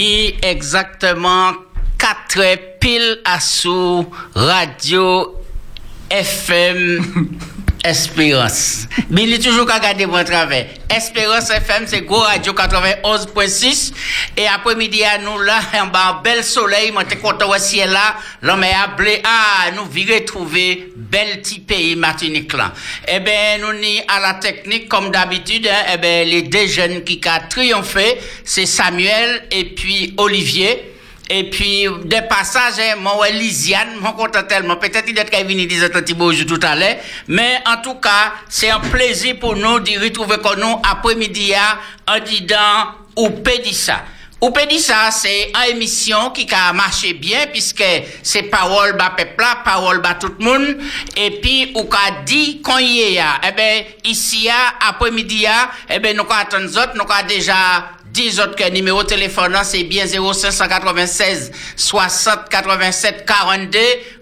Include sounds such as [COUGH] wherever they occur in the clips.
Et exactement 4 heures pile à sous radio FM [LAUGHS] Espérance. Mais il est toujours qu'à garder mon travail. Espérance FM, c'est Go Radio 91.6. Et après-midi, à nous là, en bas, bel soleil, t'es content au ciel là. L'homme est appelé, ah, nous virons trouver bel petit pays Martinique là. Eh ben, nous ni à la technique, comme d'habitude, hein, eh ben, les deux jeunes qui ont triomphé, c'est Samuel et puis Olivier. Et puis, des passages, hein, mon Lisiane, mon content tellement. Peut-être qu'il est venu dire un petit bonjour tout à l'heure. Mais en tout cas, c'est un plaisir pour nous de retrouver comme nous après-midi en disant ou Pédissa. Ou Pédissa, c'est une émission qui a marché bien puisque c'est parole bas peuple parole bas tout le monde. Et puis, ou qu'a dit qu'on y est, eh ben, ici, après-midi, eh ben, nous attendons autres, nous avons déjà 10 autres que numéro de téléphone, c'est bien 0596 60 87 42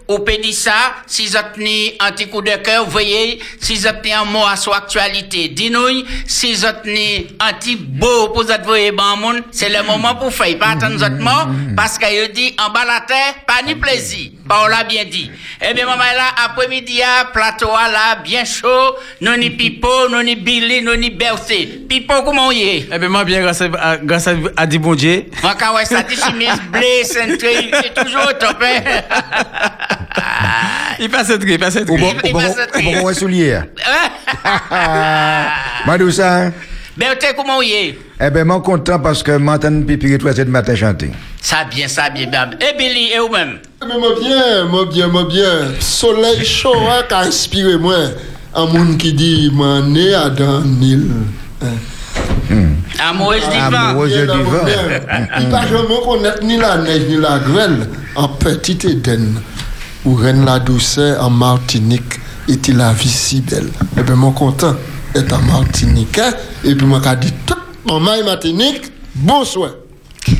ou pédit ça, si vous avez un petit coup de cœur, voyez, si vous avez un mot à son actualité, dis-nous, si vous avez un petit beau pour vous voyez, bon monde, c'est le moment pour faire, pas attendre autres mots, parce qu'il dit, en bas la terre, pas ni plaisir. Bah, on l'a bien dit. Eh bien, maman, là, après-midi, plateau, là, bien chaud, non ni Pipo, non ni Billy, non ni Bercé. Pipo, comment y est? Eh bien, moi, bien, grâce à, grâce à, à dit bon Dieu. Moi, quand ouais, ça dit chemise blé, centré, c'est toujours au top, hein? [LAUGHS] il passe tri, il passe tri. Ou bon, Il ou bon, ou bon, Bercé, comment y est? eh ben, content parce que m'entends Pipi toi cette matin chanter. Ça bien, ça bien, bien. Et Billy, et vous-même? Mais moi bien, moi bien, moi bien. Soleil chaud hein, qui a inspiré moi. Un monde qui dit, moi né à dans Nil. Amoureuse divin. Amoureuse Bien, du vent. bien. Il pas jamais connaître ni la neige ni la grêle en petit Éden. Où règne la douceur en Martinique et il la vie si belle? Et bien, moi content d'être en Martinique. hein. Et puis, moi, dit tout, maman et Martinique, bonsoir.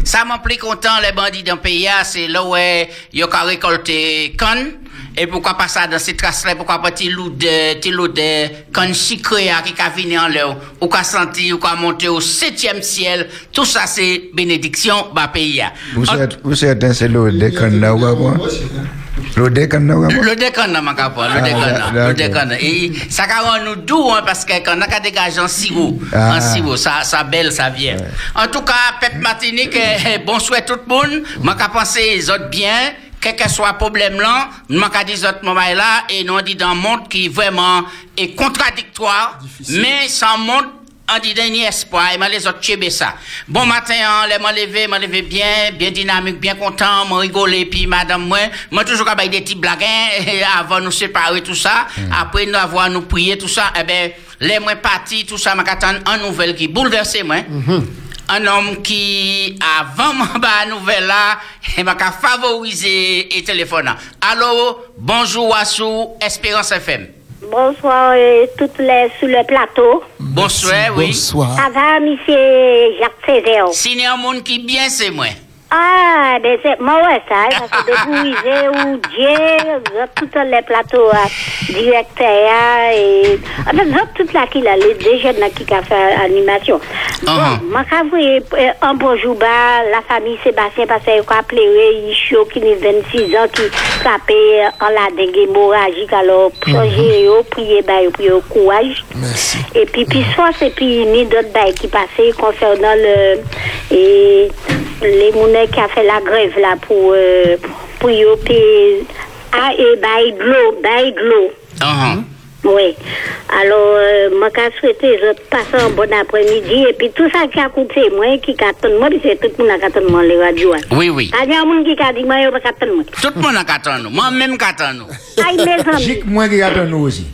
Ça m'a plus content, les bandits d'un pays, ah, c'est là où eh, ils ont récolté canne. Et pourquoi pas ça dans ces traces-là, pourquoi pas petit loup de, petit loup de canne sucrée ah, qui a venu en l'air, ou qu'a senti, ou qu'a monté au septième ciel? Tout ça, c'est bénédiction, bah, pays. Vous êtes, vous êtes, l'eau ou quoi? L'eau de canne, ou quoi? Le déconne, ma capone, le Ah, déconne, d'accord. le déconne. Et ça rend nous doux, hein, parce que quand on a dégagé en sirop, Ah. en sirop, ça, ça belle, ça vient. En tout cas, Pep Martinique, eh, bonsoir tout le monde. Qu'à penser les autres bien, quel que soit le problème là, qu'à dire les autres moments là, et nous, on dit dans un monde qui vraiment est contradictoire, mais sans monde on dit dernier espoir, et moi les autres tchébé ça. Bon matin, hein, les m'a levé, m'a levé bien, bien dynamique, bien content, m'a rigolé, puis madame moi, moi toujours avec des petits blagues, hein, [LAUGHS] avant nous séparer tout ça, après nous avoir nous prier tout ça, eh ben, les moi partis, tout ça, m'a attendre une nouvelle qui bouleversé moi. Un homme qui, avant mon bah, nouvelle là, il m'a qu'à favoriser et téléphone. Allô, bonjour, Wassou, Espérance FM. Bonsoir, euh, toutes les sur le plateau. Bonsoir, oui. Bonsoir. Ça va, monsieur Jacques Césaire? Si un monde qui bien, c'est moi. Ah, ben c'est, moi ouais, ça, ça fait débrouiller [LAUGHS] ou Dieu, tout les plateaux, hein, directeur, et, en fait, zop tout là qui là, les deux jeunes là qui a fait animation. Bon, Uh-huh. moi, j'avoue, un bonjour, bah, la famille Sébastien, parce qu'il a appelé, il chaud, qui a 26 ans, qui frappait en la hémorragique, alors, changer, yo, prier, bah, yo, prier au courage. Merci. Et puis, puis soit et puis ni d'autres bails qui passaient concernant le et les qui a fait la grève là pour euh, pour y payer ah et bail de l'eau, bail de l'eau. Uh-huh. Oui. Alors, euh, moi, je souhaité, je passe un bon après-midi, et puis tout ça qui a coupé, moi, qui attend moi, c'est tout le monde qui attend moi, les radios. hein. Oui, oui. Il y a un monde qui a dit, moi, je moi. Tout le monde a qu'attendre nous. Moi-même nous. Aïe, mes amis. Chic, moi qui attends nous aussi.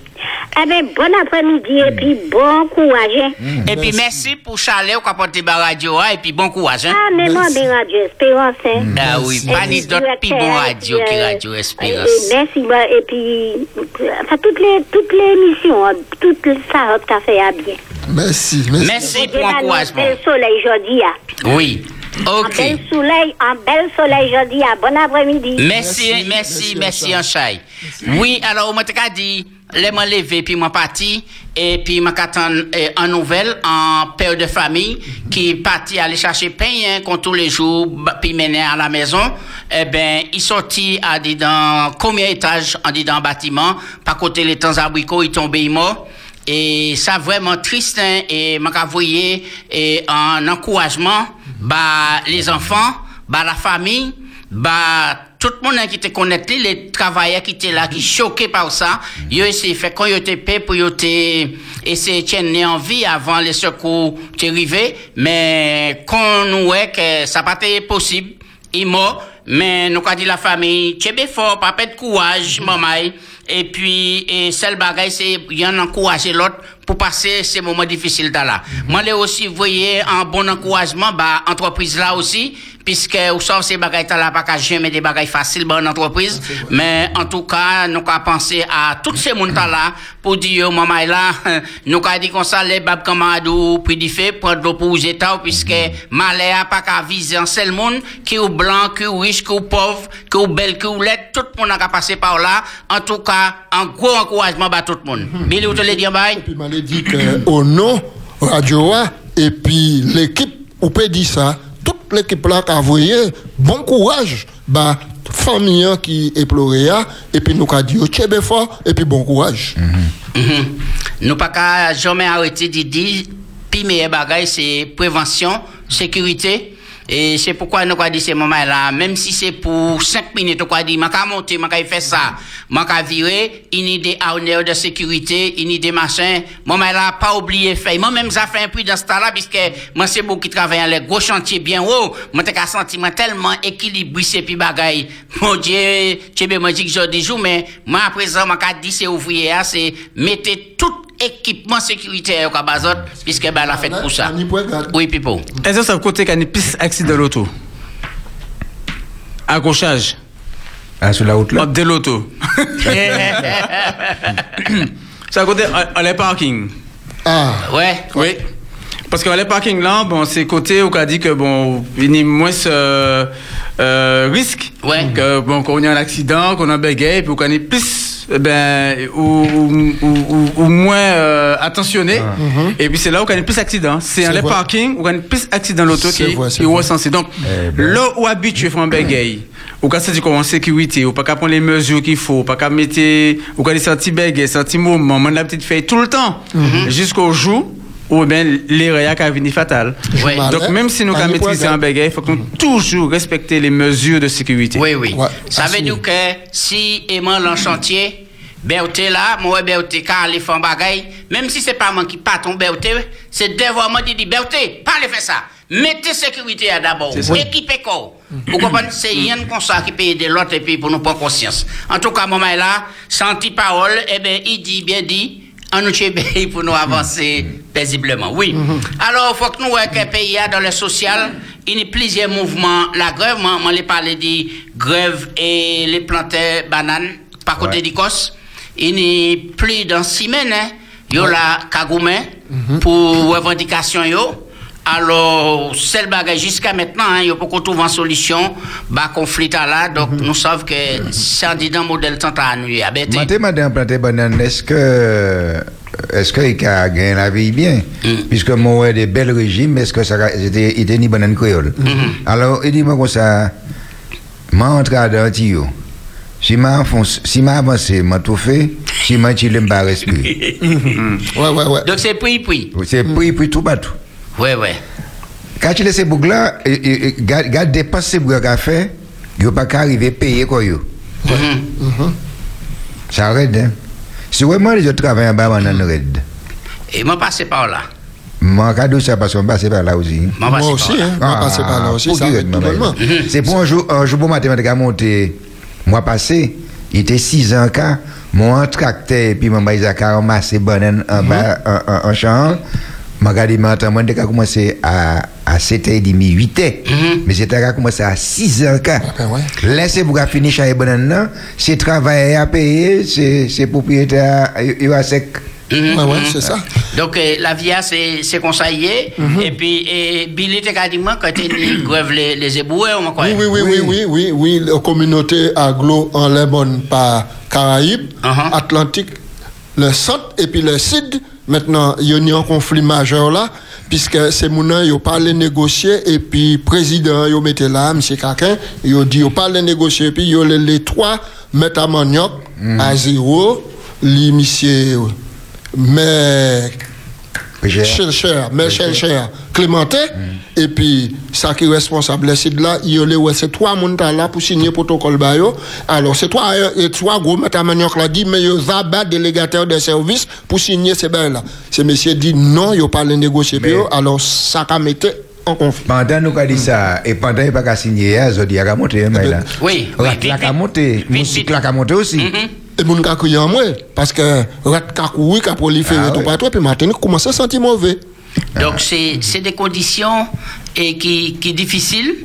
Eh bien, bon après-midi, et puis bon courage. hein. Et puis merci pour Chalet qui a porté la radio hein, et puis bon courage. Hein? Ah, mais moi, bien radio, espérance, hein. Ah oui, pas ni d'autres plus bon radio qui Radio Espérance. Et, merci, bah, et puis, enfin, toutes les, toutes les émissions, hein, toutes les ça, qu'a fait à bien. Merci. Merci. Merci pour un l'encouragement. bel soleil aujourd'hui, hein. Oui. Un Ok. bel soleil, un bel soleil aujourd'hui, hein. Bon après-midi. Merci, merci, merci, Merci, Anchaï. Oui, alors, moi, t'ai dit, les moi levé puis moi parti et puis m'a qu'attend en nouvelle en père de famille qui parti aller chercher pain hein, qu'on tous les jours puis mener à la maison. Eh ben il sorti à dit dans combien étage en dit dans bâtiment. Par côté les temps abricots il tombé mort. Et ça vraiment triste hein, et m'a voyé et en encouragement bah les enfants bah la famille bah tout le monde qui te connaît les travailleurs qui étaient là qui choqués par ça ils essayé fait quand ils étaient payés pour ils étaient essayer de tenir en vie avant les secours arrivés mais quand nous voit que ça pas été possible il mort mais nous avons dit la famille tu es fort pas de courage maman. Et puis et seul bagage c'est y en encourager l'autre pour passer ces moments difficiles là. Moi les aussi voyez un bon encouragement bah entreprise là aussi puisque vous savez ces bagages là pas qu'à jamais des bagages faciles dans entreprise. Mais en tout cas nous avons pensé à tous ces monde là pour dire maman là. [LAUGHS] Nous avons dit comme ça les bab camarades puis du fait prendre pour les états puisque malheur pas qu'à viser un seul monde qui est blanc qui est riche qui est pauvre qui est belle qui est laid tout le monde a passé par là. En tout cas un gros encouragement à tout le monde. [LAUGHS] Billy vous te le dire bye Et puis, m'a dit que au nom Radio A, et puis l'équipe, on peut dire ça, toute l'équipe là qui a envoyé, bon courage, bah, famille hein, qui est pleurée, et puis nous avons dit, oh, fort, et puis bon courage. Mhm. Nous pas qu'à jamais arrêter de dire, puis meilleur bagage c'est prévention, sécurité. Et c'est pourquoi nous avons dit ces moments-là, même si c'est pour 5 minutes, nous avons dit, je monter, je faire ça, je virer, une idée honneur de sécurité, une idée machin, moment là, pas oublier faire. Moi-même, ça fait un prix dans ce temps-là, puisque moi, c'est beaucoup qui travaille les gros chantiers bien haut, moi, j'ai sentiment tellement équilibré, ces puis bagaille. Mon Dieu, tu me dit que je dis mais moi, à présent, je dit, c'est ouvrier, c'est mettez tout équipement sécuritaire au Bazot, puisque ben, elle a fait pour ça. Oui, Pipo. Est-ce que ça côté qu'il y a piste accident de l'auto? Accrochage. Ah, sur la route là De l'auto. C'est à côté, euh, les parking. Ah, ouais. Oui. Parce que les parking là, bon, c'est côté où on a dit que bon, il y a moins euh, euh, risque. Ouais. Que bon, qu'on ait un accident, qu'on a un bégaye, puis qu'on ait plus, ben, ou, ou, ou, ou- ou moins euh, attentionné. Et puis c'est là où on a plus d'accidents. C'est C'est dans les vrai. parkings où on a plus d'accidents l'auto qui est recensé. Donc, Eh ben. là où habitué faire un bégaye, ou quand c'est du en sécurité, ou pas qu'à prendre les mesures qu'il faut, pas qu'à mettre, ou qu'à sortir bégaye, sortir mouvement, on a petite fait tout le temps, jusqu'au jour où bien l'erreur a venir fatale. Donc même si nous Annie avons maîtrisé Poigat. un bégaye, il faut qu'on toujours respecter les mesures de sécurité. Oui, oui. Ouais, ça veut dire que si aimant en chantier, Berté là, moi Berté quand aller faire un bagay, même si c'est pas moi qui pas ton Berté, c'est devant moi qui dit Berté, pas aller faire ça. Mettez sécurité à d'abord, équipez quoi. Vous comprenez? C'est rien comme ça qui peut aider l'autre et puis pour nous prendre conscience. En tout cas, moment là, senti parole, eh ben il dit bien dit en nous chéber pour nous avancer paisiblement. Oui. Alors, faut que nous voyons qu'un pays a dans le social, il y a plusieurs mouvements. La grève, moi, moi, les parler de grève et les planter bananes par côté Ouais. Il y a plus dans six semaines, hein. Yo la Kagoumen pour revendication yo. Alors, c'est le bagage jusqu'à maintenant, hein, il y a beaucoup trouver une solution, bah, conflit là, donc nous savons que c'est un disant modèle tant à nous, à bêter. Maté, madame planté banane, est-ce que est-ce qu'il a gagné la vie bien? Puisque moi, des belles régimes, est-ce que ça était ni banane créole? Alors, il dit moi comme ça, moi entre à tuyau. Si m'a enfonce- si m'a avancé, m'a tout fait, si m'a tiré, m'a pas respirer. Ouais, ouais, ouais. Donc c'est pris, pris. C'est pris, pris tout partout. Ouais, ouais. Quand tu laisses ces boucles là, garde garde dépense ces boucles qu'a fait, il pas qu'à arriver à payer quoi. Mhm. Ça arrête, hein. Si vraiment les autres travaillent en bas, on en raide. Et moi, passé par là. Moi, cadeau ça parce qu'on passe par là aussi. Moi, Moi passé aussi, hein. Moi, passer par là aussi, pour arrête bonnement. C'est pour un jour, un jour pour mathématique à monter, mois passé, il était 6 ans quand, moi, un tracteur, et puis mon Isaac a ramassé banane en bas, en, en, en champ. M'a regardé, mais attends, moi, j'ai commencé à, à 7h30, 8h. Mais c'était à commencé à 6 ans quand. ben ouais. Laissez vous finir chez banane là, c'est travail à payer, c'est, c'est propriétaire, il va sec. Mhm, Ouais, ouais, mhm. c'est ça. Donc, euh, la VIA, c'est c'est conseillé. Et puis, et Billy te dit moi, quand tu [CLEARS THROAT] grève les, les éboués, on croit. Oui, oui, oui, oui, oui, oui, oui, la communauté aglo en par Caraïbes, Uh-huh. Atlantique, le centre et puis le sud, maintenant, il y a un conflit majeur là, puisque c'est mon ils ont parlé négocier et puis président, ils mettent là, M. Kakin, ils dit, ils parlent négocier et puis ils ont les, les trois mettent à manioc à zéro, les monsieur, mais Cher. cher, mais cher, Clémentin, et puis, ça qui est responsable, c'est de là, il y a les- ouais, c'est trois montants là pour signer le protocole bayo. Alors, c'est trois, euh, et trois gros, manioc là, dit, mais il y a un délégataire des services pour signer ces bails là. Ce monsieur dit non, il n'y a pas les négocier, alors, ça a mis en conflit. Pendant nous qu'a dit ça, et pendant il pas qu'à signer, hein, a monté, hein, mais là. Oui, La oui, claque vite, a monté, claque a monté aussi. Et mon gars, crié en moi, parce que, rat kakoui, qui a proliféré Ah tout partout, et puis maintenant, il commence à se sentir mauvais. Donc c'est c'est des conditions et qui qui difficiles,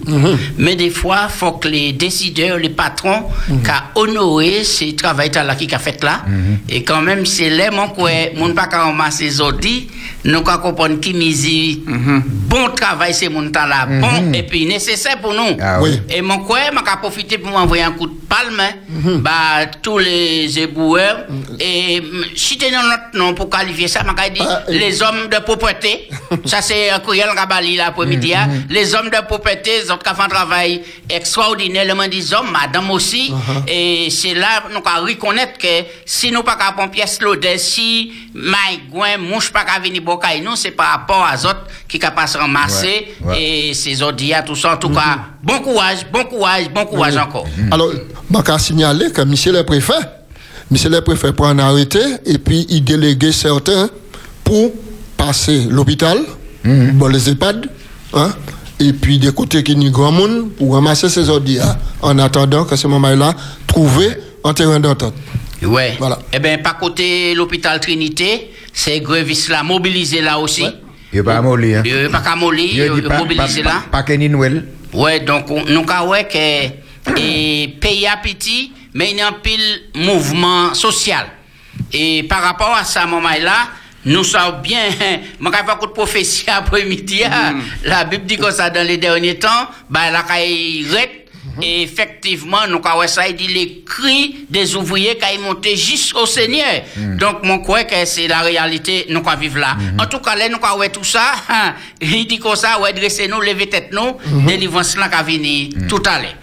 mais des fois faut que les décideurs, les patrons, qu'a honoré ces travail là qui a fait là, et quand même c'est là mon quoi, mon pas qu'à ramasser zodi, nous qu'à comprendre qui misi bon travail c'est mon temps là, bon et puis nécessaire pour nous. Ah oui. Et mon quoi, m'a qu'à profiter pour m'envoyer un coup de palme, bah tous les éboueurs. Et mm, si t'es dans notre nom pour qualifier ça, m'a dire Ah, les hommes de propreté. [LAUGHS] ça, c'est un courriel Rabali, là, hein. Les hommes de propreté, ils ont fait un travail extraordinaire. Le monde des hommes, madame aussi. Et c'est là, nous allons reconnaître que si nous pas qu'à pièce l'odeur, si maïgouin, mouche pas qu'à venir bocaille, nous, c'est par rapport à autres qui capable de se ramasser. Ouais, ouais. Et ces autres, tout ça. En tout cas, bon courage, bon courage, bon courage encore. Alors, je vais signaler que monsieur le préfet, monsieur le préfet prend un arrêté et puis il déléguait certains pour passer l'hôpital, bon, les EHPAD, hein, et puis des côtés qui n'y grand monde pour ramasser ces ordres en attendant que ce moment-là trouver un terrain d'entente. Ouais. Voilà. Eh bien, par côté l'hôpital Trinité, c'est Grevis là, mobilisé là aussi. Il pas molli, hein. Il n'y a pas qu'à mollir, Il dit il pas, mobilisé pas, là. pas, pas que ni Noël. Ouais, donc on- nous avons ouais que et [COUGHS] pays à petit, mais il y a un pile mouvement social. Et par rapport à ça, moment là, nous savons bien, je faire un coup de prophétie [LAUGHS] après-midi. hein. La Bible dit que ça dans les derniers temps, bah, la rete. Et effectivement, nous avons ça, dit les cris des ouvriers qui monté jusqu'au Seigneur. Donc, mon crois que c'est la réalité, nous allons vivre là. En tout cas, là, nous avons tout ça. hein, [LAUGHS] Il dit comme ça, ouais, dresser nous, lever tête nous, délivrance là qui venir tout à l'heure.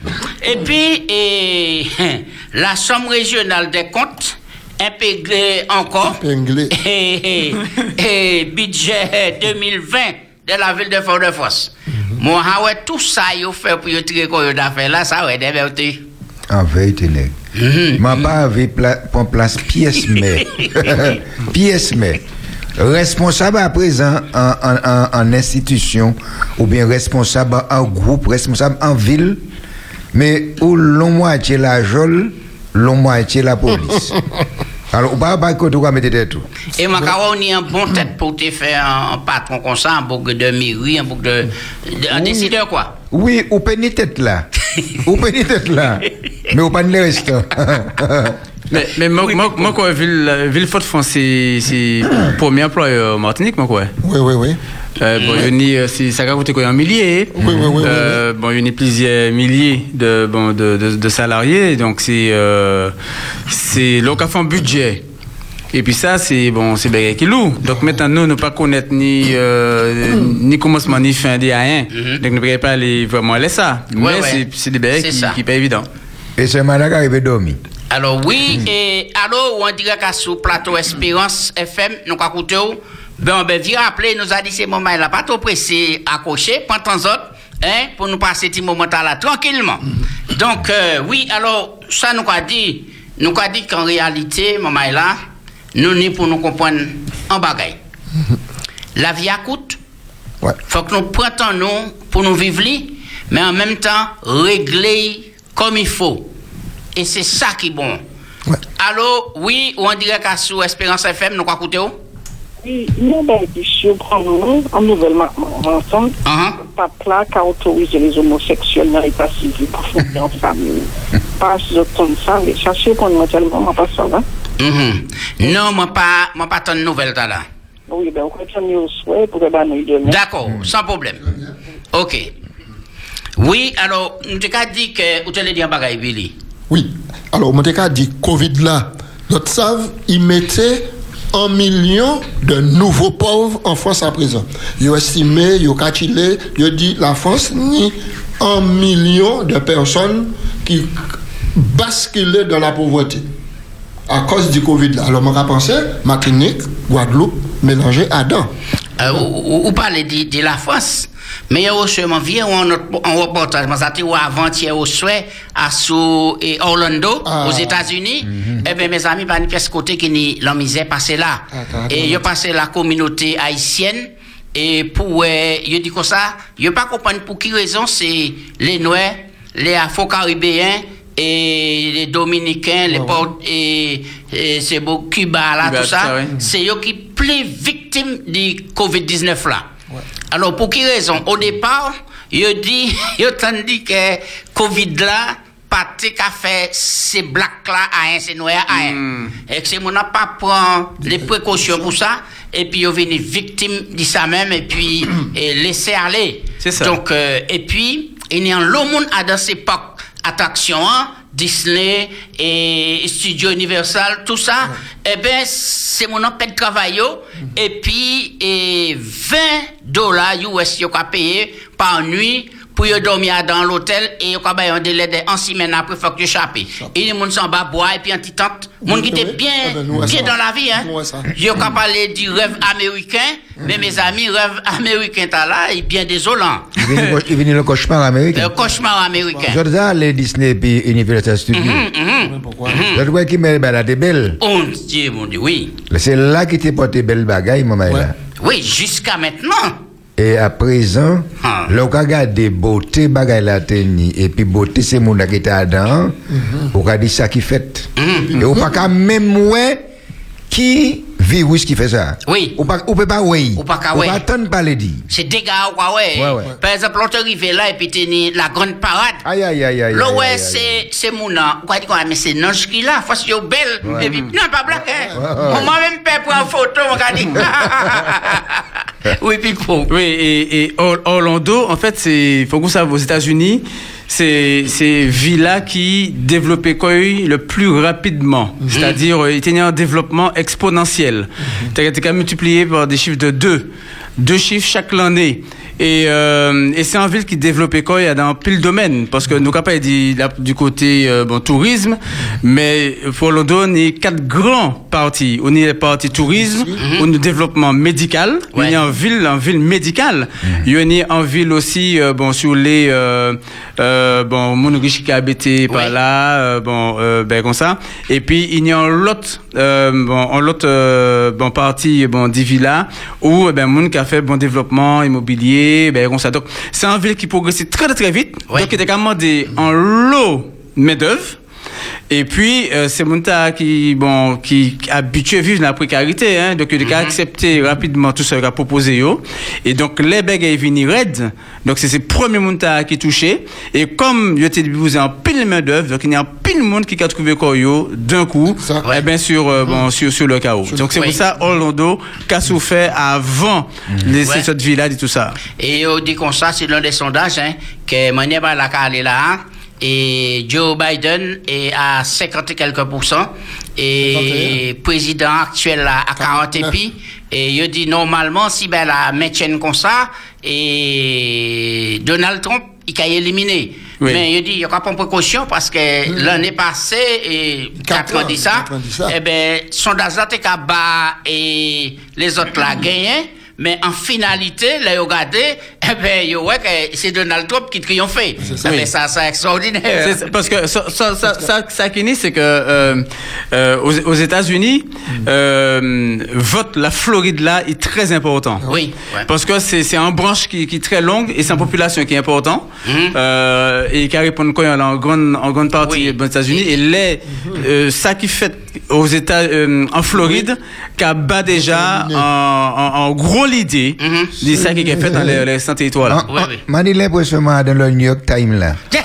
Et puis, et, [LAUGHS] la Somme régionale des comptes, intégrée encore, [LAUGHS] et, et- et budget 2020 de la ville de Fort-de-France. Moi, ah ouais, tout ça, il fait pour tirer quoi d'affaires là, ça ouais, des vérités. En vérité, nèg. Mhm. M'a pas avait pour place pièce [LAUGHS] mais. [LAUGHS] pièce mais. Responsable à présent en, en, en, en institution ou bien responsable en groupe, responsable en ville, mais où l'on moitié la jole, l'on moitié la police. [LAUGHS] Alors, ou pas pas que tu vas mettre tête tout. Et ma on y a un bon tête pour te faire un, patron comme ça, un bouc de mairie, un bouc de, de- un décideur quoi. Oui, ou pas ni tête là. [LAUGHS] ou pas tête là. Mais ou pas le reste. [LAUGHS] Mais, mais moi, moi, moi, quoi, Ville, Ville Fort-de-France, c'est c'est le [COUGHS] premier employeur Martinique, moi, quoi. Oui, oui, oui. Euh, bon, il y a, euh, c'est- ça a coûté quoi, un millier? Oui, oui, oui, Euh, Bon, il y a plusieurs milliers de, bon, de, de, de salariés, donc c'est, euh, c'est, l'on a fait un budget. Et puis ça, c'est, bon, c'est bien qui lourd. Donc maintenant, nous, ne pas connaître ni, euh, ni commencement, ni fin de rien. Donc, nous ne pouvons pas aller vraiment aller ça. Ouais, Mais ouais. c'est, des bagages C'est qui, ça. qui pas évident. Et c'est madame qui arrive dormir. Alors oui, et alors on dirait qu'à sur plateau Espérance FM, nous avons écouté, ben ben viens appeler, nous a dit ces moments là, pas trop pressé, accroché, temps autres, hein, pour nous passer ces moments là tranquillement. Donc euh, oui, alors ça nous a dit, nous a dit qu'en réalité, moment là, nous ni pour nous comprendre en bagaille. La vie a coûte, Ouais. faut que nous prenions nous pour nous vivre, mais en même temps régler comme il faut. Et c'est ça qui est bon. Ouais. Allô, oui, ou on dirait qu'à sous Espérance FM, nous quoi? Oui, il y a pour nous, en nouvelle ensemble. Pas là qui a autorisé les homosexuels dans l'état civil pour fonder en famille. [LAUGHS] Pas comme ça, mais chercher pour nous tellement, pas ça. Mhm. Non, moi pas, moi pas ton nouvelle t'as là. Oui, ben, on continue au souhait pour que ben, nous demain. D'accord, sans problème. Ok. Oui, alors, nous t'ai dit que, vous t'allez dire un bagage, Billy? Oui. Alors, mon cas dit Covid là, notre savent, ils mettaient un million de nouveaux pauvres en France à présent. Ils ont estimé, ils ont calculé, ils dit la France ni un million de personnes qui basculent dans la pauvreté à cause du Covid. là. Alors, on a pensé, Martinique, Guadeloupe, mélangé à dents. Euh, ou, ou, parler de, de la France. Mais il y a aussi un reportage, mais avant-hier au souhait à sous et Orlando, Ah. aux États-Unis. Eh bien, mes amis, par une pièce côté qui ni la misère passé là. Attends, et il passé la communauté haïtienne. Et pour, euh, il dit comme ça, il pas comprendre pour qui raison c'est les Noirs, les Afro-Caribéens, et les Dominicains, les Port- et, et c'est beau, Cuba, là, Cuba, tout ça. C'est eux qui plus victimes du Covid-19 là. Alors, pour quelle raison? Au départ, il dit, il a dit que Covid là, pas qu'à faire ces blacks là à un, ces noirs à un. Et que c'est mon pas prend les précautions pour ça, et puis il venu victime de ça même, et puis [COUGHS] et laisser aller. C'est ça. Donc, euh, et puis, il y a un lot de monde à dans ces parcs attractions, hein, Disney et Studio Universal, tout ça, eh ben, c'est mon empêche de travail, yo. et puis, et 20 dollars US, yo, qu'a payé par nuit pour dormir dans l'hôtel et qu'a baillé un délai de en semaine après, faut que tu échappes. Et les gens s'en bas boire et puis un petit tante, monde qui était Oui, bien, ah ben, dans la vie, hein. Yo, qu'a parlé du rêve américain, mais mes amis, rêve américain, t'as là, est bien désolant. Il vient le- cauchemar américain. Le cauchemar américain. Je les Disney puis Universal Studios. Mhm. Pourquoi? Je vois qui m'a baladé belle. Oh Dieu, mon Dieu, oui. C'est là qui t'est porté belle bagaille, maman. Là. Oui, jusqu'à maintenant. Et à présent, Ah. le cas regarder beauté bagaille la tenue et puis beauté c'est mon qui était dedans, on va dire ça qui fait. Mhm. Et on pas qu'à même ouais qui virus qui fait ça. Oui. On pas on peut pas ouais. Ou pas qu'à On ouais. pas attendre parler dit. C'est dégâts, quoi, ouais. Ouais, ouais. Par exemple, on arrive là et puis t'es ni la grande parade. Aïe aïe aïe aïe. Là, ouais, c'est, c'est mon nom. Quoi, dit quoi, mais c'est non, qui là, faut que c'est belle. Ouais. Et puis, non, pas blague, hein. Ouais, ouais. On m'a même pas pris en photo, on dit. [LAUGHS] [LAUGHS] oui. Oui, et, et Or- Orlando, en fait, c'est, faut qu'on sache, aux États-Unis, c'est, c'est Villa qui développait quoi le plus rapidement. C'est-à-dire, euh, il était en développement exponentiel. T'as été quand même multiplié par des chiffres de deux. Deux chiffres chaque année. Et, euh, et c'est une ville qui développait quoi il y a dans pile domaine. Parce que nous, pas dit du côté euh, bon, tourisme, mais pour Orlando, on a quatre grands parties. On a la partie tourisme, on a le développement médical, on Ouais. est en ville, en ville médicale. Il y a en ville aussi, euh, bon, sur les, euh, euh, bon, mon riche qui a habité par Ouais. là, euh, bon, euh, ben, comme ça. Et puis, il y a l'autre, euh, bon, en l'autre, euh, bon, partie, bon, des villas, où, eh ben, moun qui a fait bon développement immobilier, ben, comme ça. Donc, c'est une ville qui progresse très, très vite. Ouais. Donc, il était carrément des, en lot main-d'œuvre. Et puis, euh, c'est mon tas qui, bon, qui habitué à vivre dans la précarité, hein. Donc, il a accepté rapidement tout ce qu'il a proposé, yo. Et donc, les bègues est venu raide. Donc, c'est ces premiers mon tas qui touché. Et comme, il était déposé en pile main d'œuvre, donc, il y a un pile monde qui a trouvé quoi, yo, d'un coup. Ça. Eh bien, sur, euh, bon, sur, sur le chaos. Donc, c'est Oui. pour ça, Orlando, qu'a souffert avant les, Ouais. cette villa et tout ça. Et on dit comme ça, c'est l'un des sondages, hein, que Manieba la calé là, hein, et Joe Biden est à 50 et quelques pourcents, et président actuel là à 40 et puis, et il dit normalement, si ben la maintienne comme ça, et Donald Trump, il a éliminé. Oui. Mais il dit, il y aura pas de précaution parce que l'année passée, et Quatre 4 ans ça, ça. eh ben, sondage là, t'es et les autres là gagné. Mais en finalité, là, regardez, eh ben, c'est Donald Trump qui triomphait. ça. Mais Oui. ça, c'est extraordinaire. C'est- c'est- parce que ça, ça, ça, ça, ça qui est, c'est que euh, euh, aux, aux États-Unis, euh, vote la Floride là est très important. Oui, ouais. Parce que c'est c'est une branche qui, qui est très longue et c'est une population qui est importante Mhm. euh, et qui répond quoi en grande en grande partie Oui. des États-Unis et les euh, ça qui fait aux États euh, en Floride qui a bat déjà en, en, en gros l'idée de ça qui est fait dans les, les 100 territoires là. Ah, ah. M'a dit l'impression dans le New York Times là. [LAUGHS]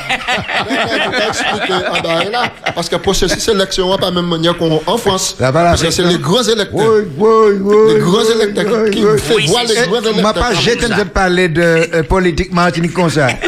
Je parce que processus sélection, pas même manière qu'en France. Là, voilà, parce que c'est les grands électeurs. Oui, oui, oui. Les grands électeurs oui, qui Oui, voir les grands pas électeurs. j'ai ça. de parler de euh, politique Martinique comme ça. [LAUGHS]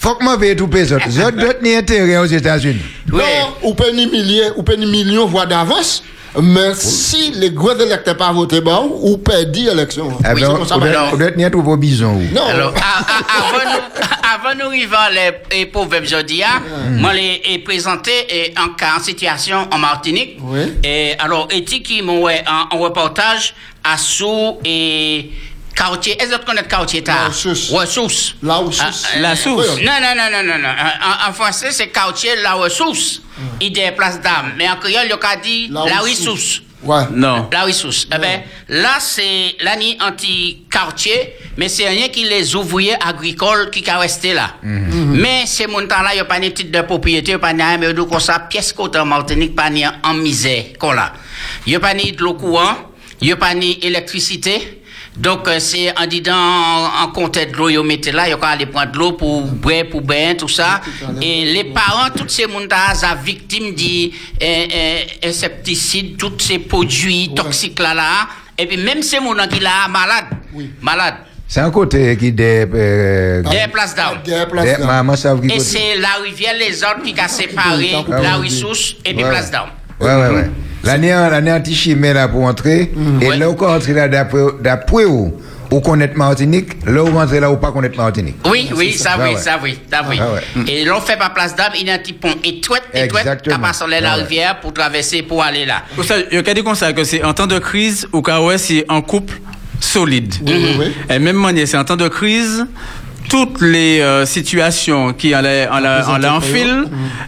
Faut que veille tout pays, zot. Zot, zot, ni intérêt aux États-Unis. Non, ou peut ni milliers, ou peut ni millions voix d'avance. Mais si les gros électeurs pas voté bon, ou perdu l'élection. Oui, c'est on comme ça, on doit- alors. on doit tenir tous vos bisons. ou. Non. Alors, a- a- avant nous, avant nous arriver à les proverbes jeudi, moi les présenté et en cas en situation en Martinique. Oui. Et alors, et qui m'ont en reportage à sous et quartier. Est-ce que vous connaissez quartier La tard? Ressource. Ressource. La ressource. Ah, La source. Non, non, non, non, non, non. En, en français, c'est quartier la ressource. Il est place d'âme. Mais en créole, il y a dit La la ressource. ressource. Ouais. Non. La ressource. Eh ben, là, c'est l'année anti-quartier, mais c'est rien qui les ouvriers agricoles qui sont restés là. Mais ces montants-là, il n'y a pas de titre de propriété, il n'y a pas de rien, mais donc, comme ça, pièce côté en Martinique, pas en misère, qu'on là. Il n'y a pas de l'eau courant, il n'y a pas ni électricité. Donc, euh, c'est en disant, en, compte de l'eau, ils mettent là, ils ont aller prendre de l'eau pour boire, pour bain, tout ça. Et les parents, tous ces gens-là, sont victimes d'insecticides, tous ces produits toxiques là, là. Et puis, même ces gens qui là, malades, Oui. malades, C'est un côté qui des. euh, des places d'armes. Et c'est la rivière Les Ordres qui a séparé la ressource et puis place d'armes. Ouais, ouais, ouais. L'année, l'année anti-chimie là pour entrer. Et Ouais. là, on entrer là d'après, d'après où, ou connaître Martinique, là, où rentrer là, ou pas connaître Martinique. Oui, oui, ça, Ah oui, ouais. ça oui, ça oui. Ah ouais. Et l'on fait pas place d'armes, il y a un petit pont étroit, étroit, qui Exactement. passe sur la rivière pour traverser, pour aller là. Pour ça, il y a dit comme ça que c'est en temps de crise ou quand ouais, c'est un couple solide. Oui, oui, oui. Et même manière, c'est en temps de crise, toutes les euh, situations qui en la, en la, en enfilent,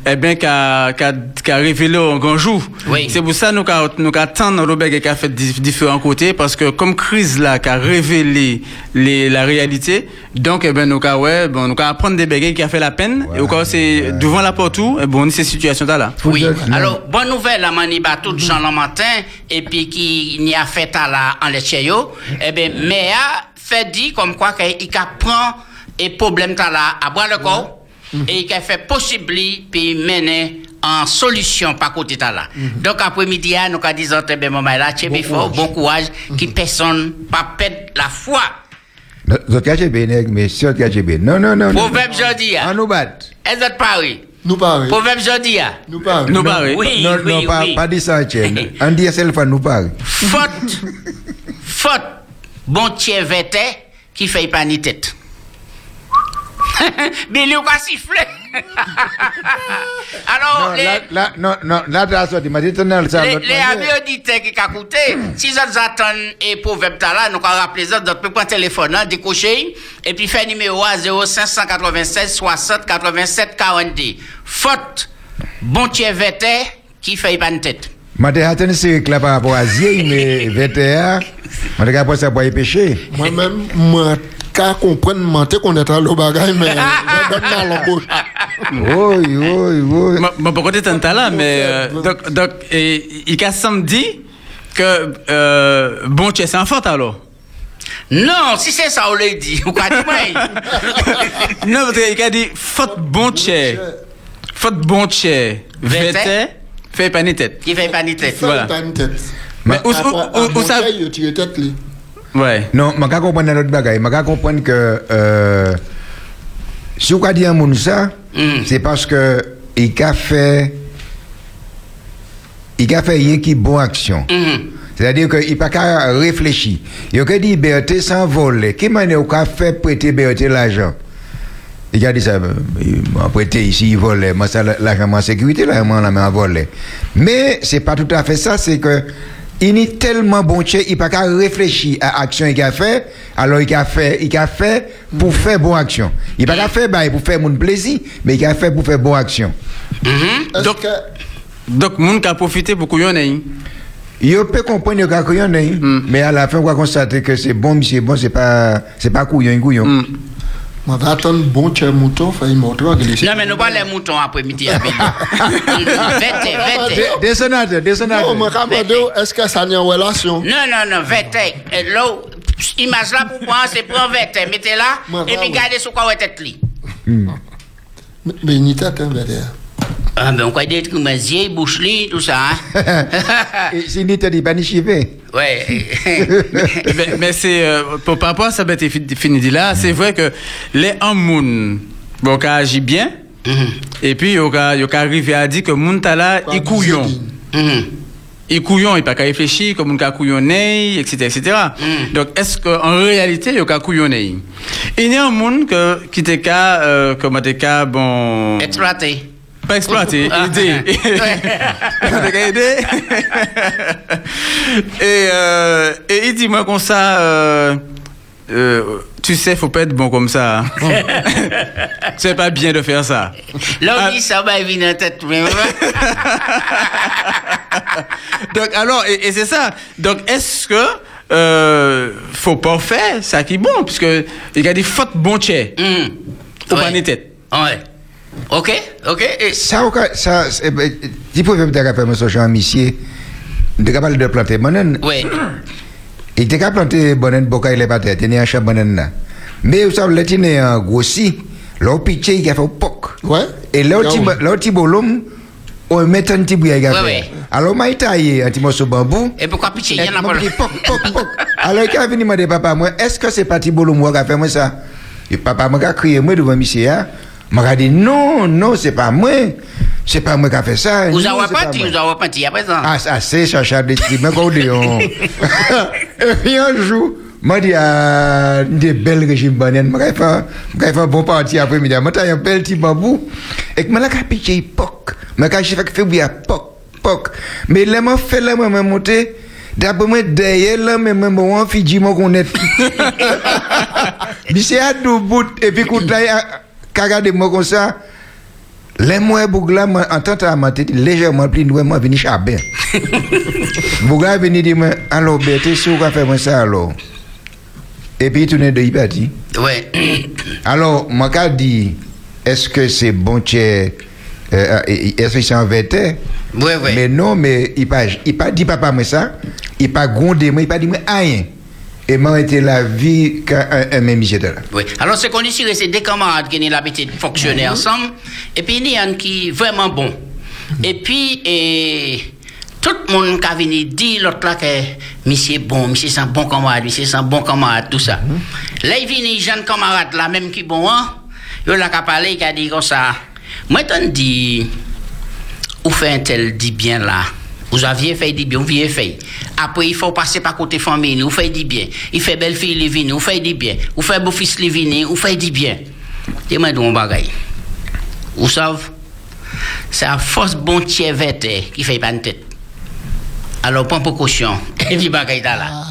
eh bien, qu'a, qu'a, qu'a révélé un grand jour. Oui. C'est pour ça nous qu'a, nous qu'a tant l'Obeg et qu'a fait dif- différents côtés, parce que comme crise là, qu'a révélé les, la réalité, donc, eh ben, nous qu'a, ouais, bon, nous qu'a apprendre des bégayes qui a fait la peine, et au cas où c'est devant la porte où, eh bon, ces situations-là, là. Oui. Alors, bonne nouvelle, la maniba, tout gens le matin, et puis qui n'y a fait à la, en lecheyo, eh bien, mais a fait dit comme quoi qu'il prend et problème ta là à boire le corps, et qu'il fait possible, puis mener en solution par côté ta là. Donc, après-midi, nous avons dit, eh bien, maman, là, tu es fort, bon courage, qui personne pas perdre la foi. Nèg, mais si be. Non, non, non. Proverbe jeudi, On nous bat. est-ce que Paris? Nous parlons. Proverbe jeudi, Nous parlons. Nous barrer. oui, non, oui, non, pas, oui. pas dit ça, tiens. On dit fois nous parle. faute, faute, bon tiers qui fait pas ni tête. Billy ou pas siffler. Alors, Non, les, là, là, non, non. M'a ça. les, amis auditeurs qui ont écouté, si vous attendent et proverbe ta là, nous allons rappeler ça, donc prendre téléphone, là, décocher, et puis faire numéro à 0596 60 87 42. Faute, bon tiers vete qui fait pas tête? Attends, c'est là par rapport à Zier, mais VTA. Ça, pour y pêcher. Moi-même, moi, quand comprendre, mentir qu'on est à l'eau bagaille, mais je donne mal en bouche. Oui, oui, oui. Moi, moi, pour côté de là, mais euh, donc, donc, et, il a samedi que euh, bon, tu es en faute alors? Non, si c'est ça, on l'a dit. Ou quoi. [LAUGHS] Non, parce qu'il a dit faute bon tchè. Faute bon. Vete. Fait pas ni tête. Qui fait pas ni tête. Voilà. Mais où, ça. A. Ouais. Non, je ne comprends pas l'autre bagaille. Je comprendre que euh, si vous dit un monde ça, Mm. c'est parce que il a fait il a fait rien qui bon action. C'est-à-dire qu'il n'a pas réfléchir. Il a dit liberté sans voler. Qui m'a a fait prêter liberté l'argent Il a dit ça, il m'a prêté ici, il volait. Moi, ça, l'argent en sécurité, là, moi, la main volé. Mais c'est pas tout à fait ça, c'est que il est tellement bon chien, il n'a pas qu'à réfléchir à l'action qu'il a fait, alors il a fait, il a fait pour faire bonne action. Il n'a pas qu'à faire bah, pour faire mon plaisir, mais il a fait pour faire bonne action. Mhm. Est-ce Donc- que. Donc, moun a profité pour qu'on ait. Il peut comprendre qu'il y a couillon, hein, Mm. mais à la fin, on va constater que c'est bon, mais c'est bon, c'est pas, c'est pas couillon, couillon. Mm. Je vais attendre bon tiers mouton, une moto à glisser. Non, mais nous pas les moutons après-midi. [LAUGHS] Vete, vete. Des- Des sonates, des sonates. Non, mais est-ce que ça a une relation? Non, non, non, vete. Et L'eau, image là pour moi, c'est prendre vete, mettez là, et puis gardez sur quoi vous tête li. Mais mais une tête, hein, derrière. Ah, ben, on croit des li, tout ça, hein. [LAUGHS] Et Si ni te dit pas ni chivé. Ouais. [LAUGHS] mais mais c'est. euh, pour, par rapport à ça, ben, fini dit là, c'est vrai que les moun, bon, qui agit bien, Mhm. et puis, il y arrivé à dire que moun ta là, il couillon. Mhm. il couillon, il pas qu'à réfléchir, comme on a couillonné, etc., etc. Donc, est-ce qu'en réalité, il a couillonné? Il y a un monde que, qui était qu'à, euh, comme t'es qu'à, bon, Exploité. Pas exploité, Ah. aider. Aider. et, euh, et il dit, moi, comme ça, euh, euh, tu sais, faut pas être bon comme ça. [LAUGHS] C'est pas bien de faire ça. [LAUGHS] Là, on dit ça, bah, il vient en tête. [LAUGHS] Donc, alors, et, et c'est ça. Donc, est-ce que euh, faut pas faire ça qui est bon, puisque il y a des fautes bon Hum. au Ouais. pas des têtes. Ouais. Ok, ok. Et Ça, ça, c'est- ben, tu peux faire faire mon sochant monsieur, de capable de planter banane. Ouais. Il était capable de planter banane, boka il est pas terre, tenir un champ banane là. Mais vous savez, là, tu es un grossi, là, pitché, il a fait poc. Ouais. Et là, Ah tu oui. tu bolum, on met un petit il a ouais. Alors, moi, il taille un petit morceau de bambou. Et pourquoi pitcher Il y en a pas. poc, poc, [LAUGHS] poc. Alors, il a venu demander papa, moi, est-ce que c'est pas Tibolo moi qui a fait moi ça? Et papa m'a crié moi devant monsieur, hein. M'a dit, non, non, c'est pas moi. C'est pas moi qui a fait ça. Vous avez pas repenti, vous avez repenti à présent. Ah, ça, c'est Chacha de Tibé, mais qu'on dit, on. Et puis un jour, m'a dit, ah, des belles régimes bananes, m'a fait, m'a fait bon parti après-midi, m'a taillé un bel petit bambou, et que m'a capité poc, m'a caché fait fait bien poc, poc. Mais là, m'a fait là, m'a monté, d'après moi, derrière là, mais même dit, moi qu'on est. [LAUGHS] Mais c'est à deux bouts, et puis taille, regardez moi comme ça, les mois bougla en tant que légèrement plus loin moi venu chabin. bougla venu dire alors bête si vous faire ça alors? Et puis tout est de y parti. Ouais. [COUGHS] Alors moi dit est-ce que c'est bon tchè euh, euh, est-ce que c'est Ouais, ouais. Mais non mais il pas il pas dit papa ça, il pas grondé moi, il pas dit rien. Et moi été la vie quand un, même là. Oui. Alors, ce qu'on dit, c'est des camarades qui ont l'habitude de fonctionner ensemble. Et puis, il y en a qui sont vraiment bon. Et puis, et, tout le monde qui a venu dire l'autre là que monsieur est bon, monsieur c'est un bon camarade, monsieur c'est un bon camarade, tout ça. Là, il vient les jeunes camarades là, même qui bon, hein, il a parler, il a dit comme ça. Moi, t'en dis, ou fait un tel dit bien là? Vous aviez fait dit bien, vous aviez fait. Après, il faut passer par côté famille, vous faites dit bien. Il fait belle fille, il vient, vous faites dit bien. Vous faites beau fils, il vient, vous faites dit bien. Dis-moi donc, bagaille. Vous savez, c'est à force bon tiers vêté qui fait pas une tête. Alors, prends précaution. Et puis, bagaille là. Ah,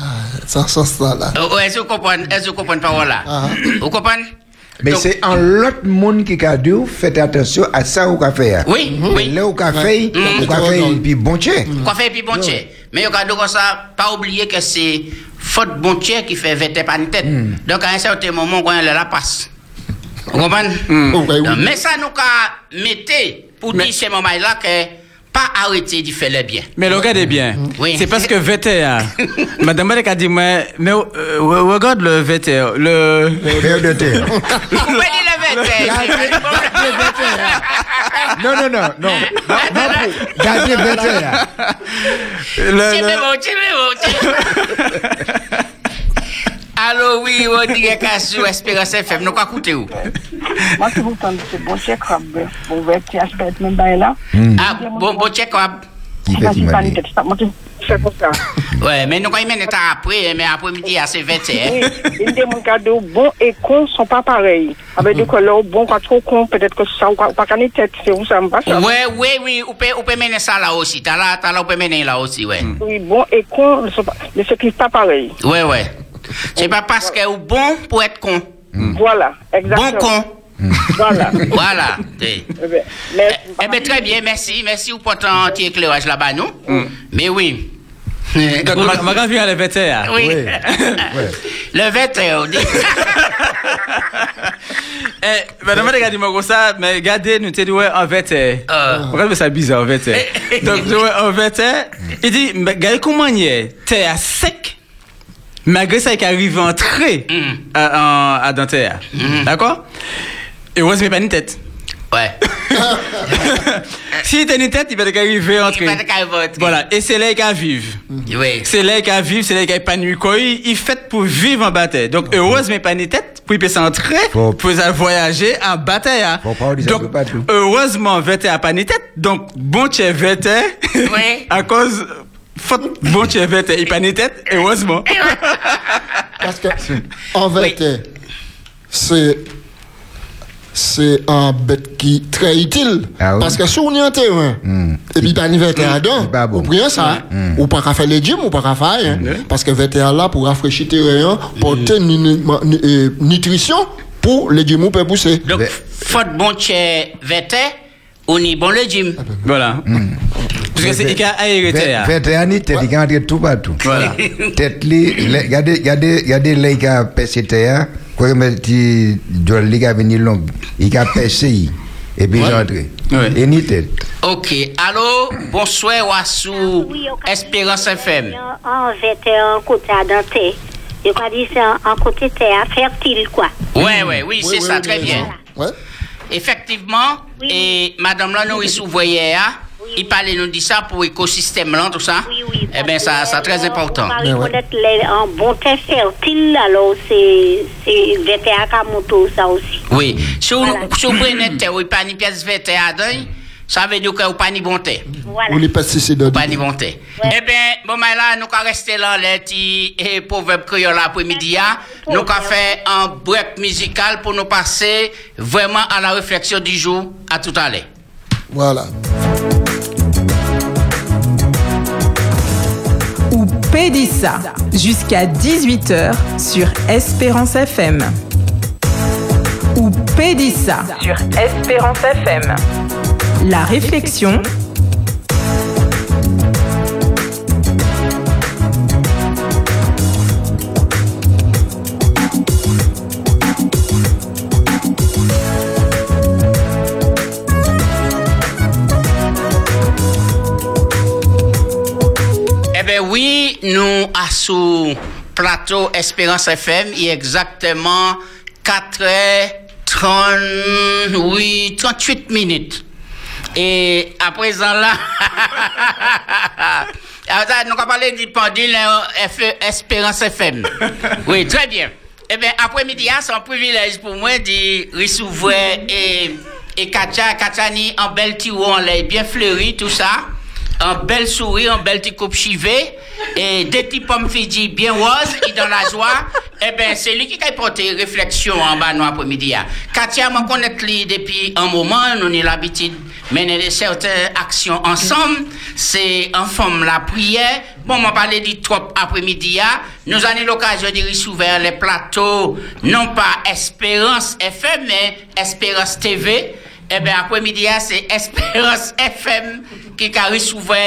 ça, ça, ça, là. Oh, Est-ce que vous comprenez, est-ce que vous comprenez parole là? Ah. Vous comprenez? Mais c'est en l'autre monde qui a dit, faites attention à ça au café. Oui, oui. Là au café, au café, et puis bon. Quoi fait puis bon. Mais au cas de comme ça, pas oublier que c'est faute bon qui fait vêter pas une tête. Donc à un certain moment, quand elle la passe. Vous comprenez? Oh, oui. Donc, Mais ça nous a mettez pour dire ces moments-là que pas arrêter de faire le bien. Mais regardez bien. Oui. C'est parce que VTR. [LAUGHS] Madame Malek a dit, mais, mais euh, regarde le VTR. Le. Vous pouvez dire le vêter. [LAUGHS] Non, non, non, non. Gardez verre de terre. le- [LAUGHS] Tiens, le- mais bon, tiens, mais bon, tiens. Allô, oui, on dirait qu'à sur Espérance FM, nous quoi coûter où? Moi, si vous tendez, c'est bon, c'est crabe. Bon, verre, tu as fait même bail là. Ah, bon, bon, check comme ça. Ouais, mais nous, quand il après, mais après-midi, à ces 20 Oui, il dit mon cadeau, bon et con sont pas pareils. Avec des couleurs, bon, quoi, trop con, peut-être que ça, ou pas pas qu'à tête, c'est où ça me passe. Ouais, oui, oui, on peut, mener ça là aussi. T'as là, t'as là, on peut mener là aussi, ouais. Oui, bon et con ne sont pas, ne s'écrivent pas pareil. Ouais, ouais. C'est pas parce que ou bon pour être con. Voilà, Bon exactement. con. Voilà. [LAUGHS] Voilà. Eh Eh ben, mais- eh ben, très bien, merci. Merci pour ton petit éclairage là-bas, nous. Mais oui. [LAUGHS] Donc, ma, ma grand-fille, elle est VTR. Oui. Oui. [LAUGHS] Le vêtement, on dit. Eh, madame a dit, moi, comme ça, mais regardez, nous t'es dit, ouais, en VTR. Euh. Regarde, ça bizarre, en VTR. Donc, ouais, en VTR. Il dit, mais regardez comment il est. T'es à sec. Malgré ça, il arrive à entrer Mm. à, en- à dentaire. D'accord? Et ouais, c'est pas une tête. Ouais. S'il était une tête, il va arriver à Il entrer. va te carrer votre. Voilà. Et c'est là qu'il a vivre. Oui. C'est là qu'il a vivre, c'est là qu'il a épanoui. Quoi, il, il fait pour vivre en bataille. Donc, heureusement, il pas une tête, pour il peut s'entrer, pour voyager en bataille. hein. Donc, peut pas tout. heureusement, Vete a pas une tête. Donc, bon, tu es Vete. Oui. [LAUGHS] à cause, faute bon tu avais il pas ni tête heureusement. [LAUGHS] Parce que, en vérité, c'est c'est un bête qui est très utile. Ah oui. Parce que si on est en terrain, et puis pas ni vétéran dedans, vous prenez ça, ou pas qu'à faire les gyms, ou pas qu'à faire, hein. parce que vétéran là, pour rafraîchir le terrain, porter une euh, nutrition pour les gyms peut pousser. Donc, faute bon chez vete, on y bon le gym. voilà parce que c'est il a aéré terre Vétéran, tête, il a entré tout partout. voilà Tête, li, le- regardez, regardez, regardez, là, il a percé terre, quoi, mais tu, dois, il a venu long, il a percé, et puis il est entré. Ouais. Et ni tête. Ok, allô, bonsoir, Wassou, Oui, au Espérance FM. En fait, en côté à Dante. Je crois dire c'est en en côté terre fertile, quoi. Ouais, ouais, oui, c'est ça, très bien. Ouais. Effectivement, Oui. et Madame là, nous, ici, vous voyez, hein, Oui, il parlait nous dit ça pour l'écosystème là, tout ça. Oui, oui. Eh bien, ça, c'est très important. On va ouais. reconnaître les, en bon terre fertile, alors c'est c'est vétéran qui ça aussi. Oui. Si vous, Voilà. si vous prenez terre, ou pas ni pièce verte à donner, ça veut dire que vous pas ni bon Voilà. Ou les pesticides. Ou pas ni bon terre. Eh bien, bon, mais là, nous allons rester là, les petits et proverbes créoles après-midi. hein. Nous allons faire un break musical pour nous passer vraiment à la réflexion du jour. À tout à l'heure. Voilà. ou Pédissa jusqu'à 18h sur Espérance FM. Ou Pédissa sur Espérance FM. La réflexion. Nous à sous plateau Espérance FM, il a exactement 4h30, oui, 38 minutes. Et à présent là, [LAUGHS] Ah, nous allons parler du pendule hein, F- Espérance FM. Oui, très bien. Eh bien, après-midi, hein, c'est un privilège pour moi de recevoir et, et Katia, Katiani en bel tiron, l'air bien fleuri, tout ça. Un bel sourire, un bel petit coupe chivé, et des petits pommes Fidji bien roses, et dans la joie. Eh bien, c'est lui qui a porté réflexion en bas nous après-midi. hein. Katia, moi connais lui depuis un moment, nous avons l'habitude de mener certaines actions ensemble. C'est en forme la prière. Bon, on parler du trop après-midi. hein. Nous avons l'occasion de recevoir les plateaux, non pas Espérance FM, mais Espérance TV. Eh bien, après-midi, c'est Espérance [LAUGHS] FM qui a recevoir.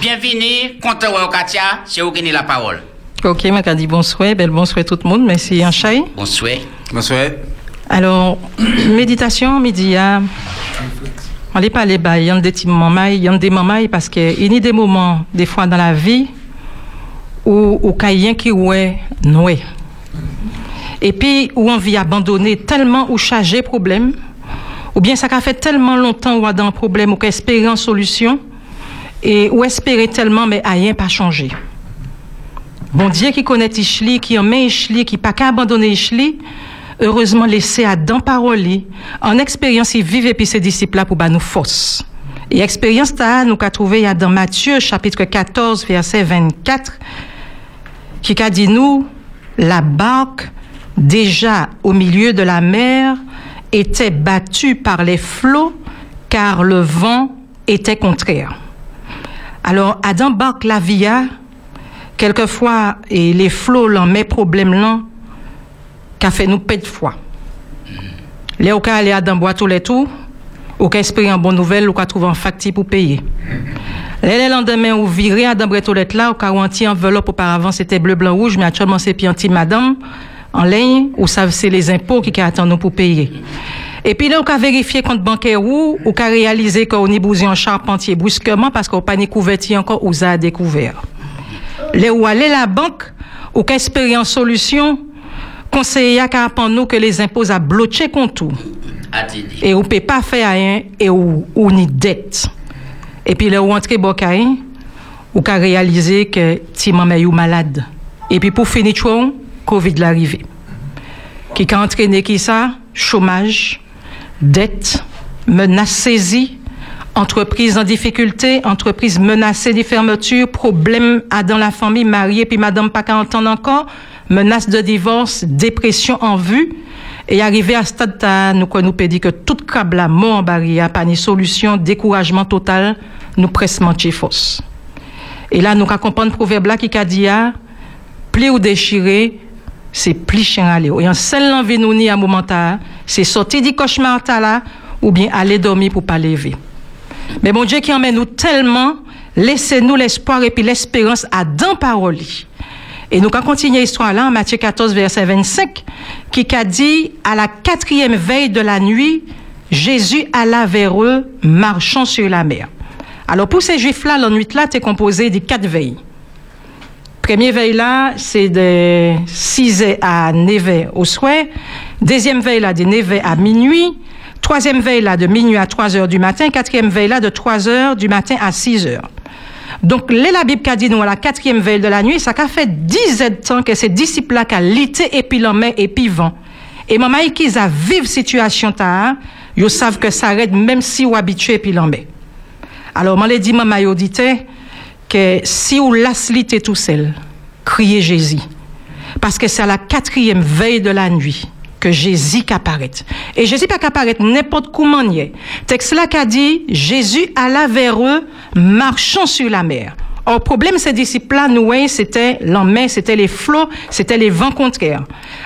Bienvenue, content, ouais, Katia, c'est vous qui avez la parole. Ok, m'a dit bonsoir, bel bonsoir tout le monde, merci un chay. Bonsoir. bonsoir Alors, [CLEARS THROAT] méditation, midi, on n'est pas les bails, il y a des petits moments, il y a des moments parce que il y a des moments, des fois dans la vie, où, où quelqu'un qui ouais, noué. Et puis, où on vit abandonner tellement ou chargé problème, ou bien ça a fait tellement longtemps ou a dans problème ou qu'espérer en solution, et ou espérer tellement, mais rien pas changé. Bon Dieu qui connaît Ishli, qui en met Ishli, qui pas qu'à abandonner Ishli, heureusement laissé à dans en expérience, il vive et puis ses disciples là pour bah, nous force. Et expérience ta, nous qu'a trouvé dans Matthieu, chapitre 14, verset 24, qui a dit nous, la barque, déjà au milieu de la mer, était battue par les flots, car le vent était contraire. Alors, Adam barque la quelquefois, et les flots, là, mes problèmes là, qu'a fait nous perdre foi. Les au aller à boîte tous les tours, cas espérer en bonne nouvelle, ou cas trouver un facture pour payer. Le lendemain, ou virer à dans toilette là, cas où anti enveloppe auparavant c'était bleu, blanc, rouge, mais actuellement c'est puis anti madame, en ligne, ou ça c'est les impôts qui attendent nous pour payer. Et puis là, on a vérifié compte bancaire ou, ou a réalisé qu'on est bousé en charpentier brusquement parce qu'on pas ni couvertier encore, ou ça a découvert. Les où aller la banque, ou qu'espérer en solution, conseiller à nous que les impôts a bloqué contre tout. Et on peut pas faire rien et ou, ou ni dette. Et puis là, où entrer bocaï, ou qu'a réalisé que ti maman est malade. Et puis pour finir, Covid l'arrivée. Qui a entraîné qui ça? Chômage, dette, menace saisie, entreprise en difficulté, entreprise menacée de fermeture, problème à dans la famille, mariée, puis madame pas qu'à entendre encore, menace de divorce, dépression en vue. Et arrivé à ce stade, nous, quoi, nous dire que tout câble à mort en barrière, pas ni solution, découragement total, nous presse mentir fausse. Et là, nous comprendre le proverbe là qui a dit, ah, pli ou déchiré, c'est chien aller. Et en seul envie nous ni à moment c'est sortir du cauchemar là, ou bien aller dormir pour pas lever. Mais bon Dieu qui emmène nous tellement, laissez-nous l'espoir et puis l'espérance à dans parole. Et nous, quand continuer l'histoire là, en Matthieu 14, verset 25, qui a dit, à la quatrième veille de la nuit, Jésus alla vers eux, marchant sur la mer. Alors, pour ces juifs-là, la nuit là, c'est composé de quatre veilles. Première veille là, c'est de 6 h à 9 h au soir. Deuxième veille là, de 9 h à minuit. Troisième veille là, de minuit à 3 h du matin. Quatrième veille là, de 3 h du matin à 6 h. Donc, là, la Bible a dit nous à la quatrième veille de la nuit, ça a fait dix ans de temps que ces disciples-là qui lité et puis l'homme et puis vent. Et maman, qu'ils a vive situation ta, ils savent que ça arrête même si ou habitué et puis l'homme. Alors, moi, dit maman, dit que si ou l'aslit tout seul, criez Jésus. Parce que c'est à la quatrième veille de la nuit que Jésus apparaît. Et Jésus pas apparaît n'importe comment nier. Texte là qu'a dit Jésus alla vers eux marchant sur la mer. Or, problème, ces disciples-là, nous, c'était l'emmène, c'était les flots, c'était les vents contraires.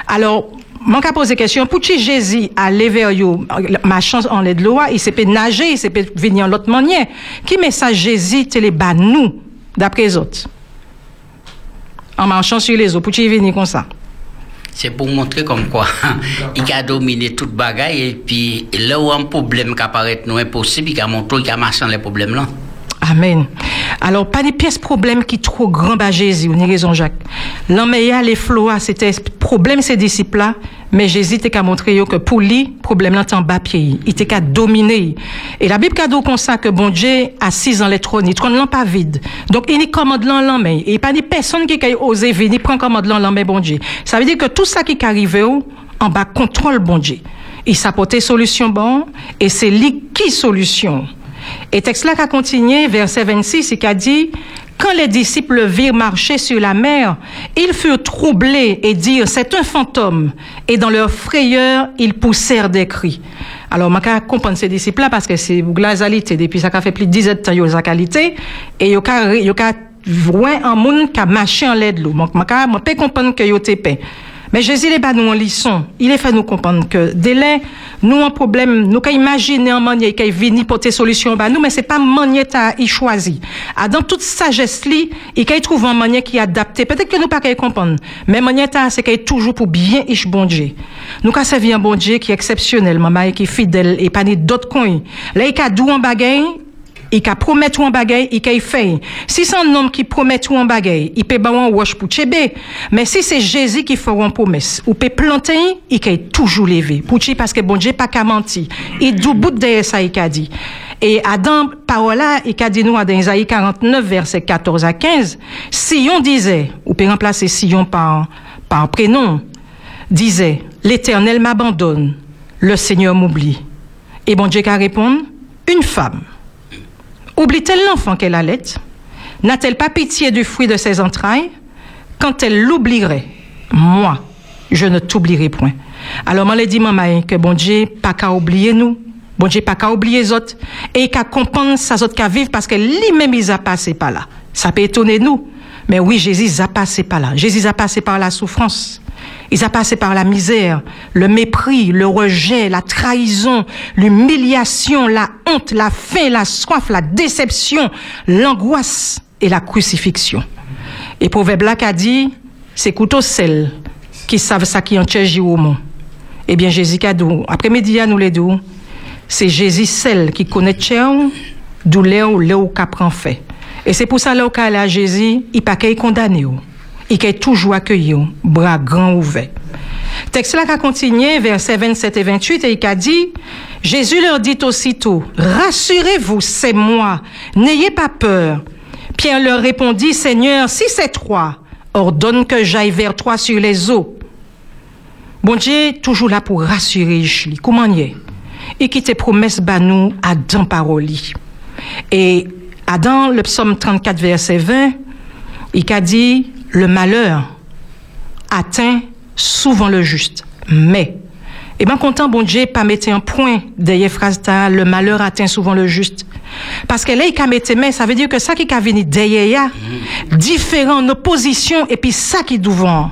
Alors, moi, poser posé question, pour Jésus allait vers eux, marchant en l'aide de l'eau, il s'est peut nager, il s'est peut venir en l'autre manière. Qui message Jésus, les bas nous, d'après les autres? En marchant sur les eaux, pour qu'il venir comme ça? c'est pour montrer comme quoi [LAUGHS] il a dominé toute bagaille et puis là où un problème qui apparaît nous impossible, il a montré qu'il a marché les problèmes là. Amen. Alors, pas des pièces problème qui trop grand à Jésus, ni raison Jacques. L'homme les flots, c'était problème ces disciples-là, mais Jésus t'a qu'à montrer que pour lui, problème là, en bas pied. Il était qu'à dominer. Et la Bible cadeau comme ça que bon Dieu assis dans les trônes, il trône pas vide. Donc, il commande l'en mais Et pas des personnes qui ont osé venir prendre commande l'en mais bon Dieu. Ça veut dire que tout ça qui est arrivé, en bas contrôle bon Dieu. Il s'apportait solution bon, et c'est lui qui solution. Et texte là a continué, verset 26, il a dit, quand les disciples virent marcher sur la mer, ils furent troublés et dirent, c'est un fantôme. Et dans leur frayeur, ils poussèrent des cris. Alors, je comprendre ces disciples-là parce que c'est glazalité. Depuis ça a fait plus de 10 ans ils qualité. Et ils ont voir un monde qui a marché en l'aide l'eau. Donc, je peux comprendre que ils ont mais Jésus n'est pas nous en leçon. Il est fait nous comprendre que délai, nous un problème, nous qu'à imaginer un manière qui vient porter solution bah nous, mais c'est pas manière à y choisir. Ah, dans toute sagesse li, il qu'à trouver un manière qui est adapté. Peut-être que nous pas qu'à comprendre. Mais manière c'est qu'il toujours pour bien ish bon Dieu. Nous qu'à servir un bon Dieu qui est exceptionnel, maman, qui est fidèle et pas d'autres coins. Là, il a dou en bagaille, il ka promettre un bagay, il ka fait. Si c'est un homme qui promet un bagay, il peut ba un wash pour tchebe. Mais si c'est Jésus qui fait une promesse, ou peut planter, il ka toujours lever. Pour parce que bon Dieu pas qu'à mentir. Il du bout de ça il a dit. Et Adam, parole il a dit nous dans Isaïe 49, verset 14 à 15, si on disait, ou peut remplacer Sion par, par prénom, disait, l'éternel m'abandonne, le Seigneur m'oublie. Et bon Dieu qu'a répondu, une femme Oublie-t-elle l'enfant qu'elle allait? N'a-t-elle pas pitié du fruit de ses entrailles? Quand elle l'oublierait, moi, je ne t'oublierai point. Alors, moi, dit maman que bon Dieu, pas qu'à oublier nous. Bon Dieu, pas qu'à oublier les autres. Et qu'à comprendre sa autres qu'à vivre parce que lui-même, il a passé par là. Ça peut étonner nous. Mais oui, Jésus a passé par là. Jésus a passé par la souffrance. Il a passé par la misère, le mépris, le rejet, la trahison, l'humiliation, la honte, la faim, la soif, la déception, l'angoisse et la crucifixion. Et Proverbe là a dit, c'est couteau sel qui savent ça qui en au monde. Eh bien, Jésus dit, après-midi, nous les deux, c'est Jésus seul qui connaît tchèo, d'où léo, léo prend fait. Et c'est pour ça, là, à Jésus, il pas qu'il condamné il est toujours accueilli, bras grands ouverts. Texte là a continué, versets 27 et 28, et il a dit, Jésus leur dit aussitôt, rassurez-vous, c'est moi, n'ayez pas peur. Pierre leur répondit, Seigneur, si c'est toi, ordonne que j'aille vers toi sur les eaux. Bon Dieu, toujours là pour rassurer, comment y est? Et qui te promesse nous à paroli. Et dans le psaume 34, verset 20, il a dit, le malheur atteint souvent le juste, mais et bien, content, bon Dieu, pas mettre un point derrière phrase le malheur atteint souvent le juste. Parce que là, il a mettre mais ça veut dire que ça qui a venu derrière, différent en opposition, et puis ça qui est devant.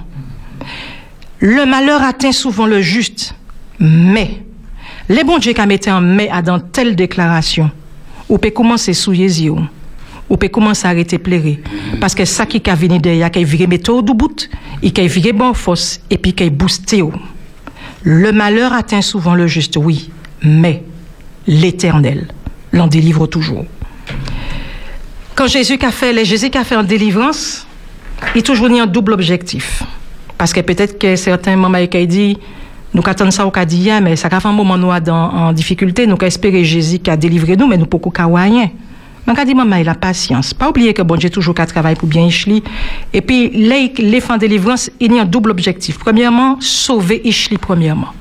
Le malheur atteint souvent le juste, mais, les bon Dieu qui a mis un mais dans telle déclaration, ou peut commencer sous yeux, ou peut commencer à arrêter pleurer. Parce que ça qui a venu derrière, qui a viré méthode du bout, il a viré bon force, et puis qui a boosté. Le malheur atteint souvent le juste, oui, mais l'éternel l'en délivre toujours. Quand Jésus a fait, les Jésus a fait en délivrance, il toujours eu un double objectif. Parce que peut-être que certains il a dit, nous attendons ça au cas mais ça a fait un moment en difficulté, nous espéré Jésus qui a délivré nous, mais nous pouvons pas rien. Donc, a dit, maman, il a patience. Pas oublier que bon Dieu toujours qu'à travailler pour bien Ishli. Et puis, les, les fins de délivrance, il y a un double objectif. Premièrement, sauver Ishli, premièrement.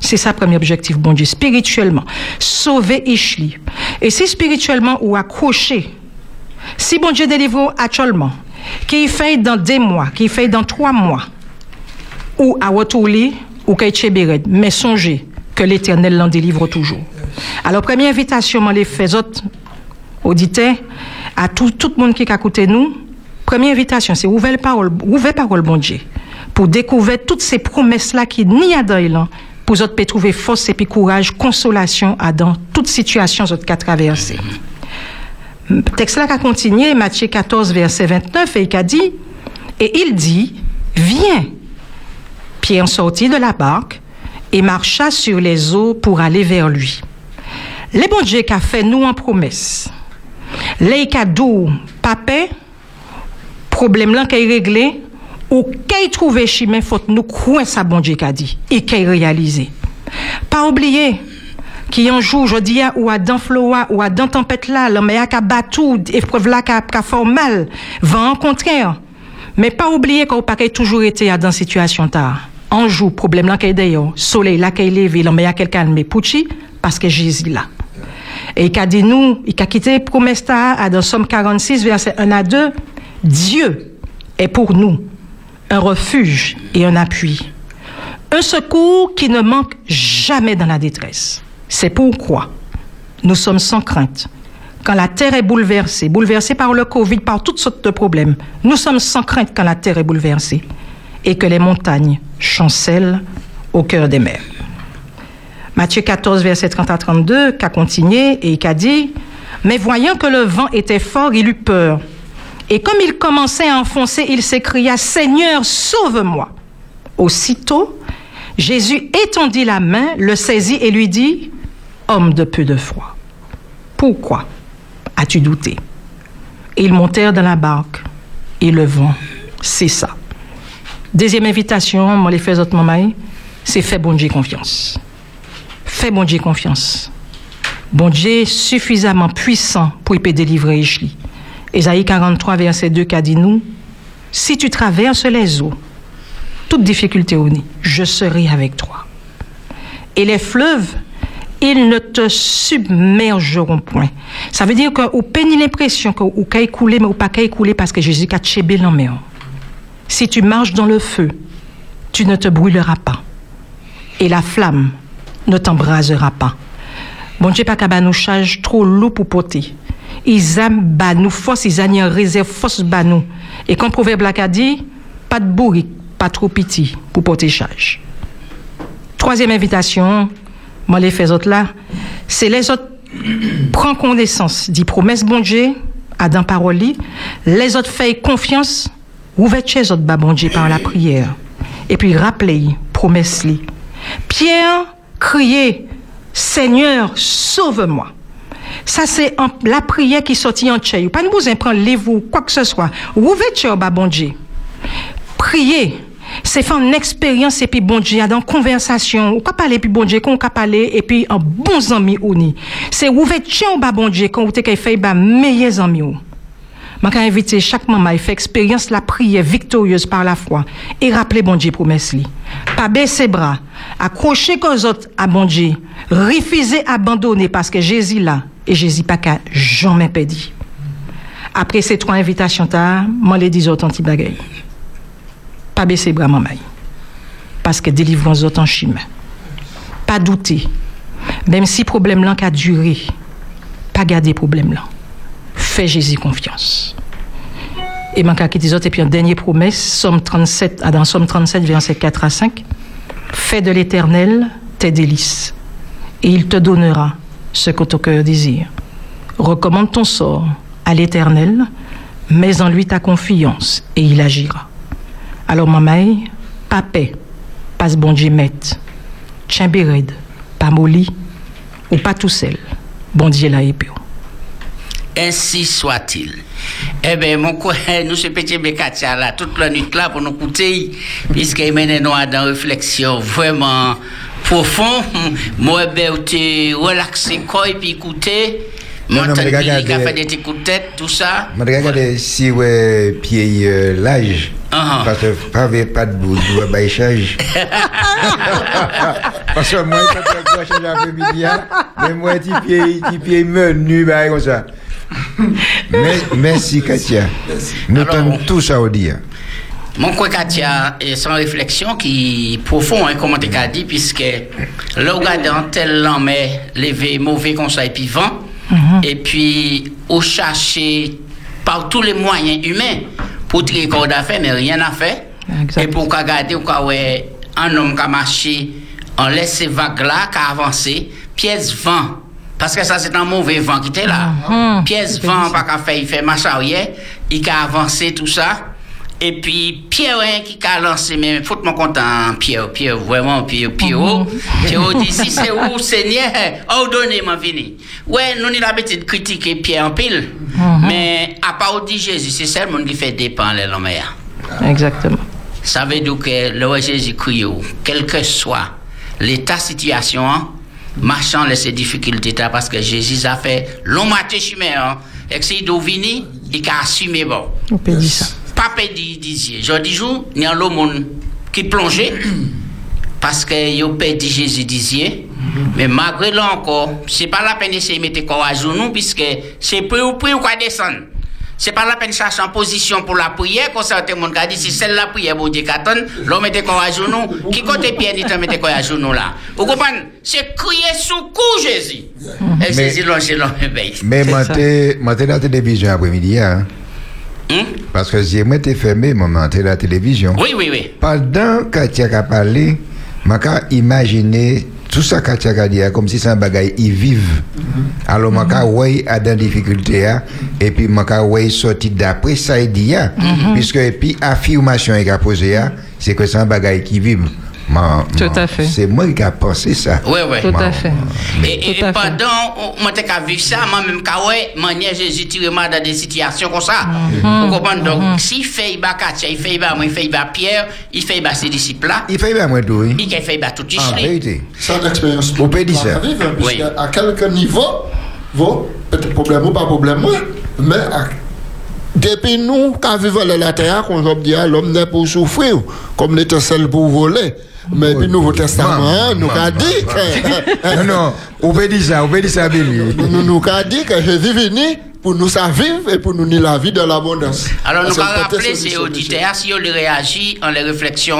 C'est ça, premier objectif, bon Dieu, spirituellement. Sauver Ishli. Et si spirituellement ou accroché, si bon Dieu délivre actuellement, qu'il fait dans des mois, qu'il fait dans trois mois, ou à Watouli, ou qu'à mais songez que l'éternel l'en délivre toujours. Alors, première invitation, les fait autres, auditeurs, à tout, tout le monde qui a écouté nous, première invitation, c'est ouvrir parole, ouvrir parole, bon Dieu, pour découvrir toutes ces promesses-là qui n'y a dans pour autres peut trouver force et puis courage, consolation à dans toute situation autres qu'a traversé. Texte là a continué, Matthieu 14, verset 29, et il a dit, et il dit, viens. Pierre sortit de la barque et marcha sur les eaux pour aller vers lui. Les bon Dieu qu'a fait nous en promesse. Les cadeaux, papa, problème là qu'il réglé, ou qu'il trouvé chemin, faut nous croire ça bon Dieu qu'a dit, et qu'il réalisé. Pas oublier, qui un jour, je dis, ou à dans floa, ou à dans tempête là, l'homme a qu'à battu, épreuve là qu'à fait mal, va rencontrer. Mais pas oublier qu'on pas toujours été dans situation tard. Un jour, problème là qu'il d'ailleurs, soleil là qu'il levé, l'homme a quelqu'un mais pucci, parce que Jésus là. Et il a dit nous, il a quitté promesse à dans Somme 46, verset 1 à 2, Dieu est pour nous un refuge et un appui. Un secours qui ne manque jamais dans la détresse. C'est pourquoi nous sommes sans crainte. Quand la terre est bouleversée, bouleversée par le Covid, par toutes sortes de problèmes, nous sommes sans crainte quand la terre est bouleversée et que les montagnes chancellent au cœur des mers. Matthieu 14, verset 30 à 32, qu'a continué et qu'a dit, mais voyant que le vent était fort, il eut peur. Et comme il commençait à enfoncer, il s'écria, Seigneur, sauve-moi. Aussitôt, Jésus étendit la main, le saisit et lui dit, Homme de peu de foi, pourquoi as-tu douté? Ils montèrent dans la barque et le vent cessa. Deuxième invitation, moi les fais autres c'est fait bon Dieu confiance. Fais bon Dieu confiance. Bon Dieu suffisamment puissant pour y délivrer Ishli. Ésaïe 43, verset 2, qu'a dit nous, si tu traverses les eaux, toute difficulté au nid, je serai avec toi. Et les fleuves, ils ne te submergeront point. Ça veut dire qu'on peine l'impression qu'on peut couler, mais ou pas couler parce que Jésus a tchébé mer. Si tu marches dans le feu, tu ne te brûleras pas. Et la flamme ne t'embrasera pas. Bon Dieu, pas qu'à nous charge trop lourd pour porter. Ils aiment nous force, ils ont réserve force nous. Et comme proverbe a dit, pas de bourrique, pas trop petit pour porter charge. Troisième invitation, moi les fais autres là, c'est les autres [CLEARS THROAT] prends connaissance, dit promesse bon Dieu, à dans parole les autres fait confiance, ouvrez chez autres bon Dieu par la prière. Et puis rappelez promesse li. Pierre crier Seigneur, sauve-moi. Ça, c'est la prière qui sortit en tchèque. Pas nous besoin prendre livre quoi que ce soit. Ouvrez bas bon Dieu. Priez. C'est faire une expérience et puis bon Dieu, dans conversation, ou pas parler puis bon Dieu, qu'on peut parler et puis un bon ami ou ni. C'est ouvrir bas bon Dieu quand vous avez fait bah meilleurs amis ou. Je inviter chaque maman à faire expérience la prière victorieuse par la foi et rappeler bon Dieu promesse. Pas baisser bras, accrocher qu'aux autres à bon Dieu, refuser abandonner parce que Jésus là, et Jésus pas qu'à jamais pédi. Après ces trois invitations, moi les dis autant petit bagaille. Pas baisser bras maman. Parce que délivrance autant chime. Pas douter. Même si problème là a duré, pas garder problème là. Fais Jésus confiance. Et manque qui dit autres, et puis une dernière promesse, Somme 37, ah, dans Somme 37, verset 4 à 5. Fais de l'éternel tes délices, et il te donnera ce que ton cœur désire. Recommande ton sort à l'éternel, mets en lui ta confiance, et il agira. Alors, maman, pas paix, pas bon Dieu mette, tiens béred, pas molly, ou pas tout seul. Bon Dieu puis. Ainsi soit-il. Eh bien, mon coin, [LAUGHS] nous, ce petit Bekatia là, toute la nuit là, pour nous écouter, puisqu'il mène nous dans une réflexion vraiment profonde. [LAUGHS] Moi, ben, tu relaxé quoi et puis écouter. Moi, mais t'as regarde, dit, a fait des petits coups de tête, tout ça. Je regarde si ouais, pied euh, l'âge. Ah. Parce que avec pas de bout, je pas échange. [LAUGHS] Parce que moi, je hein, mais moi, petit pied, petit pied menu, bah, comme ça. [LAUGHS] Merci, Katia. Nous Alors- t'aimons tous à dire. Mon quoi Katia, et sans réflexion qui est profond, hein, comment t'as dit, puisque là, regarde en tel l'an, mais lever mauvais conseil puis vent, et puis au chercher par tous les moyens humains pour tirer corps d'affaires, mais rien à faire. Et pour qu'on regarde, ou un homme qui a marché, on laisse ces vagues-là, qui a avancé, pièce vent. Parce que ça, c'est un mauvais vent qui était là. Mhm. Pièce vent, pas qu'à faire, il fait marche arrière, il a avancé tout ça. Et puis, Pierre, hein, qui a lancé, mais faut mon content, Pierre, Pierre, vraiment, Pierre, Pierre, Pierre dit, si c'est où, Seigneur, ordonnez-moi venir. Ouais, nous, avons l'habitude de critiquer Pierre en pile, mais à part dit Jésus, c'est seul monde qui fait dépendre les hommes. Exactement. Ça veut dire que le roi Jésus crie, quel que soit l'état situation, marchant les ces difficultés, parce que Jésus a fait long matin chemin, hein, et que doit venir, il a assumé bon. On peut dire ça. Papa dit, disait, je dis jour, il y a monde qui plongeait, parce que yo perdu Jésus disait, mais malgré là encore, c'est pas la peine d'essayer de mettre corps à genoux, puisque c'est prix ou prix ou quoi descendre. C'est pas la peine de chercher en position pour la prière, quand certains monde a dit, si c'est la prière, bon Dieu qu'attend, l'homme mette corps à genoux, qui côté bien dit, mette corps à genoux là. Vous comprenez? C'est crier sous coup Jésus. Et lâche l'homme éveillé. Mais C'est moi, t'es moi, t'es la télévision après-midi, hein. Hum? Parce que si moi, t'es fermé, moi, t'es la télévision. Oui, oui, oui. Pendant que Katia a parlé, je peux imaginer tout ça a dit, hein, comme si c'est un bagage, ils vivent. Alors, je peux ouais, à des difficultés, hein, et puis je peux ouais, sortir d'après ça, il dit, hein, puisque, et puis, affirmation a posée, c'est que c'est un bagage qui vit. Ma- Tout à fait. C'est moi qui a pensé ça. Oui, oui. Tout Ma- à fait. Et, et Tout à fait. pendant, moi, t'ai qu'à vivre ça, moi-même, qu'à ouais, manière Jésus tire moi dans des situations comme ça. Mhm. Vous comprenez? Donc, s'il fait, il bat Katia, il fait, il bat moi, il fait, il bat Pierre, il fait, il bat ses disciples-là, Il fait bien, moi, tout, oui. il fait, il bat tout En Ishli. vérité. C'est une expérience On peut dire ça. hein, Oui. à quelques niveaux, bon, peut-être problème ou pas problème, mais à- depuis nous, quand vivons la terre, qu'on dit, ah, l'homme n'est pour souffrir, comme l'étincelle pour voler. Mais puis, Nouveau Testament, hein, nous a dit que, Non, non, on peut dire ça, on peut dire ça, Billy. nous, nous a dit que Jésus est venu pour nous sa vivre et pour nous donner la vie de l'abondance. Alors, nous allons rappeler c'est ces auditeurs, si ils réagissent en les réflexions,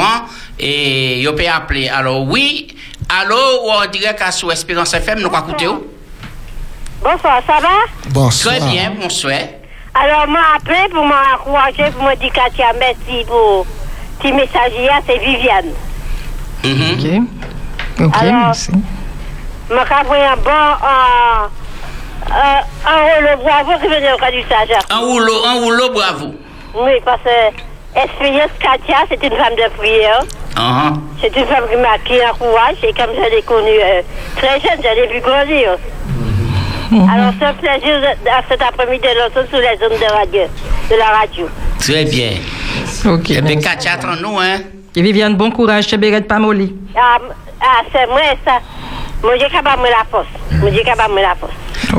et ils peuvent appeler. Alors, oui, allô, on dirait qu'à sous Espérance FM, nous allons écouter. Bonsoir, ça va? Bonsoir. Très bien, bonsoir. Alors, m'a appelé pour m'encourager, pour me dire Katia, merci pour petit message hier, c'est Viviane. Mhm. Ok. Ok, Alors- merci. M'a envoyé un bon, un, un, un rouleau bravo qui venait au cas du sage. Un rouleau, un rouleau, bravo. Oui, parce que Expérience Katia, c'est une femme de prière. Ah, C'est une femme qui m'a qui a un courage et comme je l'ai connue euh, très jeune, je l'ai vu grandir. Alors, c'est un plaisir de- à cet après-midi de l'entendre sur les zones de radio, de la radio. Très bien. Ok. Eh bien, merci. Katia, attends-nous, hein. Et Viviane, bon courage, chez Béret pas molly. Ah, ah, c'est moi ça. Moi, j'ai capable de me la force. Moi, j'ai capable de me la force.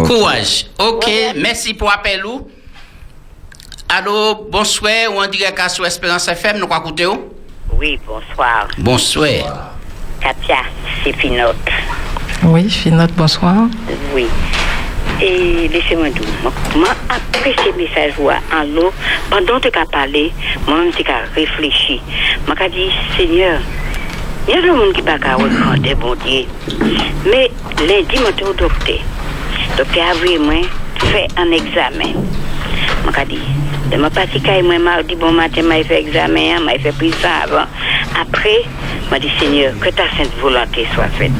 Courage. Ok, Ouais. merci pour l'appel. ou? Allô, bonsoir, ou on dirait qu'à sous Espérance FM, nous allons écouter. où? Oui, bonsoir. Bonsoir. Katia, c'est Finote. Oui, Finote, bonsoir. Oui. Et laissez-moi tout. Moi, après ces messages en l'eau, pendant que tu parlé, moi-même, tu réfléchi. J'ai dit, Seigneur, il y a des gens qui ne peuvent pas reprendre, bon Dieu. Mais lundi, je suis au docteur. Le docteur a vu moi fait un examen. Je dit, je suis parti moi mardi, bon matin, je fait examen, je fait pris ça avant. Après, je dit, Seigneur, que ta sainte volonté soit faite.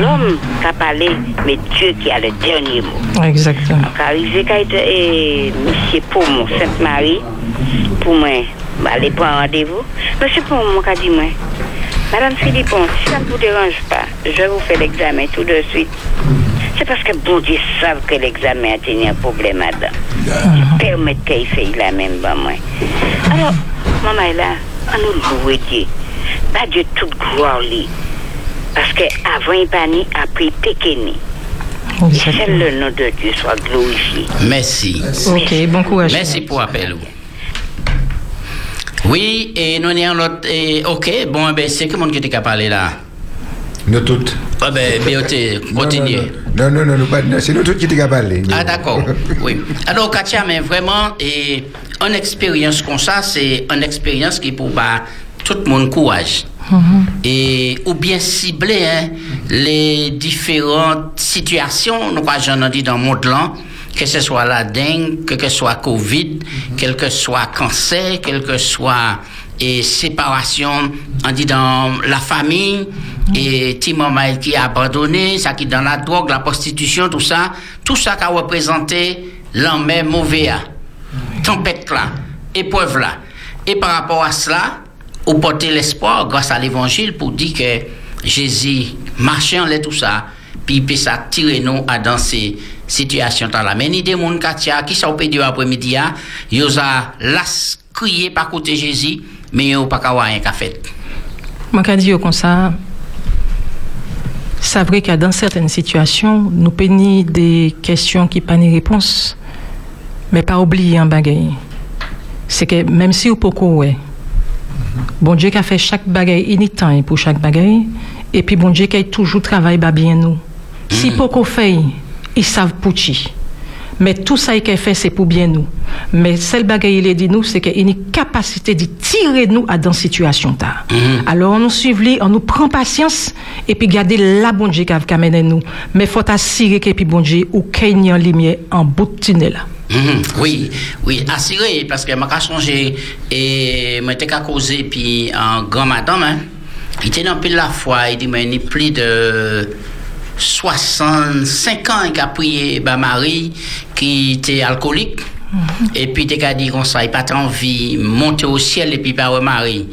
L'homme qui a parlé, mais Dieu qui a le dernier mot. Exactement. Arrivé quand et Monsieur Poumon, Sainte-Marie, pour moi, aller prendre rendez-vous. Monsieur Poumon m'a dit, moi, Madame Philippon, si ça ne vous dérange pas, je vous fais l'examen tout de suite. C'est parce que bon Dieu savent que l'examen a tenu un problème madame. Permettre qu'il fasse la même ben moi. Alors, maman est là, on nous loue Dieu. Pas Dieu toute gloire lui. Parce que avant il pas ni, après péqueni. Que le nom de Dieu soit glorifié. Merci. Ok, bon courage. Merci pour l'appel. Oui, et nous avons l'autre. et- Ok, bon, ben, c'est que mon qui t'a parlé là. Nous toutes. Ah ben, BOT, continuez. Non, non, non, non, pas- non, c'est nous toutes qui t'es parlé. Ah d'accord, oui. Alors Katia, mais vraiment, et une expérience comme ça, c'est une expérience qui pour bah, tout le monde courage. Et ou bien cibler hein, les différentes situations, nous j'en ai dit dans le monde là, que ce soit la dengue, que ce soit Covid, quel que soit cancer, quel que soit et séparation, on dit dans la famille, et petit maman qui a abandonné, ça qui est dans la drogue, la prostitution, tout ça, tout ça qui a représenté l'homme mauvais, là. tempête là, épreuve là. Et par rapport à cela, on porter l'espoir grâce à l'évangile pour dire que Jésus marchait en tout ça, puis il peut ça tirer nous à dans ces situations là. Mais ni des gens qui sont pédés après-midi, hein, ils ont las crié par côté Jésus, mais ils n'ont pas rien qu'à faire. Quand dire comme ça, c'est vrai que dans certaines situations, nous peignons des questions qui pas de réponse, mais pas oublier un bagage. C'est que même si vous pouvez, ouais, bon Dieu qui a fait chaque bagage anytime pour chaque bagage, et puis bon Dieu qui a toujours travaillé bien nous. Si poco fait, ils savent pour qui. Mais tout ça qu'il fait, c'est pour bien nous. Mais celle bagaille, il dit nous, c'est qu'il y a une capacité de tirer nous à dans situation ta. Alors, on nous suit, on nous prend patience, et puis garder la bon Dieu qui a mené nous. Mais faut assurer que puis bon Dieu, ou qu'il y a une lumière en bout de tunnel. Mhm, Oui, oui, assuré, parce que je changé et je t'ai causé, puis en grand madame, hein, il était dans pile la foi, il dit, mais il y a plus de 65 ans qu'il a prié bah, Marie, qui était alcoolique. Et puis, il a dit comme ça, il n'a pas envie de monter au ciel et puis par Marie.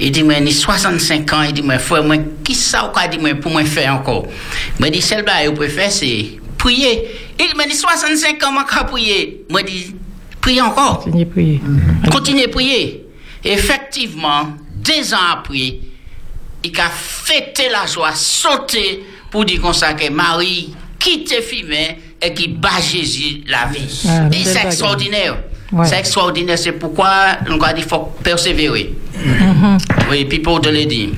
Il dit, mais il a 65 ans, il dit, mais frère, moi, qui ça dit, moi, pour moi faire encore? Moi, dit, celle là, vous préfère, c'est prier. Il m'a dit, 65 ans, je prier. Moi, dit, prier encore. Continuez prier. Continuez à prier. Effectivement, deux ans après, il a fêté la joie, sauté pour dire comme ça que Marie quitte Fimé et qui bat Jésus la vie. Ah, c'est extraordinaire. Ouais. C'est extraordinaire. C'est pourquoi on a dit qu'il faut persévérer. Oui, puis pour te le dire.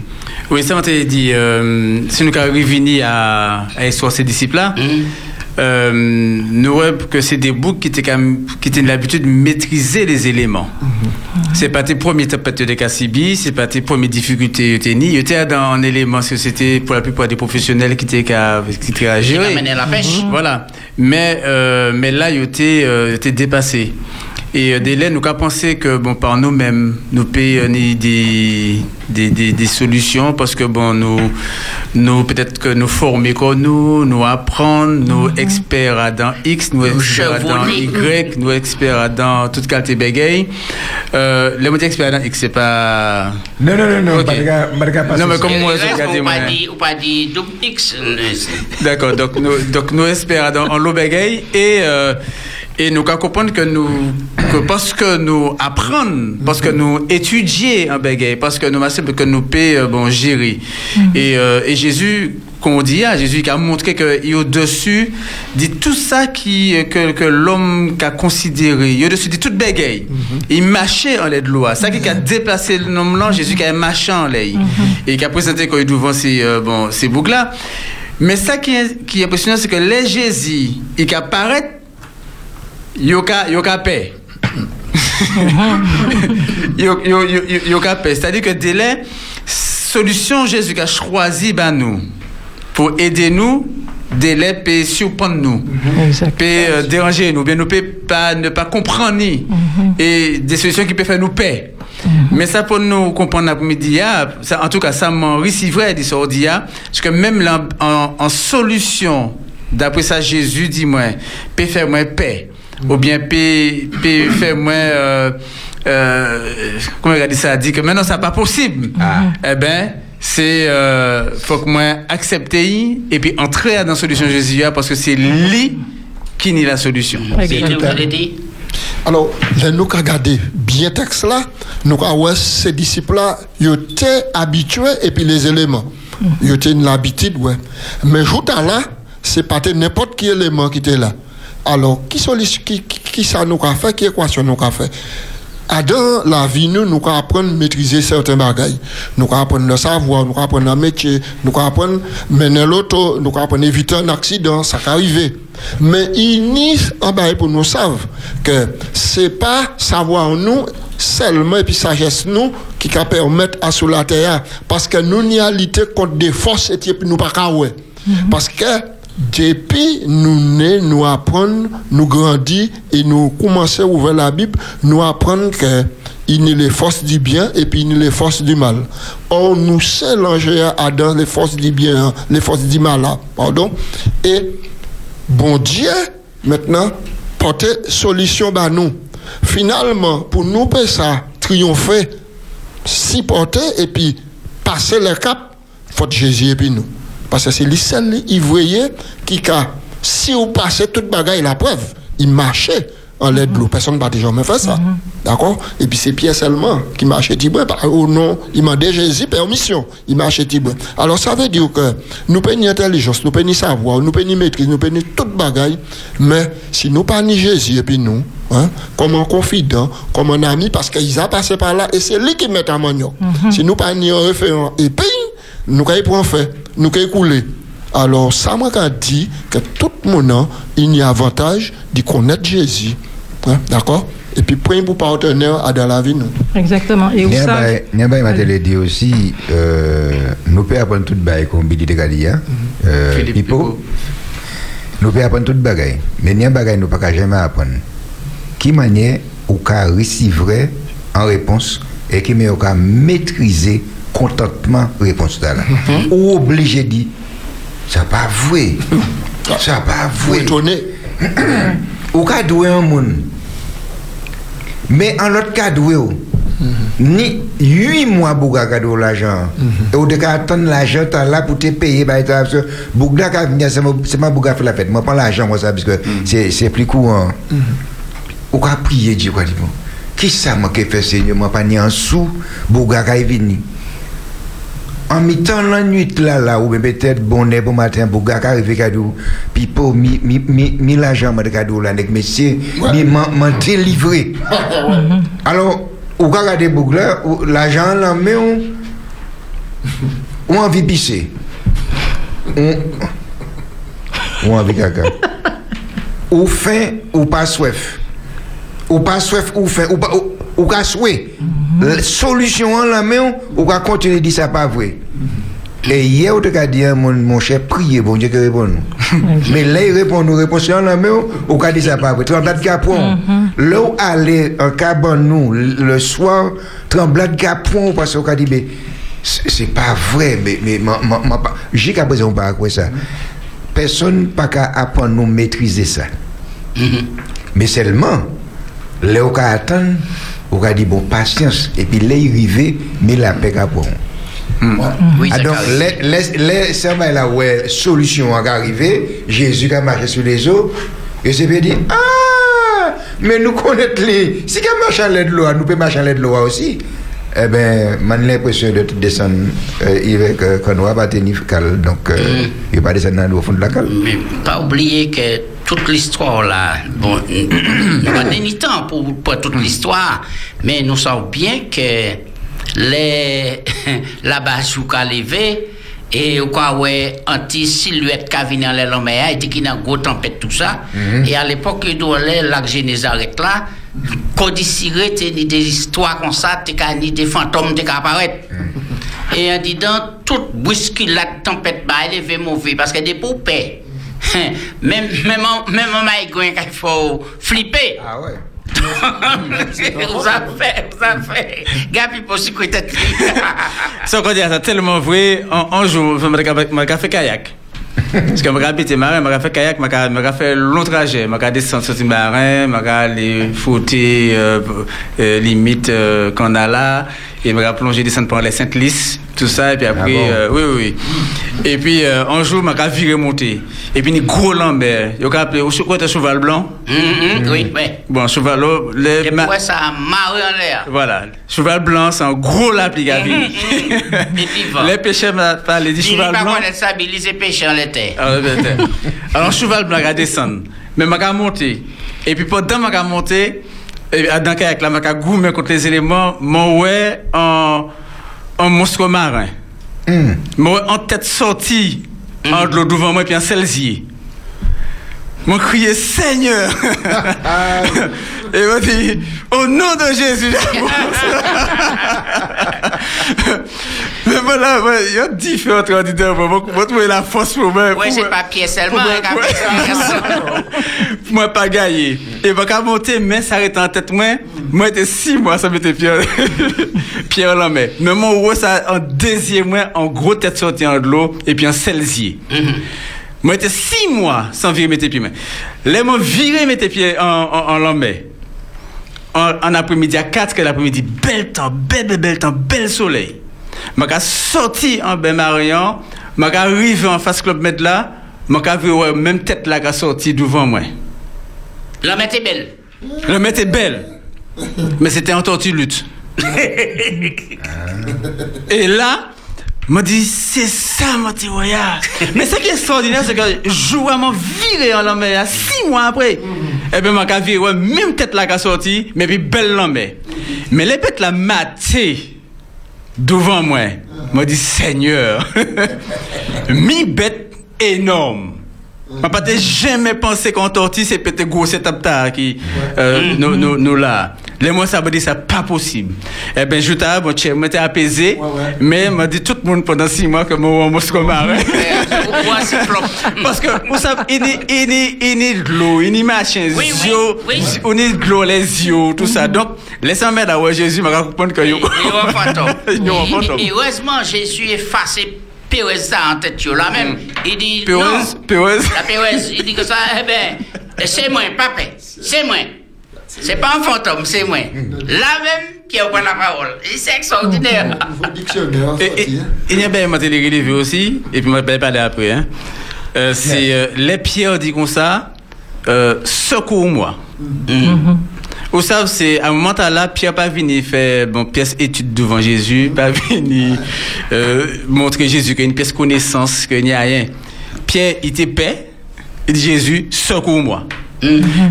Oui, ça m'a été dit. euh, si nous avons revenu à, à l'histoire de ces disciples-là, euh, nous voyons que c'est des boucs qui étaient, quand même- qui étaient l'habitude de maîtriser les éléments. C'est pas tes premiers tempêtes de Cassibi, c'est pas tes premières difficultés de ni. Ils étaient dans un élément, parce que c'était pour la plupart des professionnels qui étaient qu'à- qui étaient à Qui gérer. amenait la pêche. Voilà. Mais, euh, mais là, il était, euh, était dépassé. Et euh, dès là, nous avons pensé que bon, par nous-mêmes, nous payons des, des, des, des solutions parce que bon, nous, nous peut-être que nous former comme nous, nous apprendre, nous experts à dans X, nous experts à dans. Y, nous experts à dans toute qualité bégaye. Euh, les mots experts dans X, c'est pas. Non, non, non, non, Ok. pas de gars- pas Non, mais comme moi, Le je regardais ou moi. pas dit, ou pas dit double X. euh, D'accord, donc nous, donc nous espérons dans en l'obégaye et, euh, et nous qu'à comprendre que nous, que parce que nous apprenons, parce que nous étudier en bégaye, parce que nous que nous paie, euh, bon, gérer. Et, euh, et Jésus, qu'on dit, ah, Jésus qui a montré qu'il est au-dessus, dit tout ça qui, que, que l'homme a considéré, il est au-dessus, dit toute bégaye. Il marchait en l'aide de l'eau. Ça qui a déplacé le nom là, Jésus qui a marché en l'aide. Et qui a présenté quand il devant ces, euh, bon, ces boucles-là. Mais ça qui est, qui est impressionnant, c'est que les Jésus, ils apparaissent, ont paix. [LAUGHS] Ils ont paix. C'est-à-dire que la solution, Jésus a choisi ben, nous pour aider nous délai peut surprendre nous, peut euh, déranger nous, bien nous peut pas ne pas comprendre ni. Et des solutions qui peuvent faire nous paix. Mais ça pour nous comprendre l'après-midi, ça, en tout cas ça m'en vrai dit ça parce que même là, en, en solution, d'après ça Jésus dit moi, peut faire moins paix ou bien peut, faire moins euh, euh, comment il a dit ça dit que maintenant ça pas possible. Ah. Eh ben c'est euh, faut que moi accepter et puis entrer dans la solution Jésus parce que c'est lui qui n'est la solution. Alors, nous avons regardé bien texte là, nous avons ces disciples-là, ils étaient habitués et puis les éléments. Ils étaient une habitude, ouais. Mais jour là, c'est pas n'importe quel élément qui était là. Alors, qui, qui, qui, ça nous a fait, qui équation nous a fait? Dans la vie, nous, nous apprendre à maîtriser certains bagages. Nous apprendre le savoir, nous apprendre un métier, nous apprendre à mener l'auto, nous apprendre à éviter un accident, ça peut arriver. Mais il n'y a pas pour nous savoir que c'est pas savoir nous seulement et puis sagesse nous qui permettre à sous la terre parce que nous n'y a lutté contre des forces et puis nous pas mm Parce que depuis nous nés, nous apprenons, nous grandissons et nous commençons à ouvrir la Bible, nous apprenons que il a les forces du bien et puis il les forces du mal. Or, nous sommes à dans les forces du bien, les forces du mal, pardon? Et bon Dieu, maintenant, porter solution à nous. Finalement, pour nous, ça, triompher, s'y porter et puis passer le cap, faut Jésus et nous. Parce que c'est lui seul, il voyait qui a, si vous passez toute bagaille, la preuve, il marchait en l'aide de l'eau. Personne n'a déjà fait ça. Mhm. D'accord? Et puis c'est Pierre seulement qui marchait Tibouin. Au nom, il m'a déjà Jésus permission. Il marchait Tibouin. Alors ça veut dire que nous prenons intelligence, nous prenons savoir, nous prenons maîtrise, nous prenons toute bagaille. Mais si nous pas ni Jésus et puis nous, hein, comme un confident, comme un ami, parce qu'ils ont passé par là et c'est lui qui met en manioc. Mhm. Si nous pas ni un référent et puis nous avons fait nous avons écoulé. Alors, ça m'a dit que tout le monde, il y a avantage de connaître Jésus. Hein, d'accord? Et puis, point pour partenaire à dans la vie, nous. Exactement. Et où ça? N'y m'a dit aussi, euh, nous pouvons apprendre tout le comme Billy de Galia. Pipo. Nous pouvons apprendre tout le bagage. Mais nous pas jamais apprendre. Qui manière ou qu'à recevoir en réponse et qui met au cas maîtriser contentement réponse là. Mhm. Ou obligé dire, ça pas vrai. Ça pas vrai. Étonné. Ou ka doué un monde. Mais en l'autre cas doué mhm. ni 8 mois pour gagner l'argent. Et ou de ka attendre l'argent là pour te payer bah parce que Bougda ka venir c'est pas Bougda faire la fête. Moi prends l'argent moi ça parce que mhm. c'est c'est plus courant. Ou ka prier Dieu quoi dit bon. Qui ça qui fait Seigneur? Moi pas ni en sous Bougda ka venir en mi-temps la nuit là là ou peut-être bonnet pour matin pour gars arriver cadeau puis pour mi mi mi, mi l'argent de cadeau là avec monsieur? Mi m'en délivrer [LAUGHS] alors ou gars regarder là l'argent là mais on [LAUGHS] ou envie pisser. Ou envie caca. Ou faim ou pas soif ou pas soif ou faim ou pas ou, ou souhait la solution en la main, ou va continuer à dire ça pas vrai. Et hier, on a dit, mon, mon cher, priez, bon Dieu, qui répond. [LAUGHS] Mais là, il répond, nous répondons en la main, ou va dire ça pas vrai. Tremblant de capon. Là où aller en cabane, nous, le soir, tremblant de capon, parce qu'on a dit, mais c'est pas vrai, mais, mais j'ai qu'à présent, pas quoi ça. Personne n'a qu'à apprendre nous maîtriser ça. Mais seulement, là où on attendre, on a dit bon patience et puis les arrivé mais la paix à bon hmm. oui, ah, donc les les va là ouais solution à arriver Jésus qui a marché sur les eaux et c'est bien dit ah mais nous connaissons les si qu'on marche à l'aide de l'eau nous pouvons marcher à l'aide de l'eau aussi eh bien, j'ai l'impression de descendre euh, quand on va tenir cal, donc euh, mm. il va descendre au fond de la cale. Mais pas oublier que toute l'histoire là, bon, nous [CLEARS THROAT] n'avons pas ni temps pour, pour toute l'histoire, mais nous savons bien que les, [LAUGHS] la base levé, Et quoi, ouais, anti-silhouette qui vient dans l'homme, il dit qu'il y a une grosse tempête, tout ça. Et à l'époque, il doit lac Génézareth là, codiciré, ni des histoires comme ça, ni des fantômes, t'es qu'à apparaître. Et en disant, toute bousculade, tempête, bah, elle est mauvais, parce que des poupées. Même, même, même en maïgouin, il faut flipper. Ah ouais. [LAUGHS] vous avez fait, vous avez fait. Gabi, pour sécurité. Ça, qu'on dit, ça tellement vrai, un, jour, je m'a fait kayak. Parce que je habité marin, je fait kayak, je fait long trajet. Je descendu sur le marin, je aller fouter euh, euh, limite euh, qu'on a là, et je plongé descendre par les Saintes-Lys, tout ça, et puis après, bon? euh, oui, oui, oui. Et puis, euh, un jour, je viré monter. Et puis, une gros lambert. Il y a appelé au côté cheval blanc? Mhm, Oui, oui. Bon, cheval, les, Et ma- pourquoi ça a marré en l'air voilà, cheval blanc, c'est un gros lapis, Gabi. Et vivant. Les pêcheurs m'a parlé du Il cheval pas blanc. connaître ça, c'est péché en l'été. Alors, ben, ben. Alors, cheval blanc a descendre. Mais m'a monter. Et puis pendant m'a monter, et dans le kayak là, m'a goûté contre les éléments, mon ouais en en monstre marin. Mon ouais en tête sortie entre l'eau devant moi et puis un celsier. Mon crié Seigneur. [LAUGHS] et m'a dit au nom de Jésus. [LAUGHS] Mais voilà, ouais, il y a différents candidats. Moi, moi, trouver la force pour moi. Moi- pas pied seulement, pour moi- hein, moi pas gagner. Et bah quand monter, mais ça arrête en tête moi, moi était six mois ça m'était Pierre Pierre [LAUGHS] Lambert. Mais mon ouais ça en deuxième mois en gros tête sortie en de l'eau et puis en celsier. Moi était six mois sans virer mes pieds. Les moi viré mes pieds en en, en. En, en après-midi à 4 que l'après-midi, bel temps, bel bel bel temps, bel soleil. Je suis sorti en bain Marion, je suis arrivé en face club med là, je suis vu ouais, même tête là qui a sorti devant moi. L'homme était belle. Le mec était belle, mais c'était en tortue lutte. [LAUGHS] Et là, m'a dit, c'est ça, dit, ouais. ah. Mais ce qui est extraordinaire, c'est que je m'en viré en à six mois après. Et bien, m'a viré, ouais, même tête là qui a sorti, mais puis belle lambert. Mais les bêtes là maté devant moi, m'a dit, Seigneur, [LAUGHS] mi bête énorme. Je pas jamais pensé qu'en tortue, c'est peut-être gros cet qui euh, nous, nous, nous là. Les mois, ça ça pas possible. Eh ben, je t'ai, apaisé, mais m'a dit tout le monde pendant six mois que moi, moi, je marin. C'est Parce que, vous savez, il y a- de l'eau, il y a machin, on est de l'eau, les yeux, tout ça. Donc, laissez-moi mettre à Jésus, je vais comprendre que yo. [LAUGHS] Et heureusement, Jésus effacé Pérez ça en tête là même. Il dit Pérez. Pérez. La Pérez, il dit que ça, eh ben, c'est moi, papa, c'est moi. C'est pas un fantôme, c'est moi. Là même, qui a pris la parole. C'est extraordinaire. Il y a bien ma télé relevé aussi, et puis je vais parler après. Hein. Euh, c'est euh, les pierres dit comme ça, euh, secours-moi. Vous savez, c'est à un moment là, Pierre pas venu faire bon, pièce étude devant Jésus, pas venu euh, montrer Jésus qu'il y a une pièce connaissance, qu'il n'y a rien. Pierre, il était paix, il dit Jésus, secours-moi.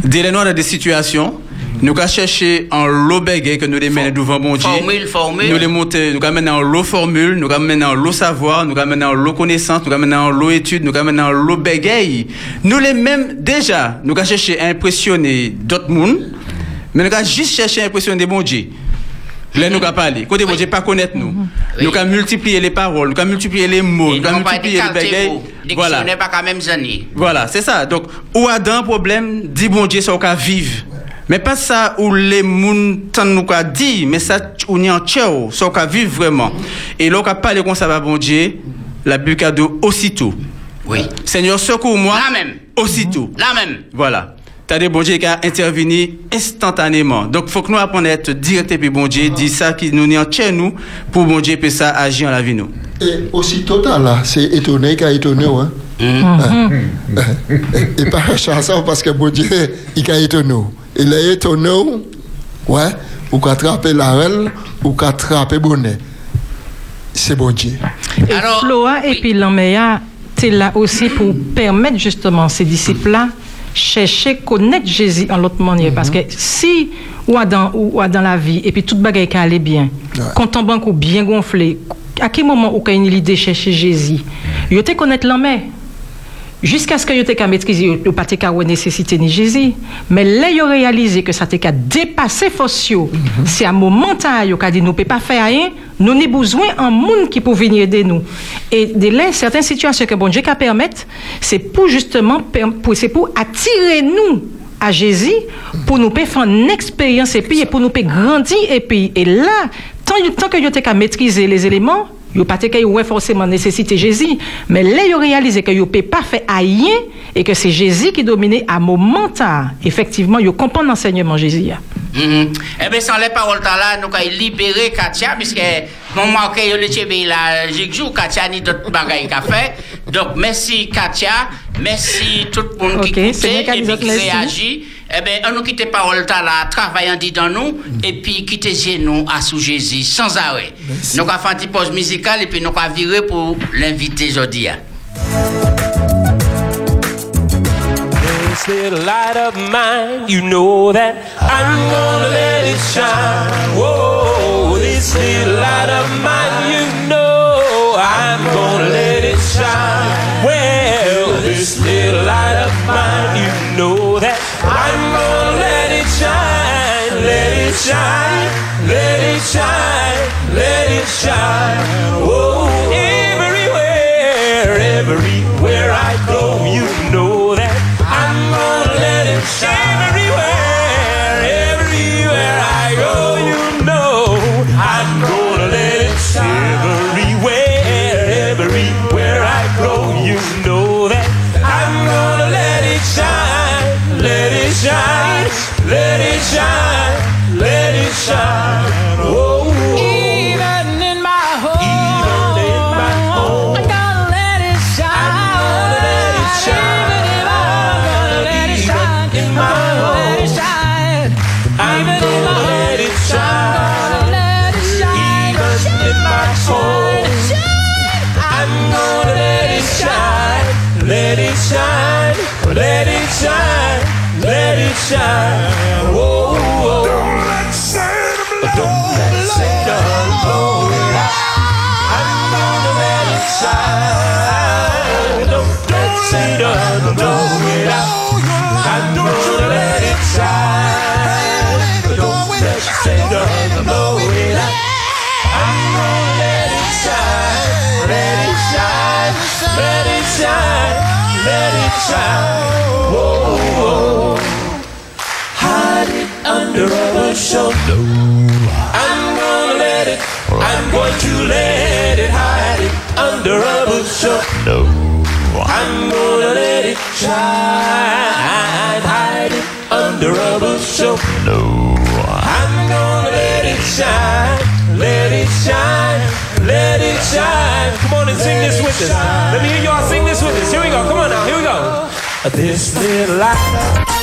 Dès les noirs dans des situations, nous avons cherché en l'eau bégué que nous les menons devant bon Dieu. Formule, formule. Nous les monter, nous avons en l'eau formule, nous avons en l'eau savoir, nous avons en l'eau connaissance, nous avons en l'eau étude, nous avons en l'eau bégaye. Nous les mêmes, déjà, nous avons cherché à impressionner d'autres mondes, mais nous avons juste cherché à impressionner bon Dieu. Là, nous avons parlé. Côté bon Dieu, pas connaître nous. Nous avons multiplié les paroles, nous avons multiplié les mots, nous été multiplié les bégaye. Voilà. Dictionnaire pas quand même années. Voilà, c'est ça. Donc, ou a d'un problème, dit bon Dieu, ça qu'à vivre. Mais pas ça où les moun tant nous qu'a dit, mais ça où n'y en ça qu'à vivre vraiment. Et là, qu'a parlé comme ça va bon Dieu, la dit aussitôt. Oui. Seigneur, secours-moi. Là même. Aussitôt. Là même. Voilà. T'as des bon Dieu qui a intervenu instantanément. Donc, faut que nous apprenions à être direct et puis bon Dieu dit ça qui nous n'y en tient nous pour bon Dieu peut ça agir en la vie nous. Et aussi total là, c'est étonné qu'a étonné, hein. Et pas chanson parce que bon Dieu, il a étonné. Il a étonné, ouais, ou qu'attraper la règle, ou qu'attraper bonnet. C'est bon Dieu. Et Alors, Floa et puis Laméa, c'est là aussi pour permettre justement ces disciples-là chercher connaître Jésus en l'autre manière. Parce que si ou a dans, ou a dans la vie, et puis toute bagaille qui allait bien, Ouais. quand ton banque ou bien gonflé, à quel moment ou une l'idée chercher Jésus? Yo te connaître l'homme jusqu'à ce que yo te ka maîtriser yo pas te ka nécessité ni Jésus. Mais là yo réalisé que ça te ka dépasser force yo. C'est un moment ta yo ka dit nous peut pas faire rien. Nous avons besoin d'un monde qui peut venir aider nous. Et de là certaines situations que bon Dieu ka permettre c'est pour justement pour c'est pour attirer nous à Jésus pour nous faire une expérience et puis et pour nous grandir et puis et là tant, tant que yo te ka maîtriser les éléments Yo pas que ouais forcément nécessité Jésus, mais là yo réalisé que yo peut pas faire rien et que c'est Jésus qui domine à moment Effectivement, yo comprend l'enseignement Jésus. Mm Eh bien, sans les paroles là, nous avons libéré Katia, puisque marque yo le tchebe là, j'ai Katia ni d'autres bagailles qu'a fait. Donc, merci Katia, merci tout le monde qui écoute et qui réagit. Eh bien, on nous quitte parole là, travaillant dit dans nous, et puis quitter nous à sous Jésus, sans arrêt. Nous avons fait une petite pause musicale, et puis nous avons viré pour l'inviter aujourd'hui. This little light of mine, you know that I'm gonna let it shine. Whoa, this little light of mine, you know I'm gonna let it shine. Well, this little light of mine, you know that I'm gonna let it shine, let it shine, let it shine, let it shine. Oh, shine, let it shine. Oh, even in my home, even in my home, I'm gonna let it shine. I'm gonna let it shine. Even if I'm gonna let it shine, in my home, let it shine. I'm gonna let it shine. Let it shine. Even in my home, I'm gonna let it shine. Let it shine. Let it shine. Let it shine. Shine. Whoa, whoa. Hide it under a bushel. No. I'm gonna let it. I'm going to let it hide it under a bushel. No. I'm gonna let it shine. Hide it under a bushel. No. I'm gonna let it shine. Let it shine. Let it shine. On and sing this with us. Let me hear y'all sing this with us. Here we go. Come on now. Here we go. This little light.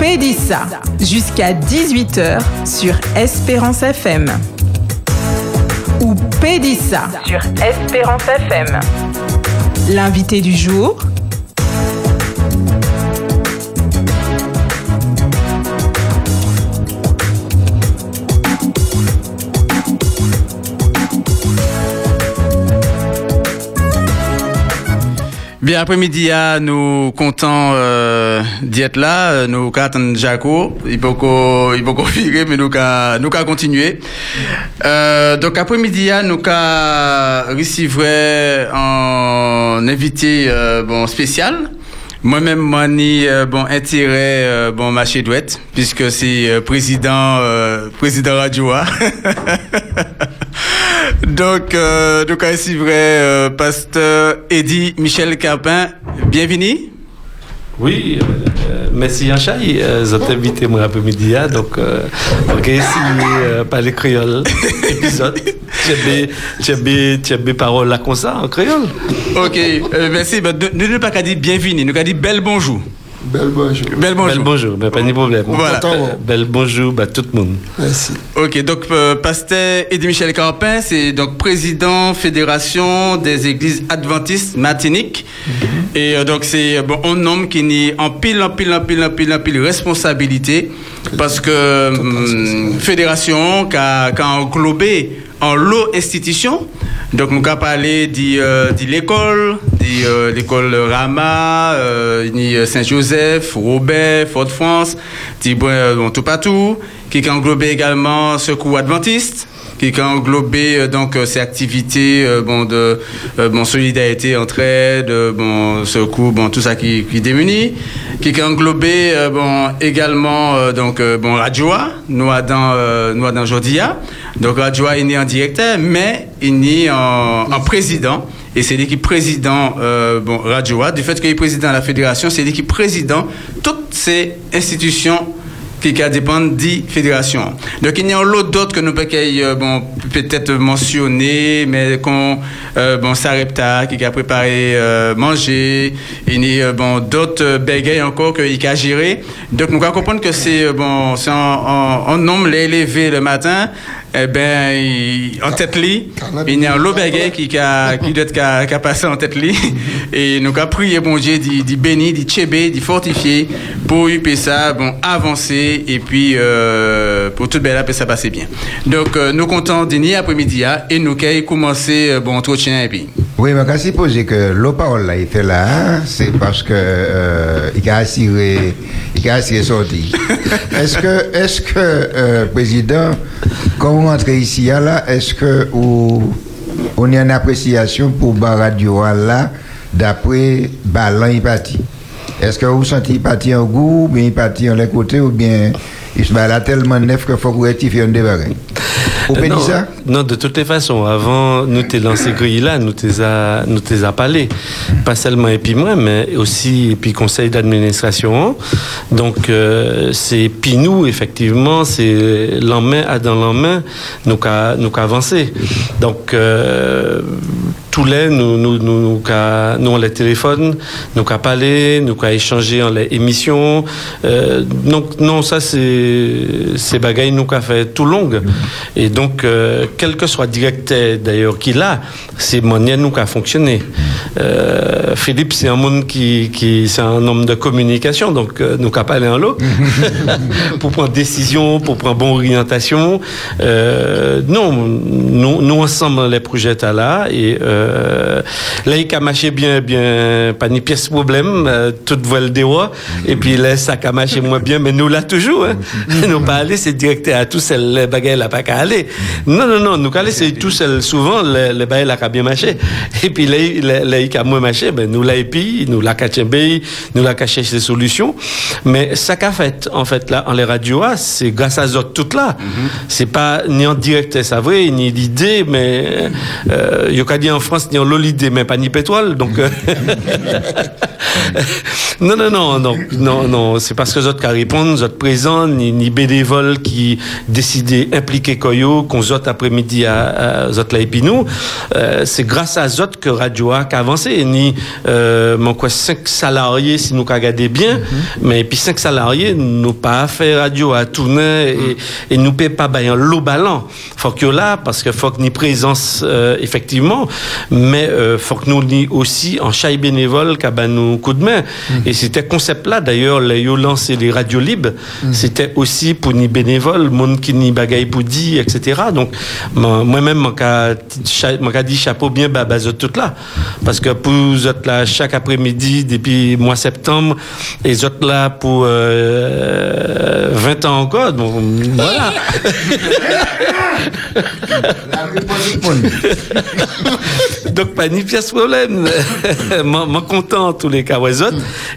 Pédissa jusqu'à 18h sur Espérance FM. Ou Pédissa Sur Espérance FM. L'invité du jour, Bien, après-midi, nous comptons euh, d'être là. Euh, Nous attendons Jaco. Il peut il peut [LAUGHS] virer, mais nous qu'à nous continuer. Euh, donc après-midi, nous qu'à recevoir un invité euh, bon spécial. Moi-même, moi, ni euh, bon intérêt euh, bon marché douette, puisque c'est euh, président président radio. [LAUGHS] Donc, euh, donc ici vrai, euh, pasteur Eddie Michel Carpin, bienvenue. Oui, euh, merci Yanchai, euh, vous invité moi après-midi, hein, donc euh, ok, si euh, parler créole, [LAUGHS] épisode, tu as des- paroles là comme ça en créole. Ok, euh, merci. Bah, Nous ne pas qu'à dire bienvenue, nous qu'à dire bel bonjour. Bel bonjour. Bel bonjour. Bel bonjour, mais pas de problème. Voilà. Euh, Bel bonjour à tout le monde. Merci. Ok, donc euh, pasteur Eddie Michel Carpin, c'est donc président Fédération des Églises Adventistes Martinique. Et euh, donc c'est euh, bon, un homme qui n'est en pile, en pile, en pile, en pile, en pile responsabilité parce que hum, fédération qui a, qui a englobé en lot institution. Donc nous avons parlé de euh, l'école, de euh, l'école Rama, euh, euh, Saint-Joseph, Robert, Fort-de-France, de bon, tout partout, qui a englobé également Secours Adventiste, qui a englobé donc ces activités bon de bon solidarité entraide bon secours bon tout ça qui qui démunit qui a englobé bon également donc bon Radioa nous dans dans Jodia donc Radioa est né en directeur mais il est né en, en président. Et c'est l'équipe président euh, bon Radioa du fait qu'il est président de la fédération c'est l'équipe président. Toutes ces institutions qui qui dépendent des fédérations. Donc il y a un lot d'autres que nous peut euh, bon peut-être mentionner, mais qu'on euh, bon Sarepta qui a préparé euh, manger, il y a bon d'autres bégayes encore qu'il a géré. Donc nous allons comprendre que c'est bon c'est en, en, en nombre les élevé le matin. Eh ben, il- en tête lit, il y a un lot bégay qui a, qui doit qui a, passé en tête lit. [LAUGHS] Et nous avons prié bon Dieu, d'y bénir, d'y tchébé, d'y fortifier pour y payer ça, bon, avancer et puis euh, pour tout belle ça passer bien. Donc euh, nous comptons dîner après-midi hein, et nous allons commencer euh, bon entretien et puis. Oui, mais quand supposer que l'eau parole là, il fait là, hein, c'est parce que euh, il a assuré, il a assuré [LAUGHS] est-ce que, est-ce que, euh, président, quand vous rentrez ici là, est-ce que vous, on a une appréciation pour Bar Radio là, d'après Ballon il parti? Est-ce que vous sentez il parti en goût, ou bien il parti en les côtés, ou bien bat là tellement neuf qu'il faut que vous rectifiez un débat? Vous pouvez non, dire ça? non, de toutes les façons, avant, nous t'es lancé grille là, nous t'es à, nous t'es à parler. Pas seulement et puis moi, mais aussi et puis conseil d'administration. Donc, euh, c'est puis nous, effectivement, c'est l'en-main à dans l'en-main, nous qu'a, nous qu'a avancé. Donc, euh, tous les, nous, nous, nous, nous, qu'a- nous, on les téléphone, nous qu'a parlé, nous qu'a échangé en les émissions. Euh, donc, non, ça, c'est, c'est bagaille, nous qu'a fait tout long. Et donc, euh, quel que soit directeur d'ailleurs qu'il a, c'est manière nous qu'a fonctionné. Euh, Philippe, c'est un monde qui, qui c'est un homme de communication, donc euh, nous qu'a parlé en l'eau [LAUGHS] pour prendre décision, pour prendre bonne orientation. Euh, non, nous, nous ensemble les projets t'as là et euh, là il a marché bien, bien, pas ni pièce problème, euh, toute voile des rois. Et puis là ça a marché moins bien, mais nous là toujours. Hein. [LAUGHS] nous pas aller, c'est directeur à tous les bagages là pas qu'à aller. Non, non, non, nous aller c'est tout seul. Souvent les, les bagages là qu'a bien marché. Et puis là, là, là il a moins marché, ben nous là et puis nous là caché nous là caché des solutions. Mais ça qu'a fait en fait là en les radios, ah, c'est grâce à eux toutes là. C'est pas ni en direct, c'est vrai, ni l'idée, mais euh, il y a qu'à dire en France ni en l'idée, mais pas ni pétrole. Donc euh, [LAUGHS] non, non, non, non, non, non, c'est parce que autres qui répondent, autres présents, ni, ni bénévoles qui décidaient impliquer Koyo, qu'on autres après-midi à, à nous, euh, c'est grâce à autres que Radio A a avancé, ni euh, mon quoi cinq salariés si nous regardez bien, mais puis cinq salariés nous pas fait radio à tourner et, et nous paie pas bailler l'eau ballon. Faut que là parce que faut que ni présence euh, effectivement, mais euh, faut que nous aussi en chai bénévole qu'à ben nous coup de main. Et c'était concept là d'ailleurs les lancé les radios libres, c'était aussi pour ni bénévole, monde qui ni bagaille pour dire etc. Donc moi- moi-même mon cas mon cas dit chapeau bien bah, bah, tout là. Parce que pour vous là chaque après-midi depuis mois septembre et autres là pour euh, 20 ans encore donc voilà [LAUGHS] [LAUGHS] Donc, pas ni pièce problème. [LAUGHS] M'en content en tous les cas.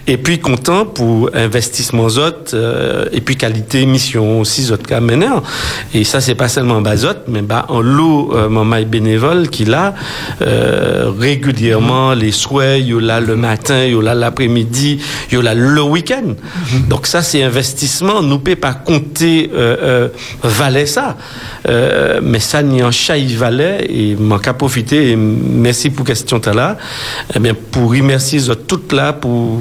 Et puis, content pour investissement zot, euh, et puis qualité, mission aussi, zot cas. Et ça, c'est pas seulement bas zot, mais bah, en lot, euh, mon maille bénévole qui là, euh, régulièrement, les souhaits, il y le matin, il y l'après-midi, il y a le week-end. Donc, ça, c'est investissement. Nous peut pas compter, euh, euh, ça. Euh, mais ça, ni en valait, et m'en qu'à profiter, et merci pour question là. Eh bien, pour remercier toutes là, pour,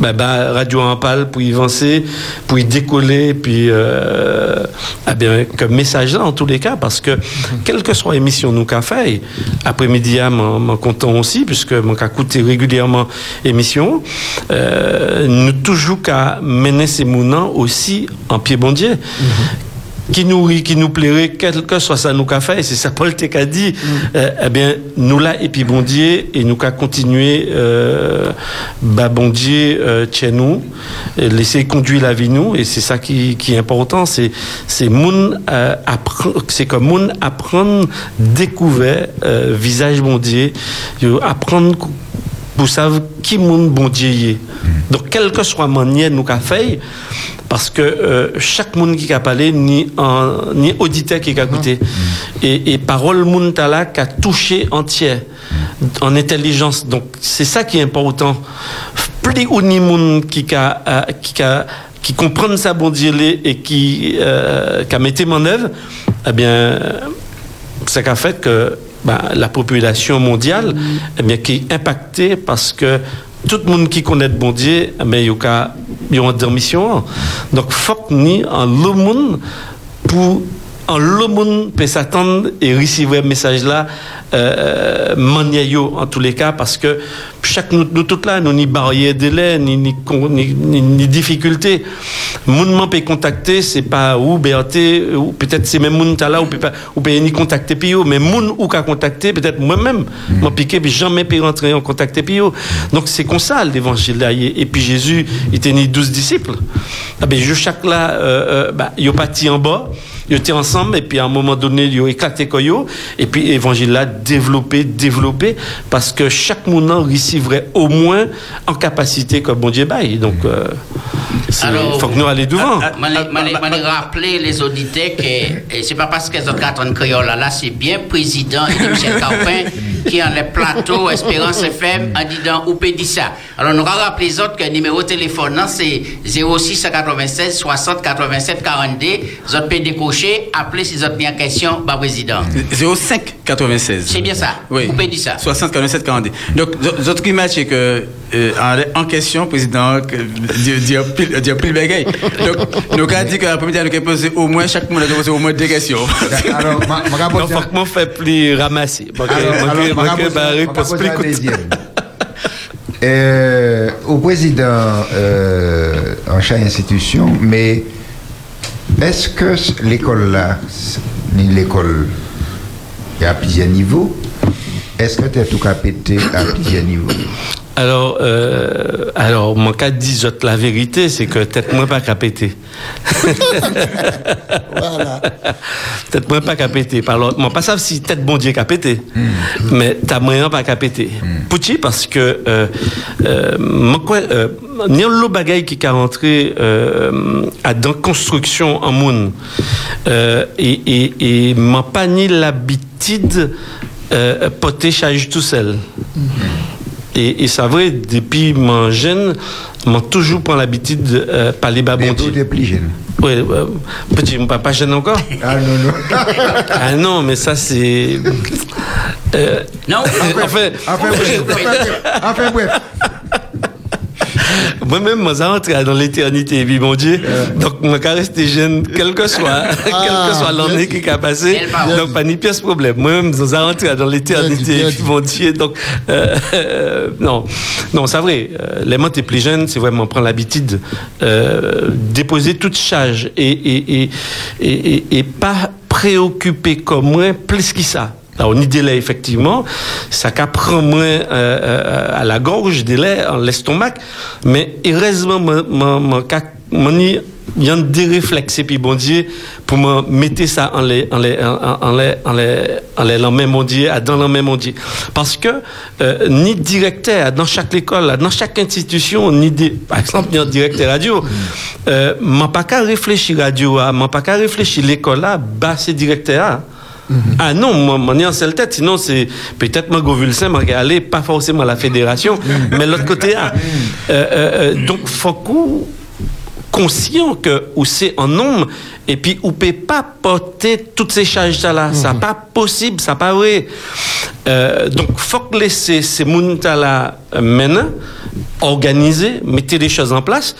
bah, bah, Radio Ampal pour y avancer, pour y décoller, puis euh, eh bien, comme message là en tous les cas, parce que quelle que soit l'émission nous qu'a fait, après-midi à m'en m'en content aussi, puisque mon qu'a coûté régulièrement émission, euh, nous toujours qu'à mener ces mounants aussi en pied bondier qui nous rit, qui nous plairait, quel que soit ça nous qu'a fait, et c'est ça Paul Tech a dit, euh, eh bien, nous là, et puis bondier, et nous qu'a continuer, euh, bah, bondier, euh, chez nous, laisser conduire la vie nous, et c'est ça qui, qui est important, c'est, c'est moun, euh, c'est comme moun apprendre, découvrir, euh, visage bondier, apprendre, pour savoir qui bondier y est. Donc, quelle que soit manière nous qu'a fait, parce que euh, chaque monde qui a parlé, ni, en, ni auditeur qui a écouté. Et, et parole là qui a touché entière, en intelligence. Donc, c'est ça qui est important. Plus ou ni monde qui a, euh, qui a qui comprennent ça bon et qui, euh, qui a mis en œuvre, eh bien, ça a fait que bah, la population mondiale, eh bien, qui est impactée parce que tout le monde qui connaît bon Dieu, bien, il y a il une mission. Donc, faut que nous, en le monde, pour en le monde peut s'attendre et recevoir le message là euh, mania yo, en tous les cas parce que chaque nous, nous toutes là nous ni barrière de délai ni ni, ni, ni, ni difficulté monde peut contacter c'est pas ou BRT ou peut-être c'est même monde là ou peut pas ou peut ni contacter pio mais monde ou qu'a contacter peut-être moi-même m'a piqué puis jamais peut rentrer en contacter pio donc c'est comme ça l'évangile là. Et puis Jésus il était ni 12 disciples. Ah ben je chaque là euh, euh, bah, yo parti en bas ils étaient ensemble et puis à un moment donné ils ont éclaté koyo et puis l'évangile là développé développé parce que chaque mounant recevrait au moins en capacité comme bon Dieu donc euh, Alors, faut que nous aller devant. Je vais rappeler les auditeurs que c'est pas parce les autres en créole là, là c'est bien président et Michel Carpin [LAUGHS] qui en les plateaux Espérance FM en disant ou peut dire ça. Alors nous allons rappeler les autres que le numéro de téléphone non, c'est 06 96 60 87 42. Les autres peuvent décocher, appeler si vous avez une question, bah président. 05 96. C'est bien ça. Oui. Vous pouvez dire ça. 60 47 42. Donc, votre image, c'est que, euh, en, en question, président, que- dire pile bagaille. Donc, nous avons dit que la première nous avons posé au moins, chaque monde a posé au moins deux questions. Alors, ma, ma non faut que moi fait plus ramasser Alors, alors, [LAUGHS] Euh, au président euh, en chaque institution, mais est-ce que l'école là, l'école, il y a plusieurs niveaux, est-ce que tu es tout cas pété à plusieurs niveaux? Alors, euh, alors, mon cas dit la vérité, c'est que peut-être moi pas qu'à péter. [LAUGHS] Voilà. Peut-être moi pas qu'à péter. Alors, moi pas savent si peut-être bon Dieu qu'à péter. Mais t'as moyen pas qu'à péter. Pourquoi Parce que, euh, euh, moi, quoi, euh, lot bagaille qui a rentré, euh, à dans construction en monde. Euh, et, et, et m'a pas ni l'habitude, euh, porter charge tout seul. Et, et c'est vrai, depuis mon jeune, m'a toujours pris l'habitude de euh, parler bas bon Dieu. Tu es plus jeune. Oui, euh, petit, mon papa jeune encore? [LAUGHS] Ah non, non. ah non, mais ça c'est. Euh, non, enfin, enfin, bref, enfin, bref. Moi-même, moi, ça rentre dans l'éternité, puis mon Dieu. Donc, moi, quand rester jeune, quel que soit, [LAUGHS] quelle que soit l'année qui a passé, donc, pas ni pièce problème. Moi-même, ça rentre dans l'éternité, puis mon Dieu. Donc, euh, euh, non, non, c'est vrai. Euh, les mots, t'es plus jeune, c'est vraiment prendre l'habitude, euh, déposer toute charge et, et, et, et, et, et pas préoccupé comme moi, plus que ça. Alors, ni délai, effectivement, ça prend moins euh, euh, à la gorge, délai, en l'estomac, mais heureusement, mon, il y a des réflexes pour me mettre ça en les en les en, les en les en même mon parce que euh, ni directeur dans chaque école dans chaque institution ni par exemple ni directeur radio euh, m'a pas qu'à réfléchir radio m'a pas qu'à réfléchir l'école là bah c'est directeur. Ah non, moi, moi, en seule tête, sinon c'est peut-être moi Govulsin, moi aller pas forcément à la fédération, mais l'autre côté là. Euh, euh, euh, donc conscient que ou c'est en nombre et puis on peut pas porter toutes ces charges là ça pas possible ça pas vrai. Euh, donc faut que laisser ces moun là maintenant organiser mettez les choses en place.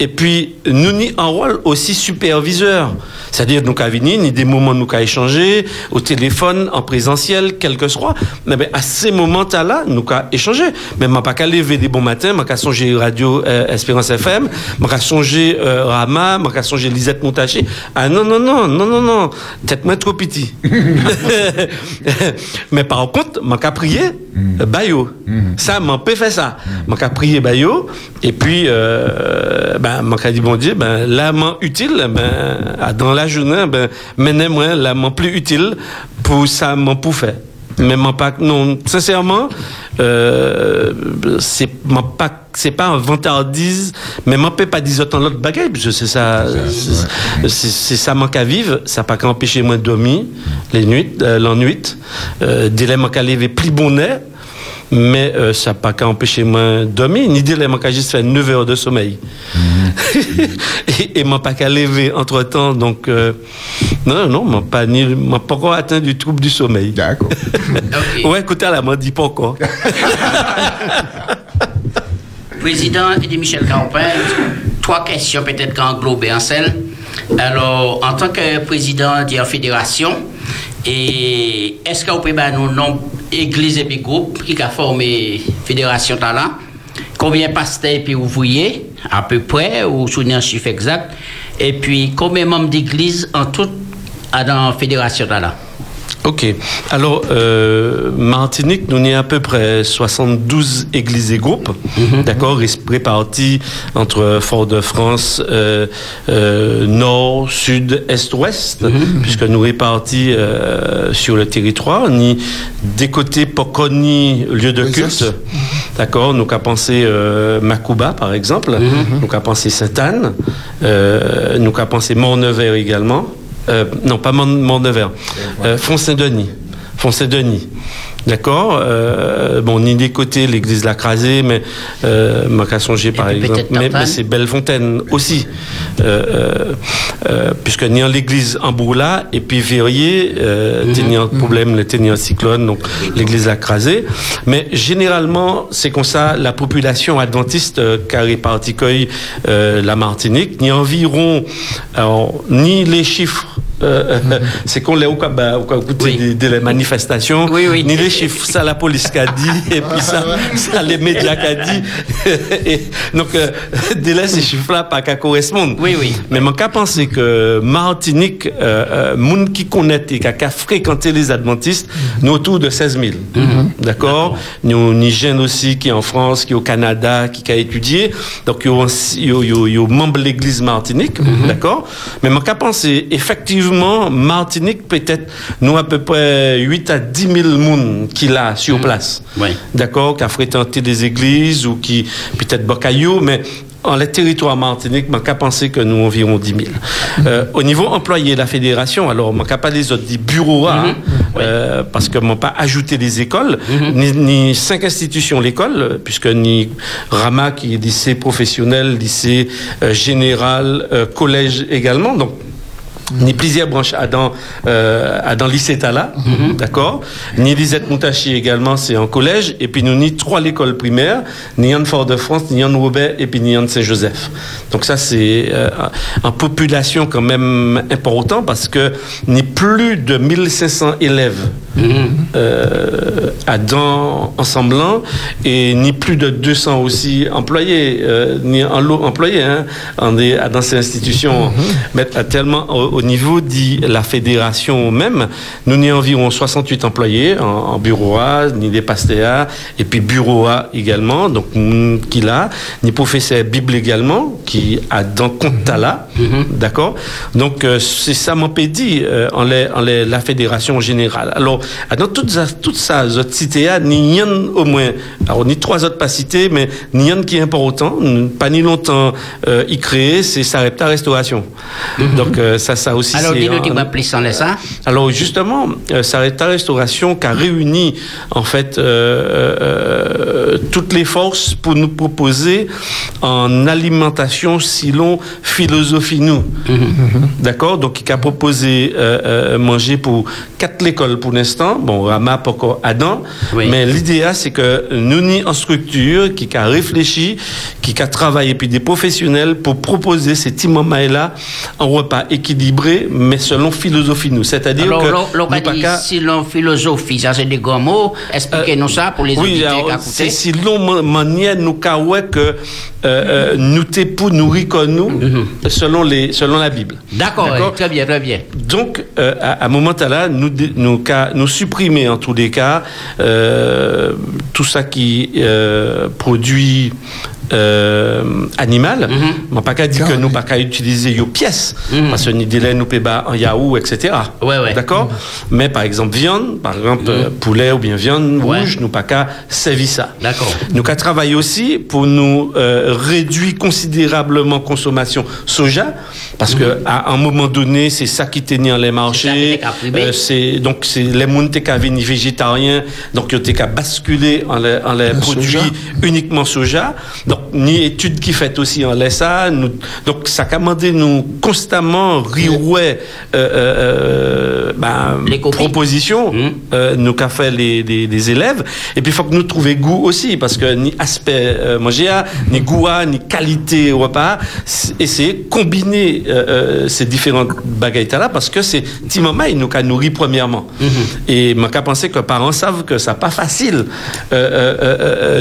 Et puis nous ni un rôle aussi superviseur. C'est-à-dire nous qu'à venir ni des moments nous qu'à échanger au téléphone en présentiel quel que soit. Mais ben, à ces moments là nous qu'à échanger. Mais m'a pas qu'à lever des bons matins m'a qu'à songer radio euh, Espérance FM m'a qu'à songer euh, Rama m'a qu'à songer Lisette Montaché. Ah non non non non non non. Peut-être moins trop petit. [LAUGHS] [LAUGHS] Mais par contre m'a qu'à prier euh, Bayo. Ça m'a pas fait ça. M'a qu'à prier Bayo et puis euh, ben dit bon Dieu ben là m'en utile ben dans la journée ben maintenant moi m'en plus utile pour ça m'en pour faire. Mais m'en pas non sincèrement euh, c'est pas c'est pas un vantardise mais m'en peut pas dire autant l'autre bagaille parce que c'est ça c'est c'est ça manque à vivre. Ça pas qu'à empêcher moi de dormir les nuits euh, l'ennui. Euh, délai manque à lever plus bonnet mais euh, ça pas qu'à empêcher moi de dormir. Ni manque à juste faire 9 heures de sommeil. [LAUGHS] Et, et m'a pas qu'à lever entre temps donc euh, non non m'a pas ni m'a pas encore atteint du trouble du sommeil. D'accord. [LAUGHS] Ouais écoutez là m'a dit pas encore. [LAUGHS] Président Eddie Michel Campin, trois questions peut-être qu'englobées en celle. Alors, en tant que président de la fédération, est-ce que vous pouvez nous église et groupe qui a formé fédération talent Combien pasteurs et puis ouvriers à peu près ou souvenir chiffre exact. Et puis combien membres d'église en tout dans fédération talent Ok. Alors, euh, Martinique, nous avons à peu près 72 églises et groupes, d'accord, res- répartis entre Fort-de-France, euh, euh, Nord, Sud, Est, Ouest, puisque nous répartis euh, sur le territoire, ni des côtés Poconi, lieu de culte, d'accord, nous pensé euh, Macouba, par exemple, nous avons pensé Sainte-Anne, euh, nous avons pensé Mont-Nevers également, euh, non, pas Mont- Mont-Nevers, euh, Font-Saint-Denis. Font-Saint-Denis. D'accord? Euh, Bon, ni des côtés, l'église l'a crasé, mais euh, par exemple. Mais, c'est Bellefontaine aussi. Euh, euh, euh, puisque ni en l'église en Bourla, et puis Verrier, euh, un problème, le tenait un cyclone, donc l'église l'a crasé. Mais généralement, c'est comme ça, la population adventiste euh, cueille, euh, la Martinique, ni environ, alors, ni les chiffres euh, c'est qu'on les au au cas écouter des, des manifestations. Ni les chiffres ça la police qu'a dit [LAUGHS] et puis ça, ça les médias qu'a dit. [LAUGHS] Et donc euh, dès là ces chiffres là pas qu'à correspondre. Oui oui. Mais mon cas penser que Martinique euh, euh, monde qui connaît et qui a qu'à fréquenter les adventistes nous autour de 16 000 d'accord? Nous ni jeunes aussi qui est en France qui est au Canada qui a étudié. Donc il y a membre de l'église Martinique. D'accord? Mais mon cas penser effectivement Martinique peut-être nous à peu près 8 à 10 000 monde qui l'a sur place. D'accord qui a fréquenté des églises ou qui peut-être Bocaillou mais en les territoires Martinique, je qu'à penser que nous environ 10 000. Euh, au niveau employé, la fédération, alors, je qu'à pas les autres, des bureaux, hein, euh, parce que je pas ajouté les écoles, ni, ni cinq institutions l'école, puisque ni Rama, qui est lycée professionnel, lycée euh, général, collège également, donc ni plusieurs branches dans, euh, à dans lycée Tala, d'accord Ni Lisette Moutachi également, c'est en collège. Et puis nous, ni trois l'école primaire, ni en Fort-de-France, ni en Robert, et puis ni en Saint-Joseph. Donc ça, c'est euh, en population quand même important parce que ni plus de 1500 élèves euh, à dans ensemblant et ni plus de 200 aussi employés, euh, ni en lot employés hein, en des, à- dans ces institutions. Mais à tellement au, au niveau de la fédération même, nous avons environ 68 employés en, en bureau A, ni des pastéas, et puis bureau A également, donc mm, qui là, ni professeur Bible également, qui a dans compte là, d'accord? Donc euh, c'est ça pédit euh, en, les- en les- la fédération générale. Alors, dans toutes ça, toutes ça, autres cités, ni un au moins, alors ni trois autres pas cités, mais ni qui est important, pas ni longtemps euh, y créer, c'est Sarepta Restauration. Donc euh, ça, ça aussi. Alors, dis-nous, un- dis-moi plus en ça. alors justement, euh, Sarepta Restauration qui a réuni en fait euh, euh, toutes les forces pour nous proposer en alimentation silon philosophie nous. D'accord? Donc qui a proposé euh, euh, manger pour quatre l'école pour l'instant. Bon, Rama pas encore Adam. Mais l'idée c'est que nous ni en structure qui a réfléchi, qui a travaillé puis des professionnels pour proposer ces petits moments là un repas équilibré mais selon philosophie nous. C'est-à-dire Alors, que l'on- l'on nous pas dire, qu'à- si l'on philosophie, ça c'est des grands mots, expliquez-nous ça pour les oui, auditeurs alors, qui c'est si l'on manière nous ka ouais que euh, euh, nous t'es pour nourrir comme nous selon les selon la Bible. D'accord, très bien, très bien. Donc euh, à, un moment là nous nous nous supprimer en tous les cas euh, tout ça qui euh, produit euh, animal, mais pas qu'à dire que nous pas qu'à utiliser yo pièces parce que ni délai nous bas en yaourt etc. D'accord. Mais par exemple viande, par exemple euh, poulet ou bien viande rouge, nous pas qu'à servir ça. D'accord. Nous qu'à travailler aussi pour nous euh, réduire considérablement consommation soja parce que à un moment donné c'est ça qui tenait en les marchés. Euh, c'est donc c'est les monde qui venir végétarien donc ils ont qu'à basculer en les, en les produits soja. uniquement soja. Donc ni étude qui fait aussi en. Nous, donc ça a commandé nous constamment riouet euh, euh, euh, ben, propositions euh, nous qu'a fait les, les, les élèves. Et puis il faut que nous trouvions goût aussi parce que ni aspect euh, manger ni goût ni qualité au repas essayer de combiner euh, ces différentes bagailles là parce que c'est Timama il nous a nourri premièrement. Et moi qu'à penser que les parents savent que ça pas facile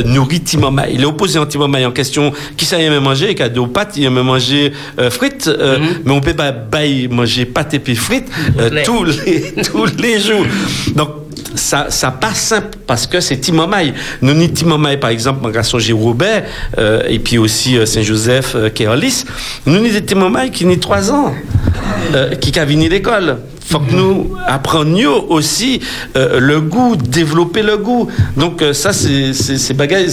nourrir Timama il est opposé en Timama en question qui ça aime manger et qui a des pâtes il aime manger euh, frites euh, mais on peut pas bailler manger pâtes et puis frites euh, tous les [LAUGHS] tous les jours donc ça, ça pas simple parce que c'est Timamaï. Nous, ni Timamaï, par exemple, mon garçon. Robert, euh, et puis aussi euh, Saint-Joseph, euh, Kéolis, nous, ni des Timamaï qui ni trois ans, qui a l'école. Faut que nous apprenions aussi euh, le goût, développer le goût. Donc euh, ça, c'est c'est bagaille,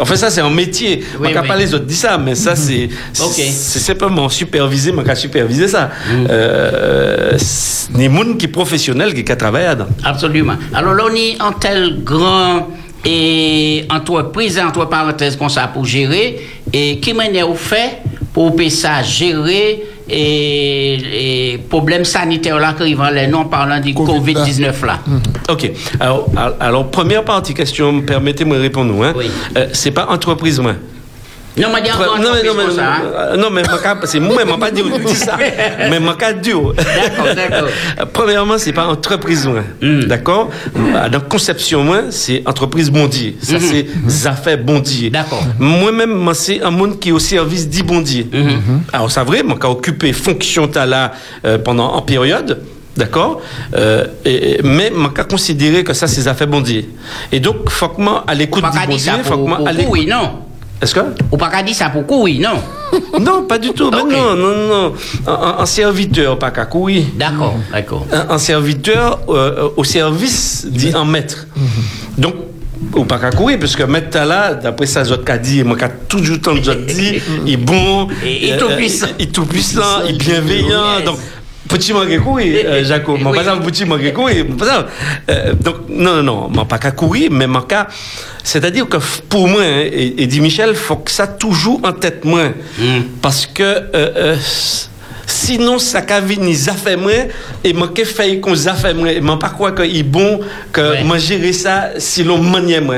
enfin ça c'est un métier. Oui, on oui. pas les autres dit ça, mais ça c'est Ok. c'est c'est simplement superviser, mais qu'à superviser ça. Euh, c'est des gens qui professionnels qui travaillent là-dedans. Absolument. Alors là, on est en tel grand et entreprise, entre parenthèses, qu'on ça pour gérer, et qui manière vous fait pour que ça gérer et, et problèmes sanitaires là qui arrivent en les non parlant du Covid-19 là. Ok. Alors, al- alors, première partie question, permettez-moi de répondre. Hein. Euh, c'est pas entreprise, moi. Non, mais il y a encore non, mais, non, mais, comme ça, non, mais c'est moi, moi, pas dire dit ça. [LAUGHS] mais mon cas dur. D'accord, d'accord. [LAUGHS] Premièrement, c'est pas entreprise, moi. D'accord? Euh, Dans conception, moi, c'est entreprise bondier. Ça, Mhm. c'est affaires bondier. D'accord. Moi-même, moi, c'est un monde qui est au service dit bondier. Alors, c'est vrai, moi, qui occupé fonction là euh, pendant une période. D'accord? Euh, et- Mais je qu'à considérer que ça, c'est affaires bondier. Et donc, faut que à l'écoute du ça bondier, faut que à l'écoute- courir, non. Est-ce que? Ou pas qu'à dire ça pour courir, non? [LAUGHS] non, pas du tout. Mais non, non, non. Un, serviteur, pas qu'à courir. D'accord, d'accord. Un, un serviteur euh, au service dit un maître. Donc, ou pas qu'à courir, parce que maître là, d'après ça, j'ai qu'a dit, moi, qu'a toujours tant j'ai dit, [LAUGHS] il est bon, euh, il est tout puissant, il est bienveillant. Donc, Petit manque courir, euh, Jacob. Moi, pas ça, petit manque courir. Euh, donc, non, non, non, moi, pas qu'à courir, mais moi, qu'à- c'est-à-dire que pour moi, hein, et, et dit Michel, faut que ça toujours en tête moi. Parce que, euh, euh, sinon, ça venir, ça fait moi, et moi, qu'est fait qu'on ça fait moi, et pas quoi qu'il est bon, que moi, gérer ça, si l'on maniait moi.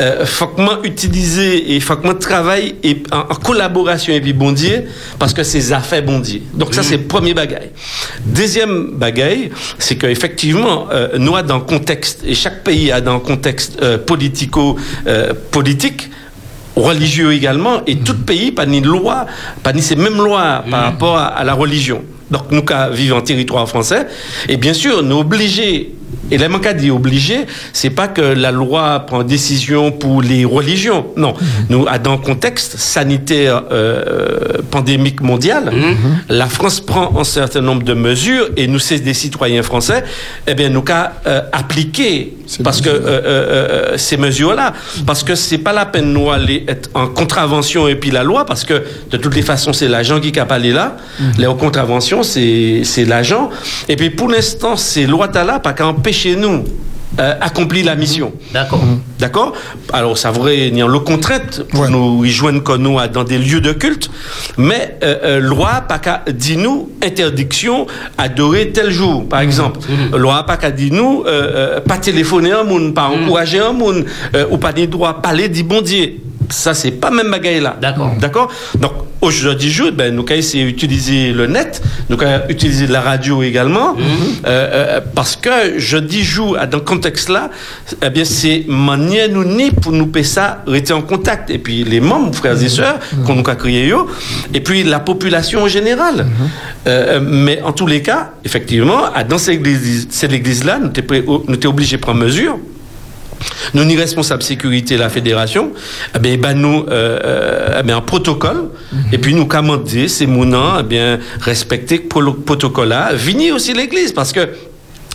Euh, faut que moi utiliser et faut que moi travaille et en, en collaboration avec les bondiers parce que c'est affaires bondiers. Donc ça c'est le premier bagaille. Deuxième bagaille, c'est qu'effectivement euh, nous dans le contexte et chaque pays a dans contexte euh, politico euh, politique religieux également et tout pays pas ni loi pas ni ces mêmes lois par rapport à, à la religion. donc nous qui vivons en territoire français, et bien sûr, nous obligés et la manque dit obligé, c'est pas que la loi prend décision pour les religions. Non, nous, à- dans le contexte sanitaire euh, pandémique mondial, la France prend un certain nombre de mesures et nous, c'est des citoyens français, eh bien, nous qu'à euh, appliquer. Parce que euh, euh, euh, ces mesures-là, parce que c'est pas la peine nous aller être en contravention et puis la loi, parce que de toutes les façons, c'est l'agent qui a parlé là. Les contraventions, c'est c'est l'agent. Et puis pour l'instant, c'est loi là, pas qu'à empêcher nous. euh, accomplir la mission. D'accord. D'accord Alors, ça voudrait dire le contrainte pour nous y joindre nous dans des lieux de culte, mais euh, euh, loi pas qu'à dit nous interdiction adorer tel jour, par exemple. Loi pas dit nous euh, euh, pas téléphoner un monde, pas encourager un monde, euh, ou pas des droits parler du bon Dieu. Ça, c'est pas même bagaille là. D'accord. D'accord Donc, aujourd'hui, jour, ben, nous, avons essayé d'utiliser le net, nous, avons utilisé la radio également, euh, euh, parce que jeudi jour, dans ce contexte-là, eh bien, c'est manière nous ni pour nous payer ça, rester en contact. Et puis, les membres, frères et sœurs, qu'on nous a créé, yo, et puis la population en général. Euh, mais en tous les cas, effectivement, dans cette église- église-là, nous étions obligés de prendre mesure. Nous ni responsable sécurité de la fédération, eh bien, ben, nous, euh, euh, eh bien, un protocole, et puis nous commander ces mounants, eh bien, respecter le protocole là, venir aussi l'église, parce que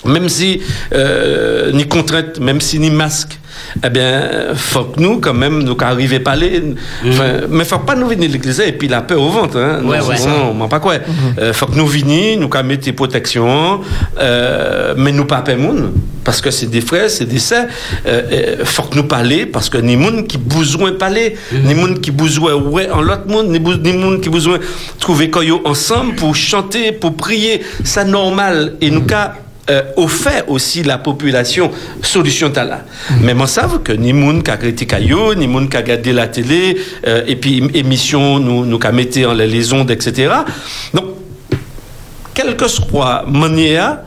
même si euh, ni contrainte, même si ni masque, eh bien, faut que nous, quand même, nous arriver pas les, enfin, mais faut pas nous venir l'église et puis la peur au ventre, hein. Ouais, Non, ouais. non, non, pas quoi. Euh, faut que nous venions, nous qu'à mettre des protections, euh, mais nous pas payer moun, parce que c'est des frères, c'est des sœurs. Euh, faut que nous parler, parce que ni moun qui besoin parler, ni moun qui besoin ouais en l'autre monde, ni, ni moun qui besoin trouver koyo ensemble pour chanter, pour prier, ça normal. Et nous qu'à euh, fait aussi la population solution t'as là. Mais moi savent que ni moun qui a critiqué yo, ni moun qui a regardé la télé, euh, et puis émission nous nous qu'a metté en les- les ondes, etc. Donc quelle que soit manière,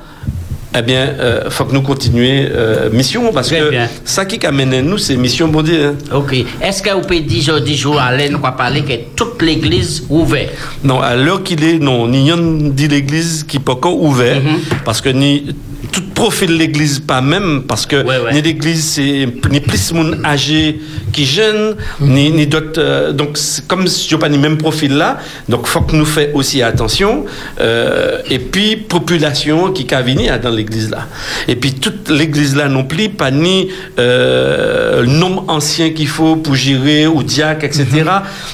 eh bien, euh, faut que nous continuions euh, mission parce Très que bien. ça qui amène nous, c'est mission bon Dieu. hein. Ok. Est-ce que vous pouvez dire jour à l'aine, quoi parler que toute l'église ouverte? Non, à l'heure qu'il est, non, ni dit l'église qui peut encore ouvert, parce que ni tout profil de l'église pas même, parce que ni l'église c'est ni plus monde âgé qui jeune, ni, ni d'autres, euh, donc comme je pas ni même profil là, donc faut que nous fait aussi attention, euh, et puis population qui a venir dans l'église là, et puis toute l'église là non plus pas ni euh, nombre ancien qu'il faut pour gérer ou diacre, etc.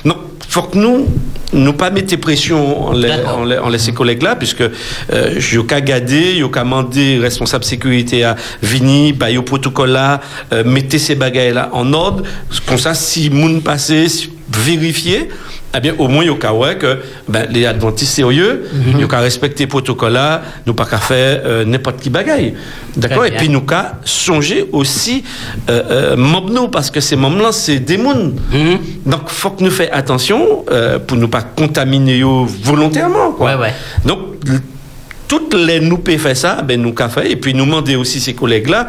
Non, faut que nous nous pas mettre pression en les, en les, en les- ces collègues-là, puisque euh, je qu'à garder, qu'à demander responsable sécurité à venir, bah, au protocole là, euh, mettez ces bagailles-là en ordre, comme ça, si moun passé, vérifier, eh bien, au moins, il y a ouais que ben, les adventistes sérieux, il y a respecter le protocole là, nous pas qu'à faire euh, n'importe qui bagaille. D'accord? Et puis, nous qu'à songer aussi, euh, euh, membres nous, parce que ces membres-là, c'est des mouns. Donc, faut que nous fassions attention euh, pour ne pas contaminer volontairement. Quoi. Donc, l- toutes les nous peut faire ça, ben nous qu'a fait et puis nous demander aussi ces collègues là,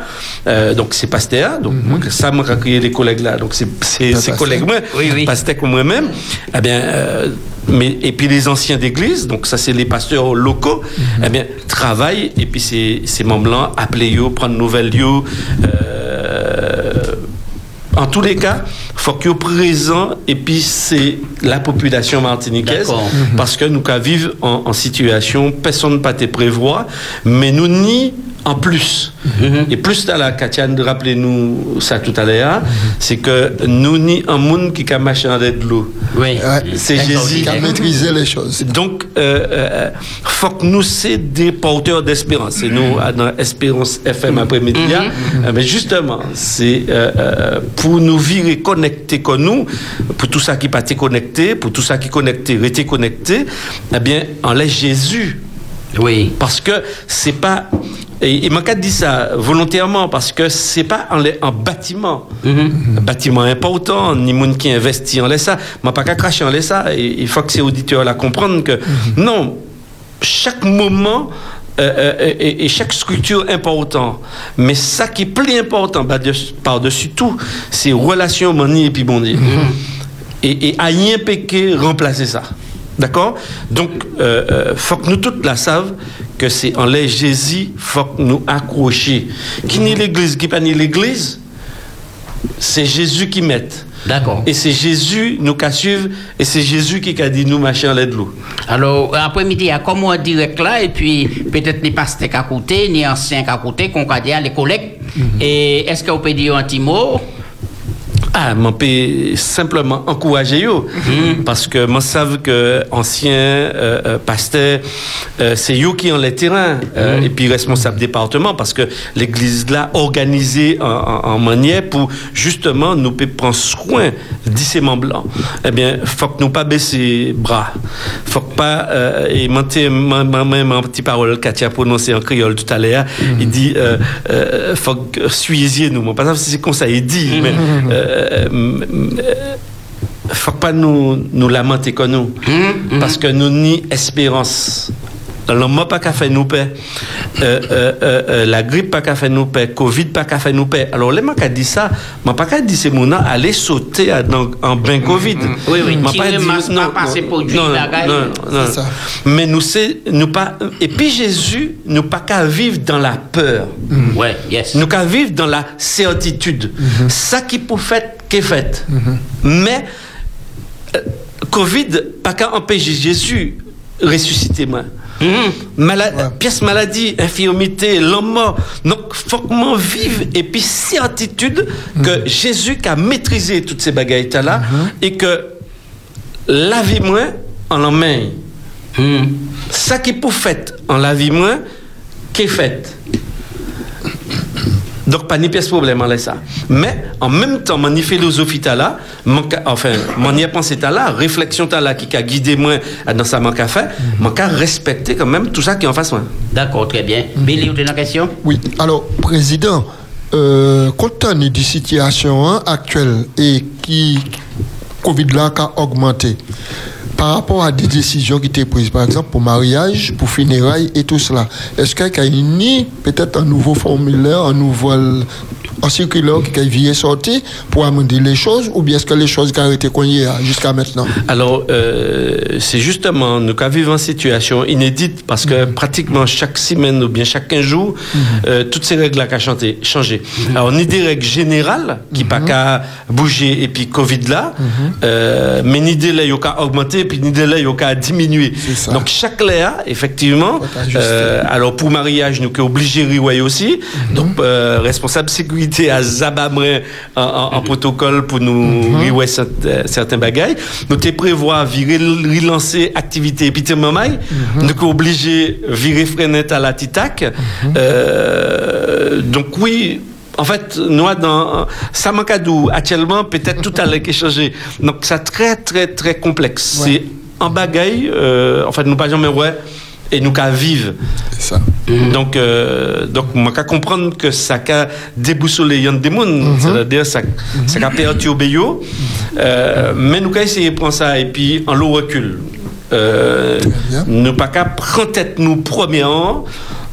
donc c'est pasteur, donc moi, ça m'a créé les collègues là, donc c'est c'est ces collègues moi, pasteur comme moi-même, eh bien euh, mais et puis les anciens d'église, donc ça c'est les pasteurs locaux, eh bien travaillent. Et puis ces ces membres là appeler yo prendre nouvelles yo euh, en tous les cas, faut qu'il y ait présent et puis c'est la population martiniquaise parce que nous qu'à vivre en, en situation personne ne peut te prévoir mais nous ni en plus. Et plus à la Katiane rappelez-nous ça tout à l'heure c'est que nous ni un monde qui a machin de l'eau. Oui. C'est Jésus qui a maîtrisé les choses. Donc euh, euh, faut que nous c'est des porteurs d'espérance. Et nous à dans Espérance FM après-midi là, euh, mais justement c'est euh, euh, pour nous virer connectés comme nous pour tout ça qui pas été connecté pour tout ça qui connecté rester connecté eh bien en laisse Jésus. Oui. Parce que c'est pas et, et Mankat dit ça volontairement parce que c'est pas en, bâtiment. Un bâtiment important ni monde qui investit en laisse ça. M'a pas qu'à cracher en laisse ça. Il faut que ces auditeurs là comprennent que non chaque moment euh, euh, et, et chaque structure important. Mais ça qui est plus important bah, de- par-dessus tout c'est relation mani et puis bon Dieu. Et, et à rien péquer remplacer ça D'accord Donc, euh, euh, faut que nous toutes la savent que c'est en les Jésus, faut que nous accrocher. Qui n'est l'église, qui pas ni l'église, c'est Jésus qui met. D'accord. Et c'est Jésus nous qu'a suivre et c'est Jésus qui a dit nous marcher en l'aide de l'eau. Alors, après-midi, il y a comme on direct là, et puis peut-être ni pasteurs qu'à côté, ni anciens qu'à côté, qu'on va dire les collègues. Et est-ce vous pouvez dire un petit mot? Ah, peux simplement encourager eux. Parce que moi, savent que anciens euh, euh, pasteurs, euh, c'est eux qui ont les terrains, euh, et puis responsable département, parce que l'église là, organisée en, en- en manière pour justement nous peut prendre soin de ces membres Eh bien, faut que nous pas baisser bras. Faut que pas, euh, et même en petite parole, Katia a prononcé en créole tout à l'heure, il dit, euh, faut que suivez nous. Pas si c'est comme ça, il dit, mais, euh, faut pas nous, nous lamenter comme nous. Parce que nous ni espérance. Le mot pas qu'à faire nous paix. Euh, euh, euh, euh, la grippe pas qu'à faire nous paix. Covid pas qu'à faire nous paix. Alors, les gens qui dit ça, moi pas qu'à dire ces mots aller sauter à- dans- en bain Covid. Oui, oui, M'a tirer dit- masque, pas passer produit, non, non, non. Mais nous c'est, nous pas, et puis Jésus, nous pas qu'à vivre dans la peur. Ouais, yes. Nous qu'à vivre dans la certitude. Ça qui pour fait, qu'est fait. Mais, euh, Covid, pas qu'à empêcher Jésus ressusciter moi. Mala- Pièce maladie, infirmité, l'homme mort. Donc, faut que moi vive et puis certitude que Jésus qui a maîtrisé toutes ces bagailles là et que la vie moins en la main. Ça qui pour fait en la vie moins, qu'est fait. Donc, pas ni pièce problème en ça. Mais, en même temps, mon philosophie t'as là, mon enfin, mon y pensée t'as là, réflexion t'as là, qui a guidé moi dans sa manque à faire, mon cas respecter quand même tout ça qui est en face moi. D'accord, très bien. Billy, vous avez une question? Oui, alors, Président, euh, compte tenu de la situation hein, actuelle et qui Covid là qui a augmenté, par rapport à des décisions qui étaient prises, par exemple pour mariage, pour funérailles et tout cela, est-ce qu'il y a peut-être un nouveau formulaire, un nouveau un circulaire qui vient sortir pour amender les choses ou bien est-ce que les choses qui ont été connues jusqu'à maintenant? Alors, euh, c'est justement, nous vivre une situation inédite parce que pratiquement chaque semaine ou bien chaque 15 jours, euh, toutes ces règles-là qu'à chanter, changer. Alors, est des règles générales qui pas qu'à bouger et puis Covid là, euh, mais ni des là, il y a qu'à augmenter et puis ni des y a qu'à diminuer. Donc, chaque léa, effectivement, alors pour mariage, nous qu'est obligé de riouer aussi. Donc, responsable sécurité à Zabamre en, en- en protocole pour nous riouer certains, certains bagailles. Nous t'es prévoir virer, relancer activité et puis t'es mamaille. Nous obligé virer freinet à la titac. Euh, donc oui, en fait, nous, dans Samakadou, actuellement, peut-être tout allait [LAUGHS] changer. Donc, c'est très, très, très complexe. C'est en bagaille, euh, en fait, nous pas jamais ouais, et nous qu'à vivre. ça. Donc, euh, donc, moi, qu'à comprendre que ça qu'a déboussolé y'en des mondes, c'est-à-dire ça, ça qu'a perturbé yo. Euh, mais nous qu'à essayer de prendre ça et puis en l'eau recul. Euh, nous pas qu'à prendre tête nous premièrement.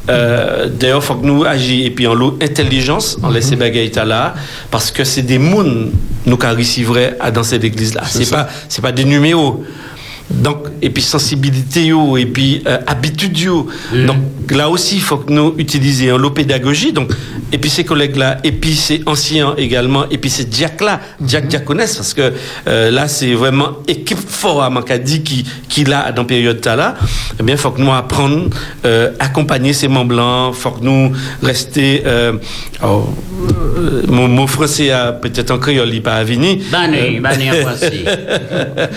Euh, D'ailleurs, faut que nous agissions et puis en l'eau intelligence, en laisser bagaille là, parce que c'est des mouns nous qu'à recevrait à dans cette église là. C'est pas, c'est pas des numéros. Donc, et puis sensibilité, et puis euh, habitude. Donc là aussi, il faut que nous utilisions l'eau pédagogie. Donc, et puis ces collègues-là, et puis ces anciens également, et puis ces Jack-là, Jack Diaconès, parce que euh, là, c'est vraiment équipe fort à Mancadi qui, qui l'a dans période là. Eh bien, il faut que nous apprendre, euh, accompagner ces membres blancs, faut que nous rester, euh, oh, mot français, a peut-être en créole, il pas à venir. Banni, banni en français. [LAUGHS]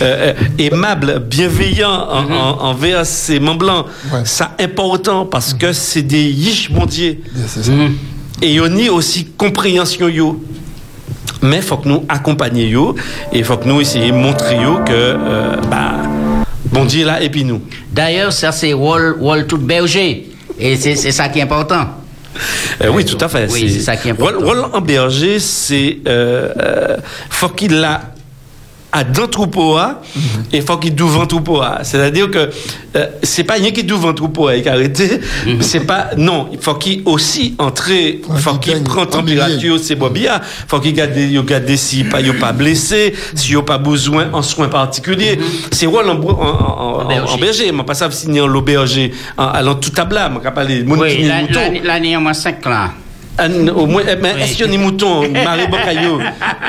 Euh, aimable, bienveillant en- en- envers ses membres blancs. Ça important parce que c'est des yish mondiers. Et on y aussi compréhension yo. Mais faut que nous accompagnions yo et faut que nous essayions de montrer yo que euh, bah bon Dieu là et puis nous. D'ailleurs, ça c'est rôle, rôle tout berger. Et c'est c'est ça qui est important. Euh, oui, tout à fait. Oui, c'est ça qui est important. En berger, c'est euh, euh, faut qu'il a à dans troupeau hein, et faut qu'il devant troupeau hein. c'est-à-dire que euh, c'est pas rien qui devant troupeau avec arrêté c'est pas non il faut qu'il aussi entrer faut qu'il prend température c'est bobia faut qu'il garde il garde si pas il pas blessé si il pas besoin en soins particuliers. C'est rôle en, en, en, en, en berger. Mais pas ça signer en l'auberger en allant tout à blanc moi parler mon Oui, qui la- mouton. la- l'année en moins 5 là. Au moins, eh ben, est-ce qu'il y a des moutons, Marie Bocaillot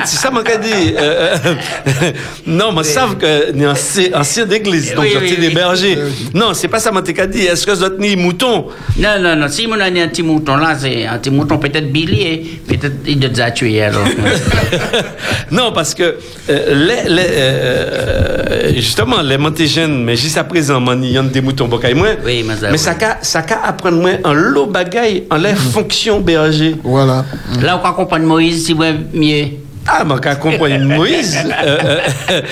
C'est ça, mon dit. Euh, euh, [LAUGHS] non, mais savent que ni ancien, ancien d'église, donc Oui, oui, des oui. bergers. Non, c'est pas ça, mon dit. Est-ce que vous ni moutons Non, non, non. Si mon année un petit mouton là, c'est un petit mouton peut-être bilier, peut-être il doit a tué alors. [LAUGHS] Non, parce que euh, les, les, euh, justement, les mais juste à présent, il y a des moutons bocaille moins. Oui, mais ça, Mais ça ça apprendre moins en lot bagaille, en les fonctions berger. Voilà. Là, on peut comprendre Moïse, si vous mieux. Ah, mais qu'à comprendre [LAUGHS] Moïse, euh, euh,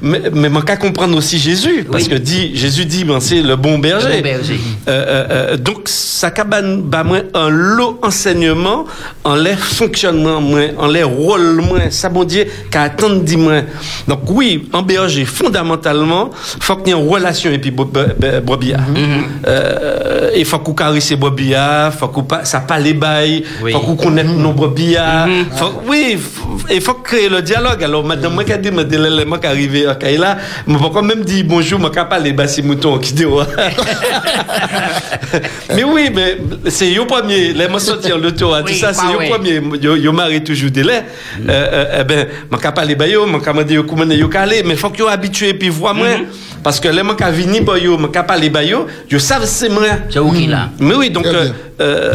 mais, mais mais qu'à comprendre aussi Jésus, parce Oui. que dit, Jésus dit, ben, c'est le bon berger. Le bon berger. Euh, euh, euh, donc, ça cabane bah, moins un lot enseignement, en les fonctionnement moins, en les rôles moins, ça bon Dieu, qu'à attendre dit moins. Donc, oui, en berger, fondamentalement, faut qu'il y ait une relation et puis brebis. Euh, il faut qu'on caresse brebis, faut qu'on ça pas les bails, faut qu'on connaisse nos brebis. Faut- oui, il faut créer le dialogue. Alors, madame, moi, qui a dit, moi, qui arrivé à Kaila, moi, pas quand même dit bonjour, moi, qui pas les bassi moutons qui dit, [LAUGHS] mais oui, mais c'est yo premier, les moi sortir le tour, Oui, tout ça, c'est pas yo ouais. premier, yo marre toujours des laits. Ben, moi, qui pas les baillots, moi, qui m'a dit, yo, comment yo calé, mais faut que yo habitué, puis vois moi. Parce que les moi, qui vini, bah, yo, moi, qui les baillots, yo savent c'est moi. C'est où qu'il a Mais oui, donc, euh, euh,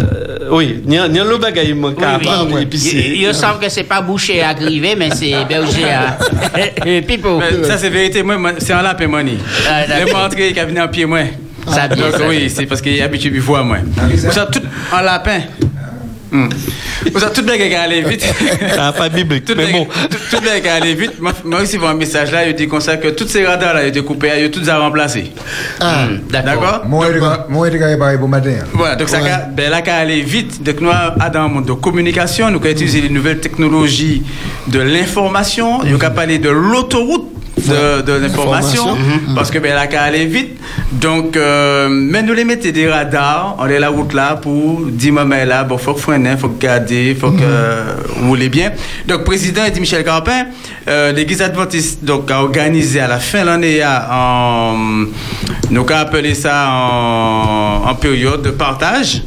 oui, il y a, le bagaille, moi, qui c'est. Ils ils savent que c'est pas boucher à griver, mais c'est [LAUGHS] berger à. [LAUGHS] Eh, Pipo. Ça, c'est vérité. Moi, moi, c'est un lapin, money. Ah, d'accord. Les entré qui venu en pied, moi. Ça ça oui, c'est parce qu'il est habitué à voir, moi. Savez, tout en lapin. Tout le qui aller vite. Ah, pas biblique, Tout mais le bon. tout, tout le qui aller vite. Moi, moi aussi, un message là, il dit comme ça que tous ces radars là, ils étaient coupés, ils ont tous à remplacer. Ah, D'accord Moi, je suis pareil pour matin. Voilà, donc ça, ben là, qu'à aller vite. Donc, nous, dans le monde de communication, nous, qu'à utiliser les nouvelles technologies de l'information, nous, qu'à parler de l'autoroute de, de l'information, Information. parce que ben là, qu'à aller vite. Donc, euh, mais nous les mettez des radars, on est la route là pour dire, mais là, bon, faut que freiner, faut que garder, faut que euh, rouler bien. Donc, président dit Michel Carpin, euh, l'Église adventiste, donc, a organisé à la fin de l'année, en, nous, qu'à appeler ça en, en période de partage.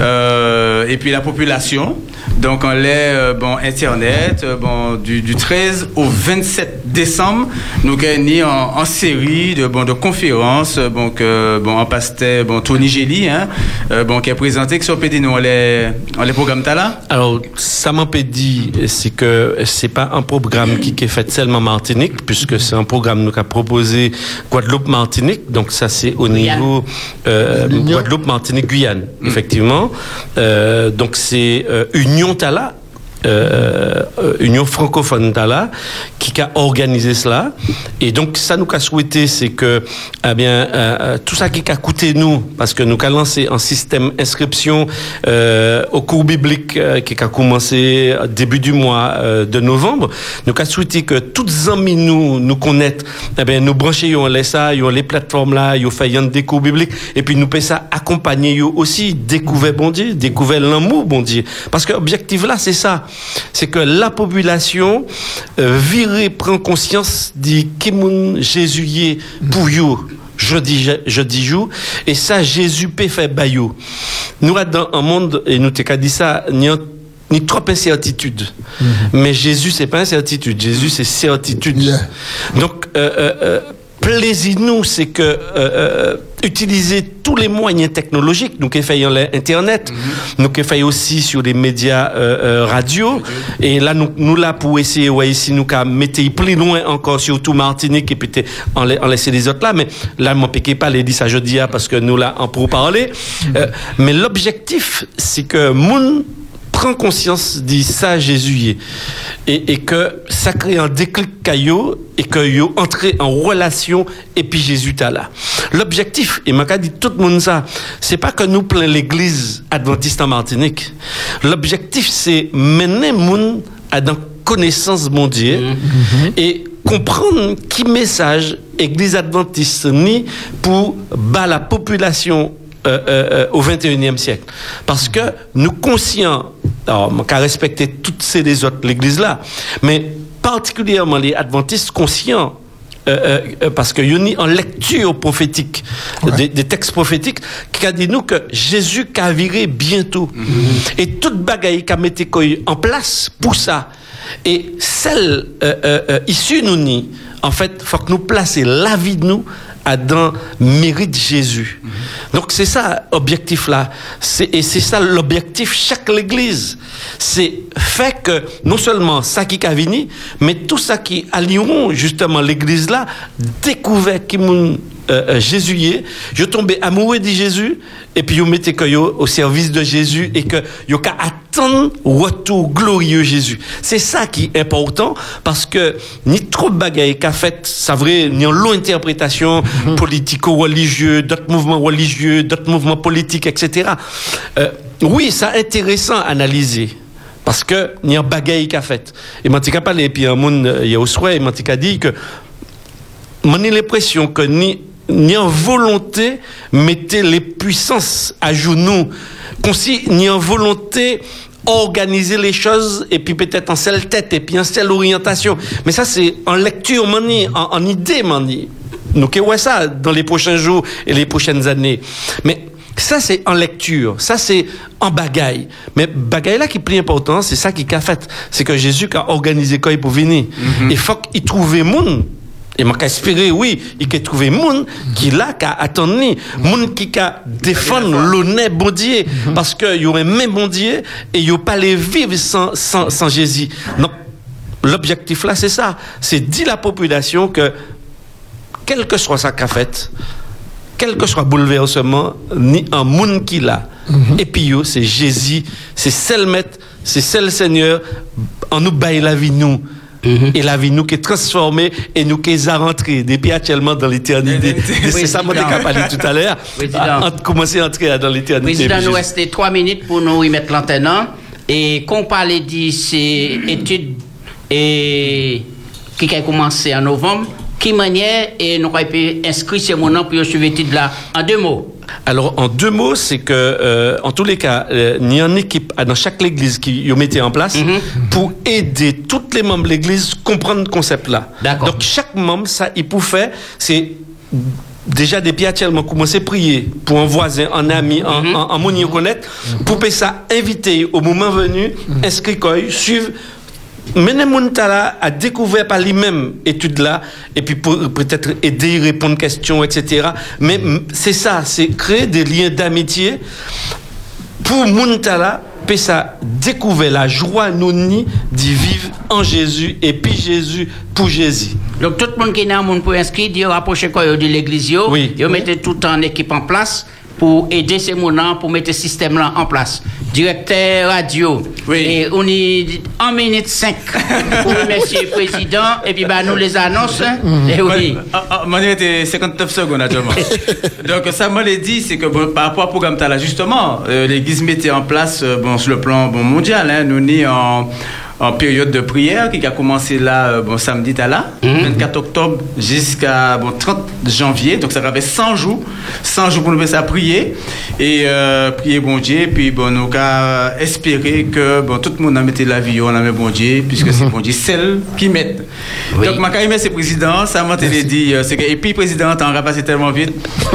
Euh, et puis la population. Donc on l'est euh, bon internet euh, bon du, du 13 au 27 décembre nous gagnons en, en série de bon de conférences euh, bon que bon en pasteur bon Tony Gély hein euh, bon qui a présenté que sur PD nous on les on les programmes t'as là? Alors, ça m'a pas dit, c'est que c'est pas un programme qui, qui est fait seulement en Martinique, puisque c'est un programme nous a proposé Guadeloupe-Martinique, donc ça c'est au Guyane. niveau euh, L'Union. Guadeloupe-Martinique-Guyane, effectivement. Euh, donc c'est euh, Union Tala. Euh, euh, Union francophone Tala qui a organisé cela. Et donc ça nous a souhaité c'est que eh bien euh, tout ça qui a coûté nous parce que nous avons lancé un système inscription euh, au cours biblique qui a commencé début du mois de novembre nous avons souhaité que toutes amis nous nous connaissent eh bien nous brancher yo les ça yo les plateformes là yo fait des cours bibliques et puis nous peut ça accompagner aussi découvrir bon Dieu découvrir l'amour bon Dieu. Parce que l'objectif là c'est ça c'est que la population euh, virée prend conscience du qui moun Jésus pour you jeudi jeudi jour et ça Jésus peut faire bayou nous dans un monde et nous t'ai dit ça ni ni trop incertitude. Mais Jésus, c'est pas incertitude. Jésus, c'est certitude. Yeah. Donc, euh, euh, plaisir-nous, c'est que euh, euh, utiliser tous les moyens technologiques, nous qui faisons l'internet, nous qui faisons aussi sur les médias euh, euh, radio, et là nous nous là pour essayer, ouais, ici nous qu'à mettre plus loin encore surtout Martinique et puis t'es- en, en laisser les autres là, mais là m'en piquez pas les dit ça jeudi parce que nous là en pour parler, Euh, mais l'objectif c'est que moun prend conscience de ça Jésus y est. et, et que ça crée un déclic caillot et que yo entrer en relation et puis Jésus t'a là. L'objectif, et m'a dit tout le monde ça, c'est pas que nous plein l'église adventiste en Martinique. L'objectif c'est mener moun à dans connaissance mon Dieu et comprendre qui message Église adventiste ni pour bas la population euh, euh, euh, au 21e siècle. Parce que nous conscients, alors, qu'à respecter toutes ces les autres, l'église là, mais particulièrement les adventistes conscients euh, parce qu'il y en lecture prophétique, des, des textes prophétiques, qui a dit nous que Jésus qu'a viré bientôt. Et toute bagaille qu'a mis en place pour ça. Et celle issue nous ni, en fait, faut que nous placer la vie de nous dans mérite Jésus. Donc c'est ça objectif là. Et c'est ça l'objectif chaque l'église. C'est fait que non seulement ça qui mais tout ça qui allieront justement l'église là découvert qui euh, euh, Jésus je tombé amoureux de Jésus et puis vous mettez que au service de Jésus et que qu'à attendre retour glorieux Jésus. C'est ça qui est important parce que ni trop de bagailles qu'a fait, ça vrai, ni en long interprétation politico-religieux, d'autres mouvements religieux, d'autres mouvements politiques, etc. Euh, oui, c'est intéressant à analyser. Parce que, il y a un bagaille qu'a fait. Et Mantika parle, et puis un monde, euh, il y a au souhait, et Mantika dit que, moi, j'ai l'impression que ni, ni en volonté, mettez les puissances à genoux. Qu'on si, ni en volonté, organiser les choses, et puis peut-être en seule tête, et puis en seule orientation. Mais ça, c'est en lecture, mani, en, en idée, mani. Nous, que ouais ça dans les prochains jours et les prochaines années. Mais, ça, c'est en lecture. Ça, c'est en bagaille. Mais bagaille là qui est plus important, c'est ça qui a fait. C'est que Jésus a organisé il pour venir. Il faut qu'il trouve monde. Et m'a espéré, oui, il a trouvé monde qui là, qui a attendu, monde qui a défendre l'honneur bon Dieu. Parce qu'il y aurait même bon Dieu et a pas les vivre sans, sans, sans Jésus. Donc, l'objectif là, c'est ça. C'est dire la population que, quel que soit sa fait, quel que soit bouleversement, ni un monde qu'il a. Et puis, c'est Jésus, c'est celle maître, c'est celle Seigneur, en nous baille la vie nous. Et la vie nous qui est transformée et nous qui est à rentrer depuis actuellement dans l'éternité. C'est ça mon parlé tout à l'heure. Commencer à entrer dans l'éternité. Président, nous restons trois minutes pour nous y mettre l'antenne. hein. Et qu'on parle de ces études et qui a commencé en novembre, qui manière et nous avons pu inscrire ces mon nom pour suivre l'étude là en deux mots. Alors, en deux mots, c'est que, euh, en tous les cas, euh, il y a une équipe dans chaque église qui y mettait en place pour aider tous les membres de l'église à comprendre le concept-là. Donc, chaque membre, ça, il peut faire, c'est déjà depuis actuellement commencer à prier pour un voisin, un ami, un, un, un monde qu'il connaît, pour que ça inviter au moment venu, inscrire quoi, suivre Mener Muntala a découvert par lui-même étude là et puis pour- peut-être aider, répondre aux questions, etc. Mais c'est ça, c'est créer des liens d'amitié pour Muntala, puis ça découvrir la joie nous ni d'y vivre en Jésus et puis Jésus pour Jésus. Donc tout le monde qui est dans le monde pour inscrire, dit rapprocher quoi? De l'église, yo, Oui. mettez tout en équipe en place pour aider ces mounants, pour mettre ce système là en place. Directeur radio. Et on est en minute 5 [LAUGHS] pour remercier le président et puis bah, nous les annonces. hein. Et oui. Ah, ah, Moi, était 59 secondes actuellement. [LAUGHS] Donc, ça, moi, l'ai dit, c'est que bon, par rapport au programme Tala, justement, euh, l'Église mettait en place, euh, bon, sur le plan bon, mondial, hein, nous sommes en, en période de prière qui a commencé là, euh, bon, samedi Tala, 24 octobre jusqu'à bon, 30 janvier. Donc, ça avait 100 jours, 100 jours pour nous ça prier et euh, prier bon Dieu. Puis, bon, nous avons espéré que bon, tout le monde a mis la vie, on a mis bon Dieu, puisque c'est bon Dieu, celle qui met. Donc, ma carrière, c'est président, ça m'a été dit, euh, c'est que, et puis, président, t'en as passé tellement vite.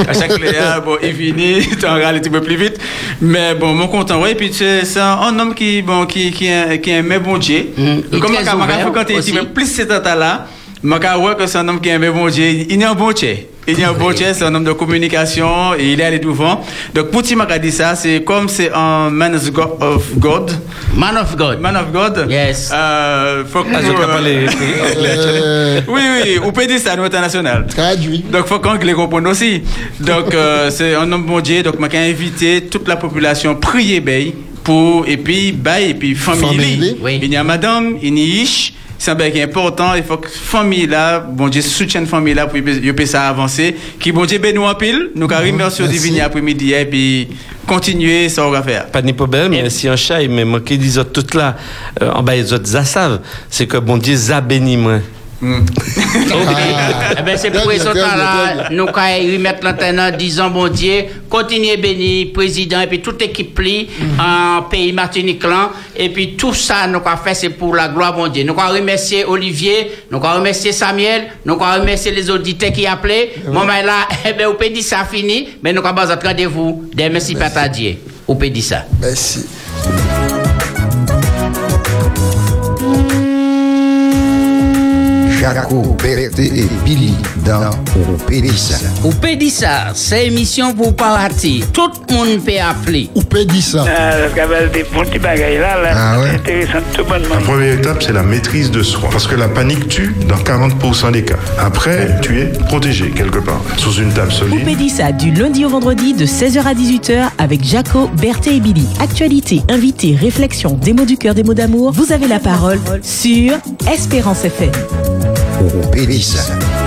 À chaque cléa, bon, il finit, [LAUGHS] t'en râles un petit peu plus vite. Mais bon, mon content, ouais, et puis, c'est un, un homme qui, bon, qui, qui, qui aimait bon Dieu. Et Comme très ma ouvert fréquenté ici, mais plus c'est temps là, ma carrière, que c'est un homme qui aimait bon Dieu. Il est un bon Dieu. Il est un bon Dieu, c'est un homme de communication, et il est allé devant. Donc, pour Tim dit ça, c'est comme c'est un man of God. Of God. Man of God. Man of God. Yes. Euh, faut que Ah, je euh, oui, oui, on peut dire ça à international. Traduit. Donc, faut qu'anglais comprenne aussi. Donc, euh, c'est un homme bon Dieu. Donc, je invité toute la population prier pour, et puis, bay, et puis, famille. Famille. Il y a madame, il y a ish, c'est un bec important. Il faut que famille là, bon Dieu soutienne famille là pour que puisse ça avancer. Qui bon Dieu ben nous en pile. Nous carré merci au divin après-midi et puis continuer ça on va faire. Pas de problème, mais si un chat, il m'a manqué des autres toutes là, euh, en bas, les autres, ça savent. C'est que bon Dieu, ça bénit moi. Eh ben, c'est pour ce temps-là, nous, mettent l'antenne en disant, bon Dieu, continuez béni, président, et puis toute équipe li, en pays Martinique, là, et puis tout ça, nous, qu'on fait, c'est pour la gloire, bon Dieu. Nous, qu'on remercier Olivier, nous, qu'on remercier Samuel, nous, qu'on remercier les auditeurs qui appelaient. Bon, ben là, [LAUGHS] eh ben, on peut dire ça fini, mais nous, vous rendez-vous, dès merci, Papa Dieu. On peut dire ça. Merci. Jaco, Berthe et Billy dans Pédissa. Ou ça, c'est émission pour pas rater. Tout le monde peut appeler. Ou ça. Ah, des petits bagailles là, là, Ah ouais. c'est intéressant, tout bonnement. La première étape, c'est la maîtrise de soi. Parce que la panique tue dans 40% des cas. Après, tu es protégé quelque part, sous une table solide. Pédissa du lundi au vendredi de 16h à 18h avec Jaco, Berthe et Billy. Actualité, invité, réflexion, des mots du cœur, des mots d'amour. Vous avez la parole sur Espérance FM. Pédissa.